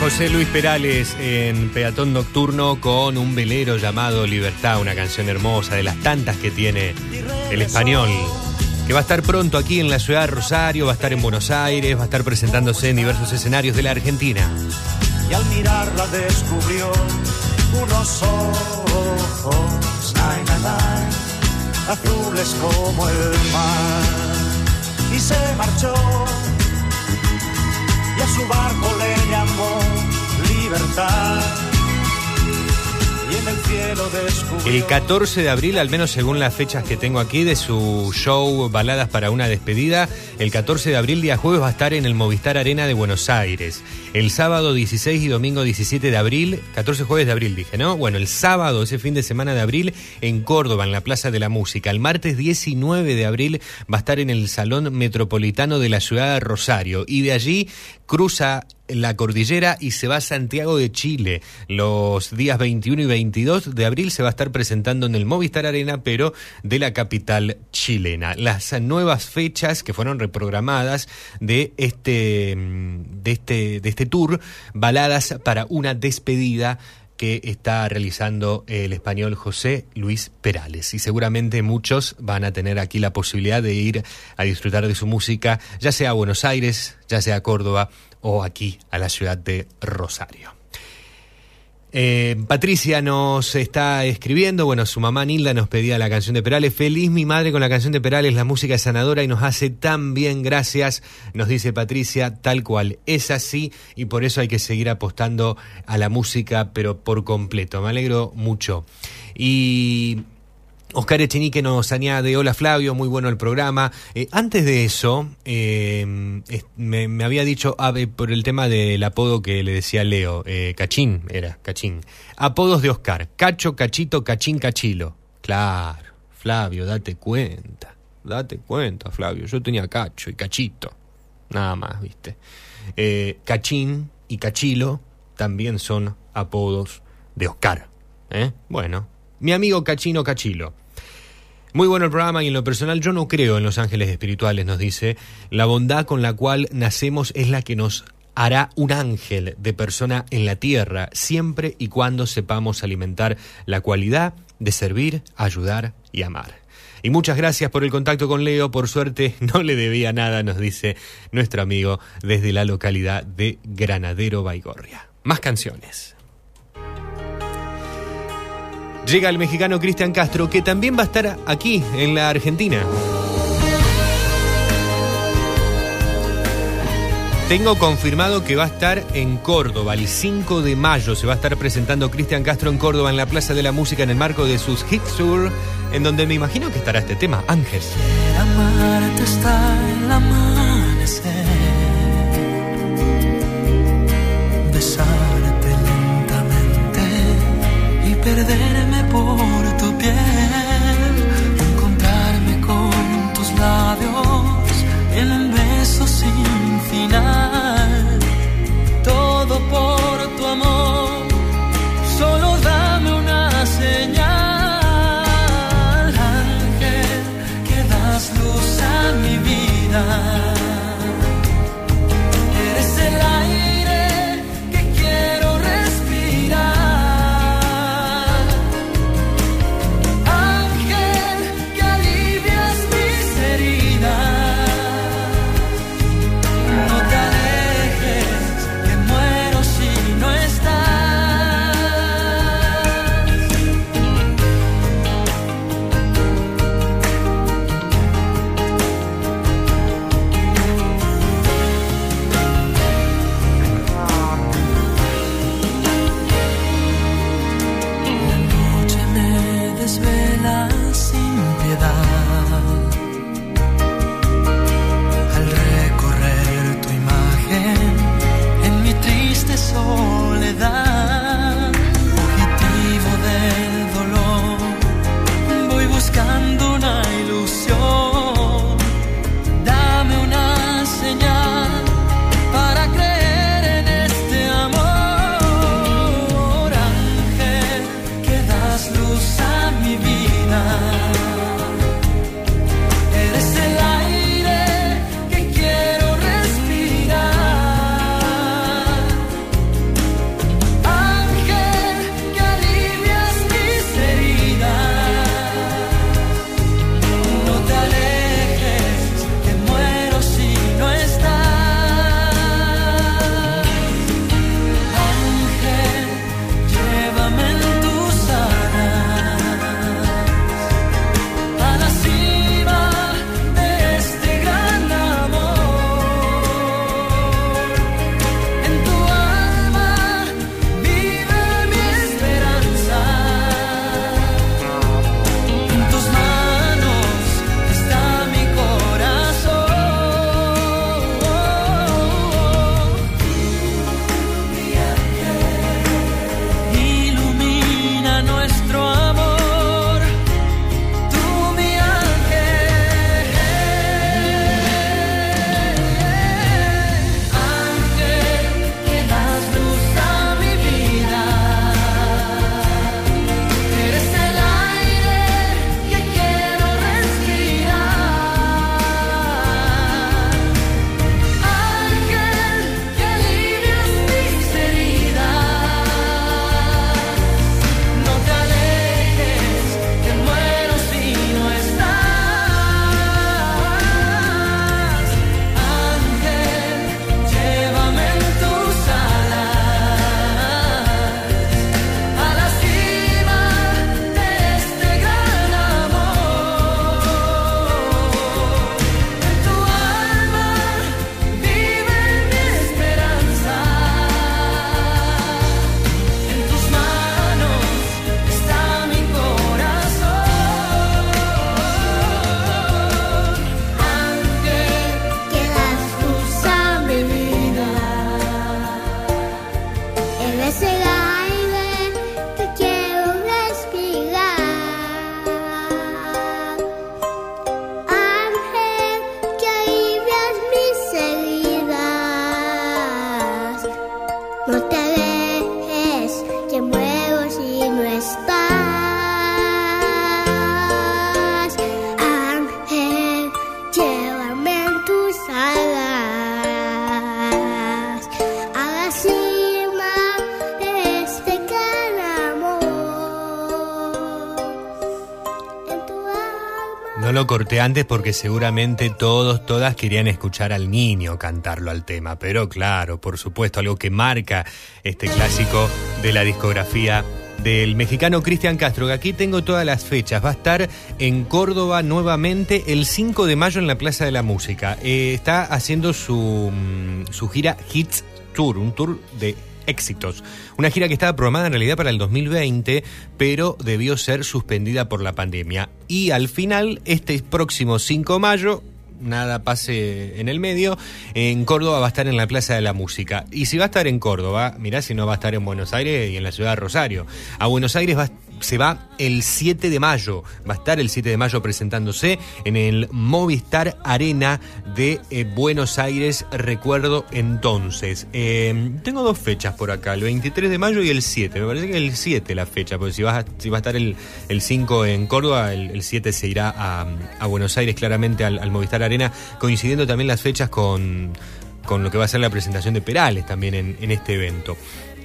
José Luis Perales en Peatón Nocturno con un velero llamado Libertad, una canción hermosa de las tantas que tiene el español, que va a estar pronto aquí en la ciudad de Rosario, va a estar en Buenos Aires, va a estar presentándose en diversos escenarios de la Argentina. y al mirarla descubrió unos ojos, na, azules como el mar. Y se marchó su barco le llamó libertad. El 14 de abril, al menos según las fechas que tengo aquí de su show Baladas para una despedida, el 14 de abril, día jueves, va a estar en el Movistar Arena de Buenos Aires. El sábado 16 y domingo 17 de abril, 14 jueves de abril dije, ¿no? Bueno, el sábado, ese fin de semana de abril, en Córdoba, en la Plaza de la Música. El martes 19 de abril va a estar en el Salón Metropolitano de la ciudad de Rosario. Y de allí cruza la cordillera y se va a Santiago de Chile. Los días 21 y 22 de abril se va a estar presentando en el Movistar Arena, pero de la capital chilena. Las nuevas fechas que fueron reprogramadas de este, mm, de este, de este tour, baladas para una despedida que está realizando el español José Luis Perales. Y seguramente muchos van a tener aquí la posibilidad de ir a disfrutar de su música, ya sea a Buenos Aires, ya sea a Córdoba o aquí a la ciudad de Rosario. Eh, Patricia nos está escribiendo, bueno, su mamá Nilda nos pedía la canción de Perales. Feliz mi madre con la canción de Perales, la música es sanadora y nos hace tan bien, gracias, nos dice Patricia, tal cual. Es así y por eso hay que seguir apostando a la música, pero por completo. Me alegro mucho. Y Oscar Echenique nos añade, hola Flavio, muy bueno el programa. Eh, antes de eso, es- me, había dicho Ave por el tema del apodo que le decía Leo, eh, Cachín, era Cachín. Apodos de Oscar, Cacho, Cachito, Cachín, Cachilo. Claro, Flavio, date cuenta, date cuenta Flavio, yo tenía Cacho y Cachito, nada más, viste. Eh, Cachín y Cachilo también son apodos de Oscar. Bueno, mi amigo Cachino Cachilo. Muy bueno el programa y en lo personal yo no creo en los ángeles espirituales, nos dice. La bondad con la cual nacemos es la que nos hará un ángel de persona en la tierra, siempre y cuando sepamos alimentar la cualidad de servir, ayudar y amar. Y muchas gracias por el contacto con Leo. Por suerte no le debía nada, nos dice nuestro amigo desde la localidad de Granadero Baigorria. Más canciones. Llega el mexicano Cristian Castro, que también va a estar aquí, en la Argentina. Tengo confirmado que va a estar en Córdoba. El 5 de mayo se va a estar presentando Cristian Castro en Córdoba, en la Plaza de la Música, en el marco de sus Hits Tour, en donde me imagino que estará este tema, Ángel. el amanecer, perderme por tu piel, encontrarme con tus labios en el beso sin final, antes porque seguramente todos, todas querían escuchar al niño cantarlo al tema. Pero claro, por supuesto, algo que marca este clásico de la discografía del mexicano Cristian Castro, que aquí tengo todas las fechas. Va a estar en Córdoba nuevamente el 5 de mayo en la Plaza de la Música. Eh, está haciendo su, mm, su gira Hits Tour, un tour de éxitos. Una gira que estaba programada en realidad para el 2020, pero debió ser suspendida por la pandemia. Y al final, este próximo 5 de mayo, nada pase en el medio, en Córdoba va a estar en la Plaza de la Música. Y si va a estar en Córdoba, mirá si no va a estar en Buenos Aires y en la ciudad de Rosario. A Buenos Aires va, se va el 7 de mayo, va a estar el 7 de mayo presentándose en el Movistar Arena de eh, Buenos Aires, recuerdo entonces. Eh, tengo dos fechas por acá, el 23 de mayo y el 7, me parece que el 7 la fecha, porque si, vas a- si va a estar el, el 5 en Córdoba, el, el 7 se irá a, Buenos Aires claramente al, al Movistar Arena, coincidiendo también las fechas con, con lo que va a ser la presentación de Perales también en, en este evento.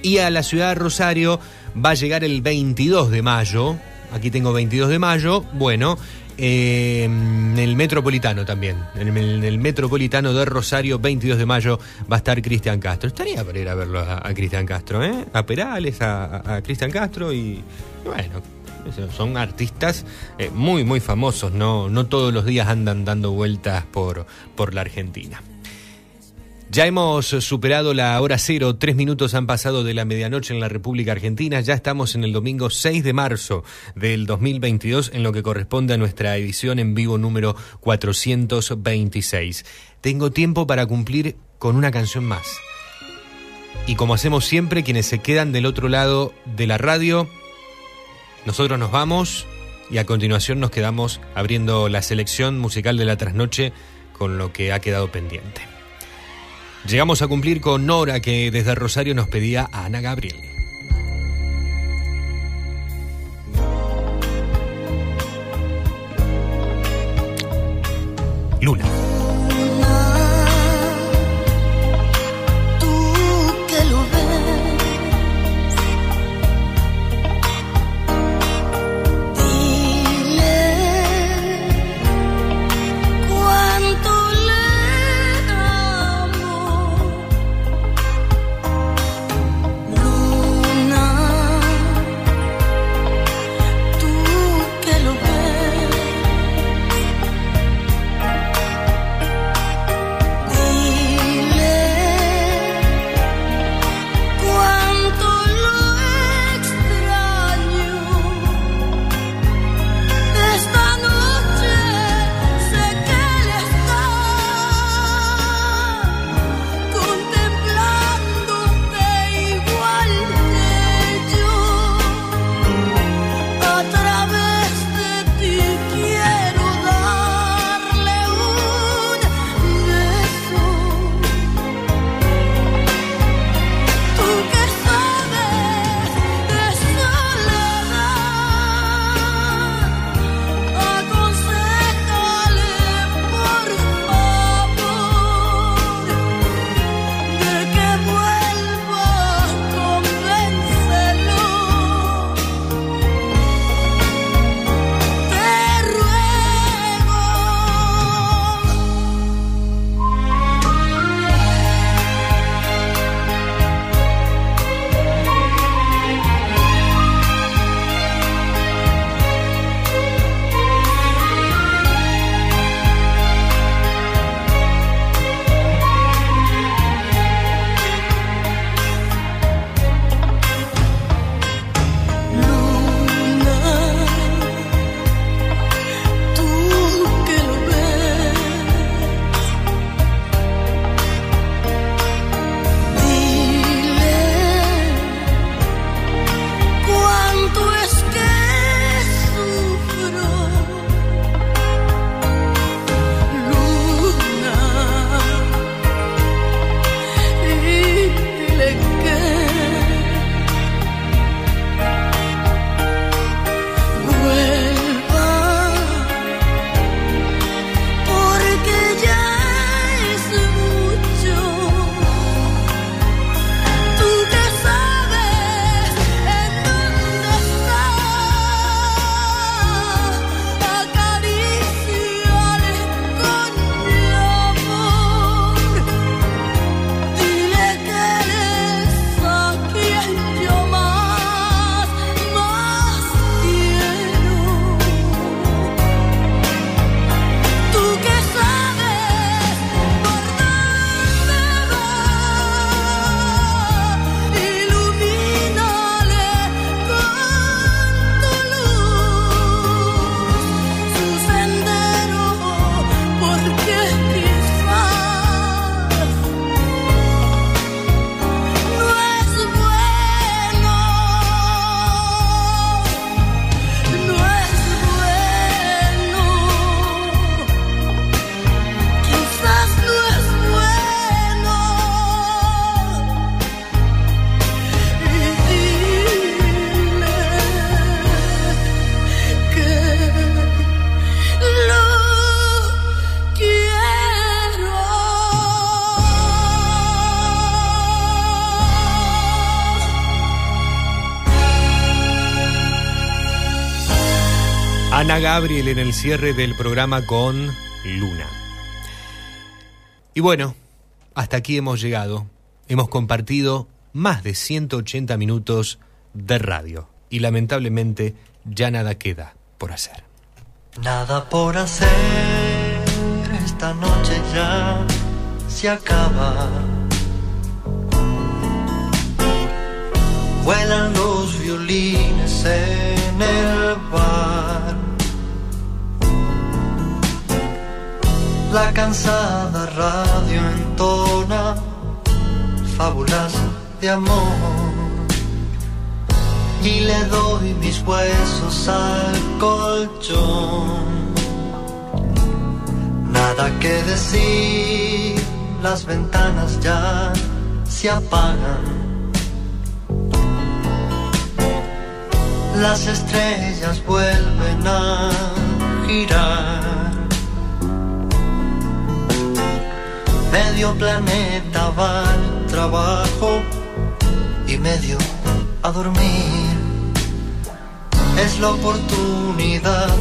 Y a la ciudad de Rosario va a llegar el 22 de mayo. Aquí tengo 22 de mayo. Bueno, eh, en el Metropolitano también. En el, Metropolitano de Rosario, 22 de mayo, va a estar Cristian Castro. Estaría para ir a verlo a, Cristian Castro, ¿eh? A Perales, a, Cristian Castro y bueno. Son artistas eh, muy, muy famosos, ¿no? no todos los días andan dando vueltas por, por la Argentina. Ya hemos superado la hora cero, tres minutos han pasado de la medianoche en la República Argentina, ya estamos en el domingo 6 de marzo del 2022 en lo que corresponde a nuestra edición en vivo número 426. Tengo tiempo para cumplir con una canción más. Y como hacemos siempre, quienes se quedan del otro lado de la radio, nosotros nos vamos y a continuación nos quedamos abriendo la selección musical de la trasnoche con lo que ha quedado pendiente. Llegamos a cumplir con Nora que desde Rosario nos pedía a Ana Gabriel. Gabriel en el cierre del programa con Luna. Y bueno, hasta aquí hemos llegado. Hemos compartido más de 180 minutos de radio. Y lamentablemente ya nada queda por hacer. Nada por hacer, esta noche ya se acaba. Vuelan los violines en el bar. La cansada radio entona fábulas de amor y le doy mis huesos al colchón. Nada que decir, las ventanas ya se apagan. Las estrellas vuelven a girar. Medio planeta va al trabajo y medio a dormir. Es la oportunidad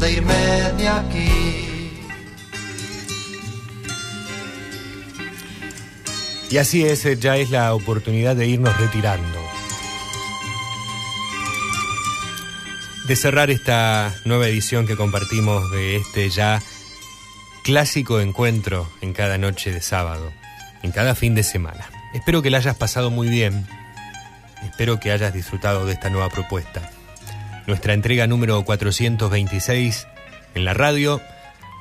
de irme de aquí. Y así es, eh, ya es la oportunidad de irnos retirando. De cerrar esta nueva edición que compartimos de este ya clásico encuentro en cada noche de sábado, en cada fin de semana. Espero que la hayas pasado muy bien. Espero que hayas disfrutado de esta nueva propuesta. Nuestra entrega número 426 en la radio,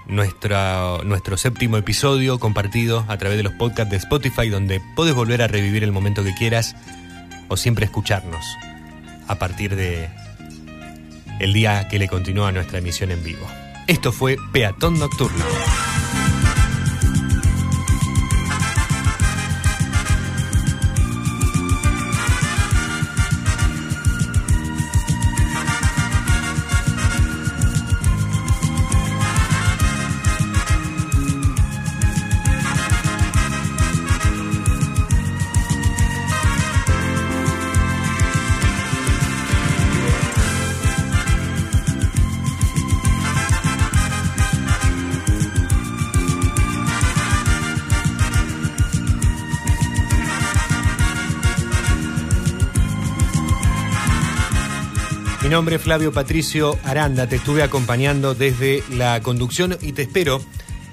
nuestro séptimo episodio compartido a través de los podcasts de Spotify, donde puedes volver a revivir el momento que quieras o siempre escucharnos a partir de el día que le continúa nuestra emisión en vivo. Esto fue Peatón Nocturno. Nombre es Flavio Patricio Aranda, te estuve acompañando desde la conducción y te espero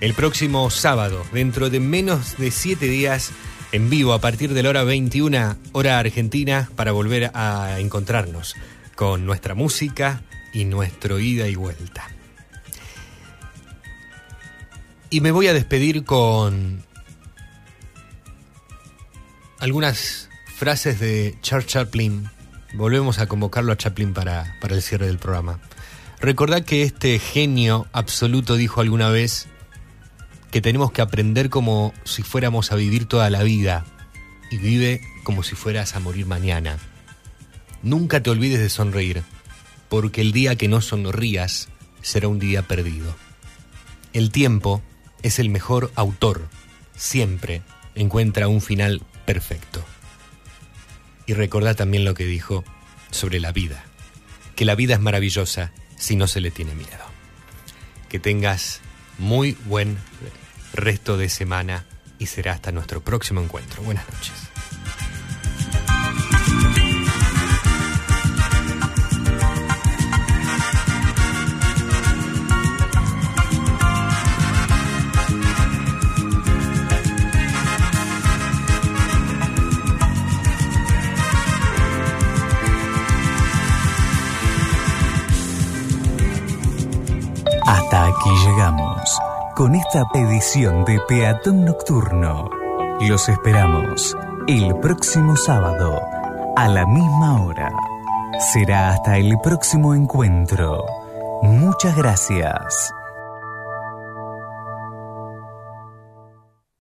el próximo sábado, dentro de menos de siete días, en vivo a partir de la hora 21, hora argentina, para volver a encontrarnos con nuestra música y nuestro ida y vuelta. Y me voy a despedir con algunas frases de Charles Chaplin Volvemos a convocarlo a Chaplin para, para el cierre del programa. Recordad que este genio absoluto dijo alguna vez que tenemos que aprender como si fuéramos a vivir toda la vida y vive como si fueras a morir mañana. Nunca te olvides de sonreír, porque el día que no sonrías será un día perdido. El tiempo es el mejor autor, siempre encuentra un final perfecto. Y recordá también lo que dijo sobre la vida, que la vida es maravillosa si no se le tiene miedo. Que tengas muy buen resto de semana y será hasta nuestro próximo encuentro. Buenas noches. Con esta edición de Peatón Nocturno. Los esperamos el próximo sábado a la misma hora. Será hasta el próximo encuentro. Muchas gracias.